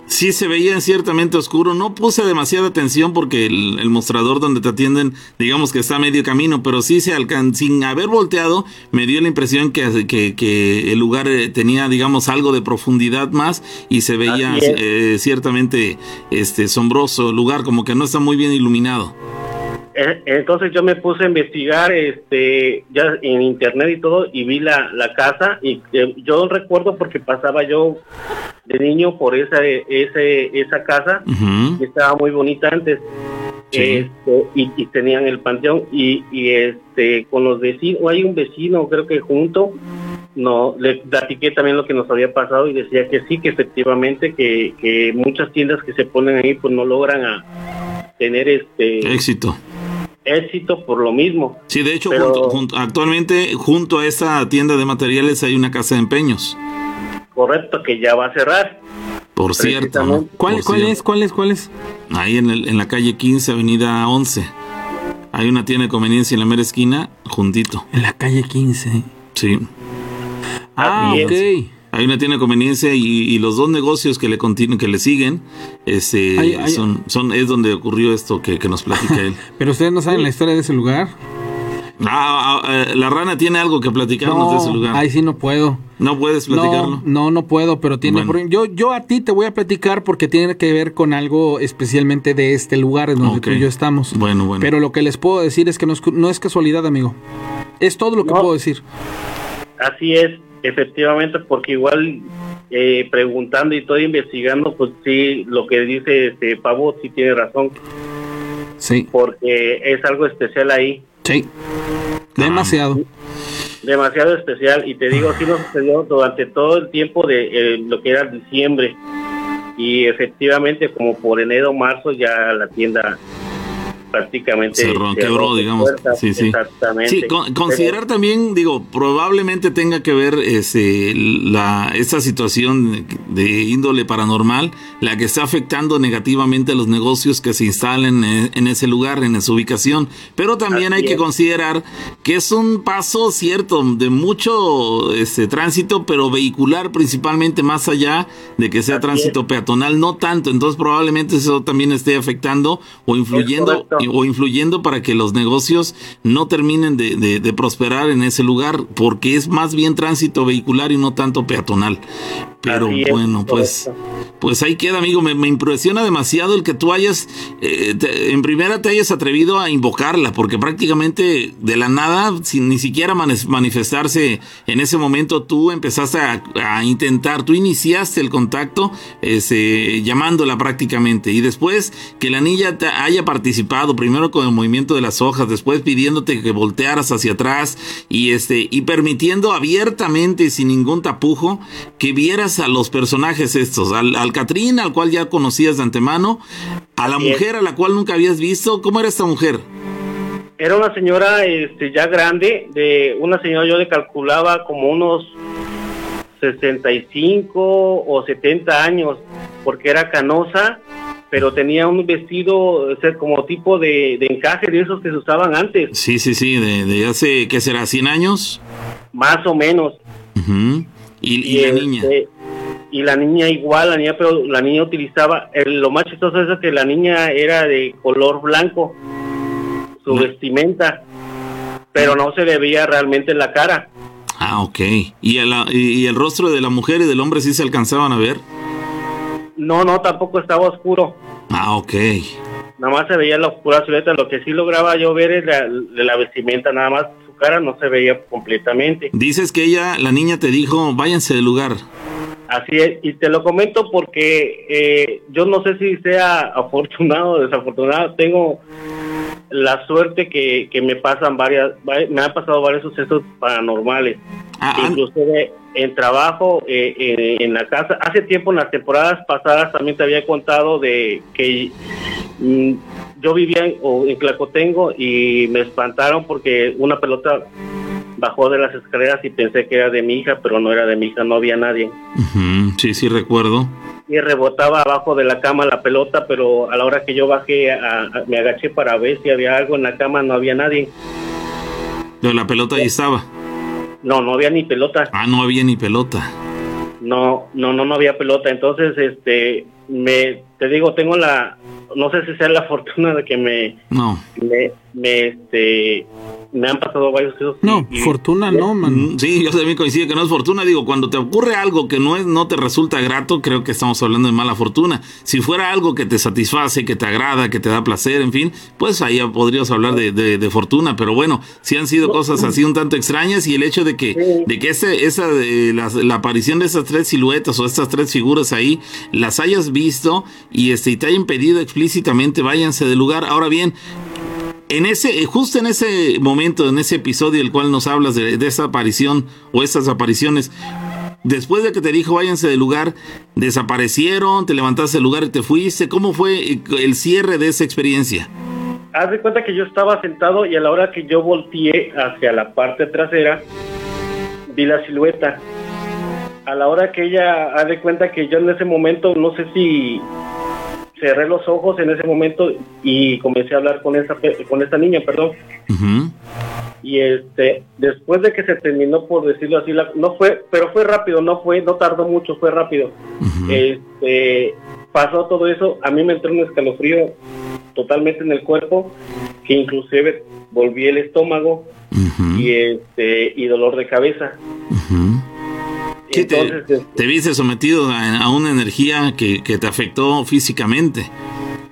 Sí, se veía ciertamente oscuro. No puse demasiada atención porque el, el mostrador donde te atienden, digamos que está a medio camino, pero sí se alcan sin haber volteado, me dio la impresión que, que, que el lugar eh, tenía, digamos, algo de profundidad más y se veía eh, ciertamente este sombroso el lugar, como que no está muy bien iluminado. Eh, Entonces yo me puse a investigar este ya en internet y todo y vi la, la casa y eh, yo recuerdo porque pasaba yo de niño por esa ese, esa casa y estaba muy bonita antes Sí. Este, y, y tenían el panteón y, y este con los vecinos hay un vecino creo que junto no le platiqué también lo que nos había pasado y decía que sí que efectivamente que, que muchas tiendas que se ponen ahí pues no logran a tener este Éxito. Éxito por lo mismo Sí, de hecho, Pero- junto- junto- actualmente junto a esa tienda de materiales hay una casa de empeños. correcto que ya va a cerrar Por cierto. ¿no? ¿Cuál, Por cuál cierto. es? ¿Cuál es? ¿Cuál es? Ahí en, el- en la calle 15, avenida 11. Hay una tienda de conveniencia en la mera esquina, juntito. En la calle 15. Sí. Ah, Así ok. Hay una tienda de conveniencia y, y los dos negocios que le continu- que le siguen, este, Ay, ay. son, son, es donde ocurrió esto que, que nos platica él. Pero ustedes no saben la historia de ese lugar. Ah, ah, eh, la rana tiene algo que platicarnos de ese lugar. ahí sí no puedo. ¿No puedes platicarlo? No, no, no puedo, pero tiene. Bueno. por- Yo, yo a ti te voy a platicar porque tiene que ver con algo especialmente de este lugar en donde tú y yo estamos. Bueno, bueno. Pero lo que les puedo decir es que no es, cu- no es casualidad, amigo. Es todo lo que No. puedo decir. así es efectivamente, porque igual eh, preguntando y todo investigando, pues sí, lo que dice este Pavo sí tiene razón. Sí. Porque es algo especial ahí. Sí. Demasiado. Demasiado especial. Y te digo, sí nos sucedió durante todo el tiempo de eh, lo que era diciembre. Y efectivamente, como por enero, marzo, ya la tienda prácticamente cerró, quebró, digamos. sí, sí. Exactamente. Sí, con, considerar también, digo, probablemente tenga que ver ese, la, esta situación de índole paranormal, la que está afectando negativamente a los negocios que se instalen en, ese lugar, en esa ubicación. Pero también Así hay que considerar que es un paso cierto de mucho este, tránsito, pero vehicular principalmente más allá de que sea Así tránsito peatonal, no tanto. Entonces probablemente eso también esté afectando o influyendo correcto. o influyendo para que los negocios no terminen de, de- de prosperar en ese lugar, porque es más bien tránsito vehicular y no tanto peatonal. Pero Así es, bueno, pues, correcto. pues ahí queda, amigo. Me, me impresiona demasiado el que tú hayas, eh, te- en primera te hayas atrevido a invocarla, porque prácticamente de la nada, sin ni siquiera manifestarse en ese momento, tú empezaste a, a intentar, tú iniciaste el contacto, este, llamándola prácticamente, y después que la niña te haya participado, primero con el movimiento de las hojas, después pidiéndote que voltearas hacia atrás y este, y permitiendo abiertamente y sin ningún tapujo que vieras a los personajes estos, al, al Catrín, al cual ya conocías de antemano, a la mujer a la cual nunca habías visto, ¿cómo era esta mujer? Era una señora este, ya grande, de una señora yo le calculaba como unos 65 o 70 años, porque era canosa, pero tenía un vestido o sea, como tipo de, de encaje de esos que se usaban antes, Sí, sí, sí, de, de hace, ¿qué será? ¿100 años? más o menos. Ujú. Y, y la este, niña. Y la niña igual, la niña, pero la niña utilizaba, el- lo más chistoso es que la niña era de color blanco, su No. vestimenta, pero no se le veía realmente la cara. Ah, ok. ¿Y el, y el rostro de la mujer y del hombre sí se alcanzaban a ver? No, no, tampoco estaba oscuro. Ah, ok. Nada más se veía la oscura silueta. Lo que sí lograba yo ver es la, la vestimenta, nada más cara no se veía completamente. Dices que ella, la niña te dijo, váyanse del lugar. Así es, y te lo comento porque eh, yo no sé si sea afortunado o desafortunado. Tengo la suerte que, que me pasan varias, va- me han pasado varios sucesos paranormales. Ah, ah, Inclusive en trabajo, eh, eh, en la casa. Hace tiempo, en las temporadas pasadas, también te había contado de que mm, yo vivía en, en Clacotengo y me espantaron porque una pelota bajó de las escaleras y pensé que era de mi hija, pero no era de mi hija, no había nadie. sí, sí, recuerdo. Y rebotaba abajo de la cama la pelota, pero a la hora que yo bajé, a- a- me agaché para ver si había algo en la cama, no había nadie. Pero la pelota ahí estaba. No, no había ni pelota. Ah, no había ni pelota. No, no, no, no había pelota. Entonces, este, me, te digo, tengo la, no sé si sea la fortuna de que me, No. me, me, este, me han pasado varios casos. No, y- y- fortuna no, man. Mm, Sí, yo también coincido que no es fortuna. Digo, cuando te ocurre algo que no es, no te resulta grato, creo que estamos hablando de mala fortuna. Si fuera algo que te satisface, que te agrada, que te da placer, en fin, pues ahí podrías hablar de, de- de fortuna. Pero bueno, sí han sido cosas así un tanto extrañas y el hecho de que, de que ese, esa, eh, la, la aparición de esas tres siluetas o estas tres figuras ahí, las hayas visto y este y te hayan pedido explícitamente váyanse del lugar. Ahora bien, en ese, eh, justo en ese momento, en ese episodio del cual nos hablas de, de esa aparición o esas apariciones, después de que te dijo váyanse del lugar, desaparecieron, te levantaste del lugar y te fuiste, ¿cómo fue eh, el cierre de esa experiencia? Haz de cuenta que yo estaba sentado y a la hora que yo volteé hacia la parte trasera, vi la silueta. A la hora que ella, haz de cuenta que yo en ese momento, no sé si cerré los ojos en ese momento y comencé a hablar con esa, pe- con esa niña, perdón. Y este, después de que se terminó, por decirlo así, la- no fue, pero fue rápido, no fue, no tardó mucho, fue rápido. Este, pasó todo eso, a mí me entró un escalofrío totalmente en el cuerpo, que inclusive volví el estómago y este, y dolor de cabeza. ¿Qué Entonces, este, te viste sometido a, a una energía que, que te afectó físicamente?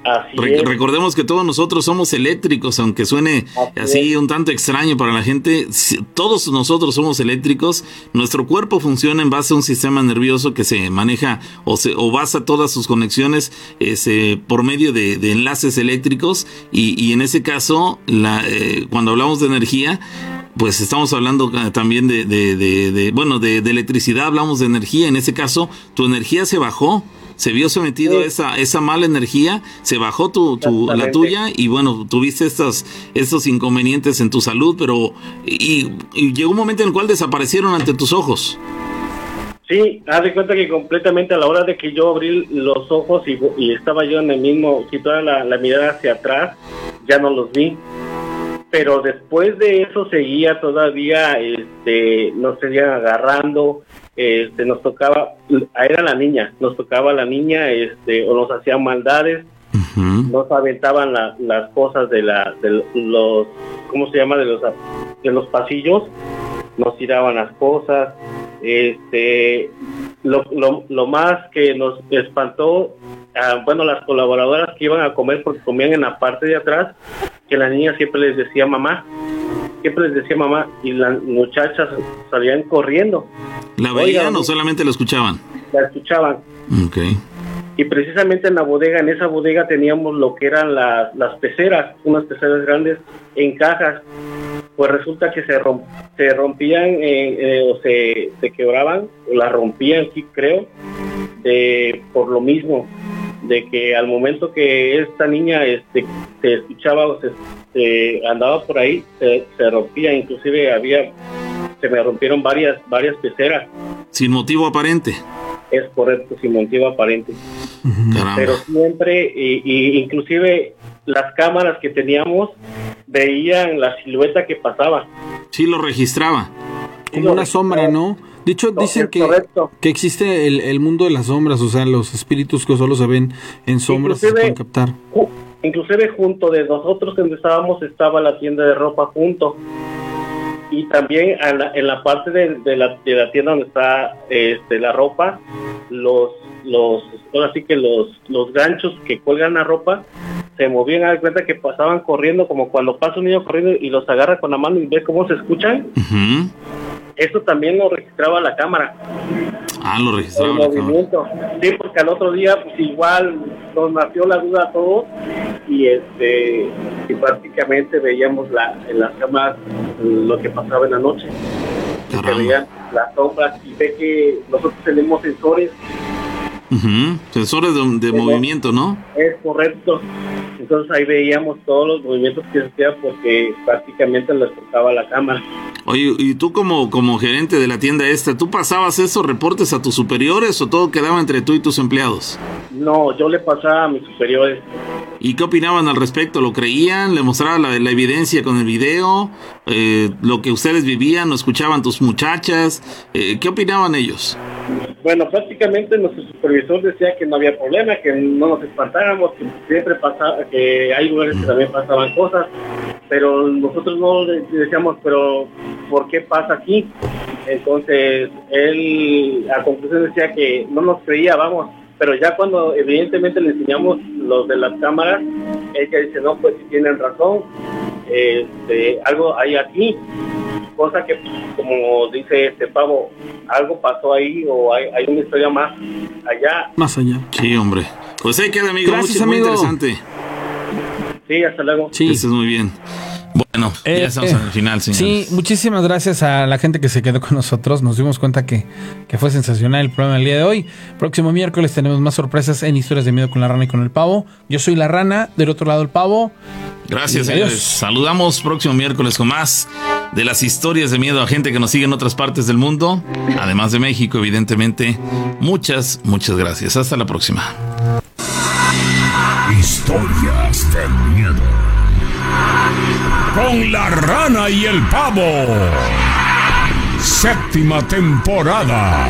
Así Re- es. recordemos que todos nosotros somos eléctricos, aunque suene así un tanto extraño para la gente. Todos nosotros somos eléctricos. Nuestro cuerpo funciona en base a un sistema nervioso que se maneja o, se, o basa todas sus conexiones ese, por medio de, de enlaces eléctricos. Y, y en ese caso, la, eh, cuando hablamos de energía, pues estamos hablando eh, también de, de- de- de- bueno, de, de electricidad, hablamos de energía. En ese caso, tu energía se bajó, se vio sometido a esa, esa mala energía, se bajó tu, tu- la tuya y bueno, tuviste estas, estos inconvenientes en tu salud, pero y, y llegó un momento en el cual desaparecieron ante tus ojos. Sí, haz de cuenta que completamente a la hora de que yo abrí los ojos y, y estaba yo en el mismo, si toda la, la mirada hacia atrás, ya no los vi. Pero después de eso seguía todavía, este, nos seguían agarrando, este, nos tocaba, era la niña, nos tocaba la niña, este, o nos hacían maldades, nos aventaban la- las cosas de la, de los, ¿cómo se llama? De los, de los pasillos, nos tiraban las cosas, este, lo, lo, lo más que nos espantó, ah, bueno, las colaboradoras que iban a comer porque comían en la parte de atrás, que la niña siempre les decía mamá, siempre les decía mamá y las muchachas salían corriendo, ¿La veían o solamente la escuchaban? la escuchaban. Ok. Y precisamente en la bodega, en esa bodega teníamos lo que eran las, las peceras, unas peceras grandes en cajas. Pues resulta que se, rom- se rompían eh, eh, o se, se quebraban, o las rompían, sí creo, de, por lo mismo, de que al momento que esta niña este, se escuchaba o se, se andaba por ahí, se, se rompía, inclusive había, se me rompieron varias, varias peceras, Sin motivo aparente. es correcto, sin motivo aparente Caramba. pero siempre y, y inclusive las cámaras que teníamos veían la silueta que pasaba Sí lo registraba. Como una sombra, ¿no? De hecho, dicen que, que existe el, el mundo de las sombras, o sea, los espíritus que solo se ven en sombras se pueden captar. Ju- inclusive junto de nosotros donde estábamos estaba la tienda de ropa junto y también la- en la parte de, de la, de la tienda donde está este, la ropa los los ahora sí que los los ganchos que cuelgan la ropa se movían a dar cuenta que pasaban corriendo como cuando pasa un niño corriendo y los agarra con la mano y ve cómo se escuchan eso también lo registraba la cámara Ah, lo el registraba. cámara. movimiento. Sí, porque al otro día, pues igual nos nació la duda a todos y este y prácticamente veíamos la, en las cámaras lo que pasaba en la noche. Se veían las sombras y ve que nosotros tenemos sensores, Ujú. Sensores de, de movimiento, ¿no? es correcto. Entonces ahí veíamos todos los movimientos que se hacían porque prácticamente les tocaba la cámara. Oye, y tú como, como gerente de la tienda esta, ¿tú pasabas esos reportes a tus superiores o todo quedaba entre tú y tus empleados? No, yo le pasaba a mis superiores. ¿Y qué opinaban al respecto? ¿Lo creían? ¿Le mostraban la, la evidencia con el video? Eh, ¿Lo que ustedes vivían? ¿Lo escuchaban tus muchachas? Eh, ¿Qué opinaban ellos? Bueno, prácticamente nuestro supervisor decía que no había problema, que no nos espantáramos, que siempre pasaba, que hay lugares que también pasaban cosas, pero nosotros no decíamos, pero ¿por qué pasa aquí? Entonces, él a conclusión decía que no nos creía, vamos, pero ya cuando evidentemente le enseñamos los de las cámaras, ella dice, no, pues si tienen razón, este, algo hay aquí, cosa que como dice este pavo, algo pasó ahí o hay, hay una historia más allá. Más allá. Sí, hombre. Pues ahí queda, amigo. Gracias, Muy- muy amigo. interesante. Sí, hasta luego. Sí. Eso es muy bien. Bueno, Eh, ya estamos eh, en el final, señores. Sí, muchísimas gracias a la gente que se quedó con nosotros. Nos dimos cuenta que, que fue sensacional el programa del día de hoy. Próximo miércoles tenemos más sorpresas en Historias de Miedo con la Rana y con el Pavo. Yo soy la Rana, del otro lado el Pavo. Gracias, Adiós. señores. Saludamos próximo miércoles con más de las historias de miedo a gente que nos sigue en otras partes del mundo, además de México, evidentemente. Muchas, muchas gracias. Hasta la próxima. Historias de miedo con la rana y el pavo. Séptima temporada.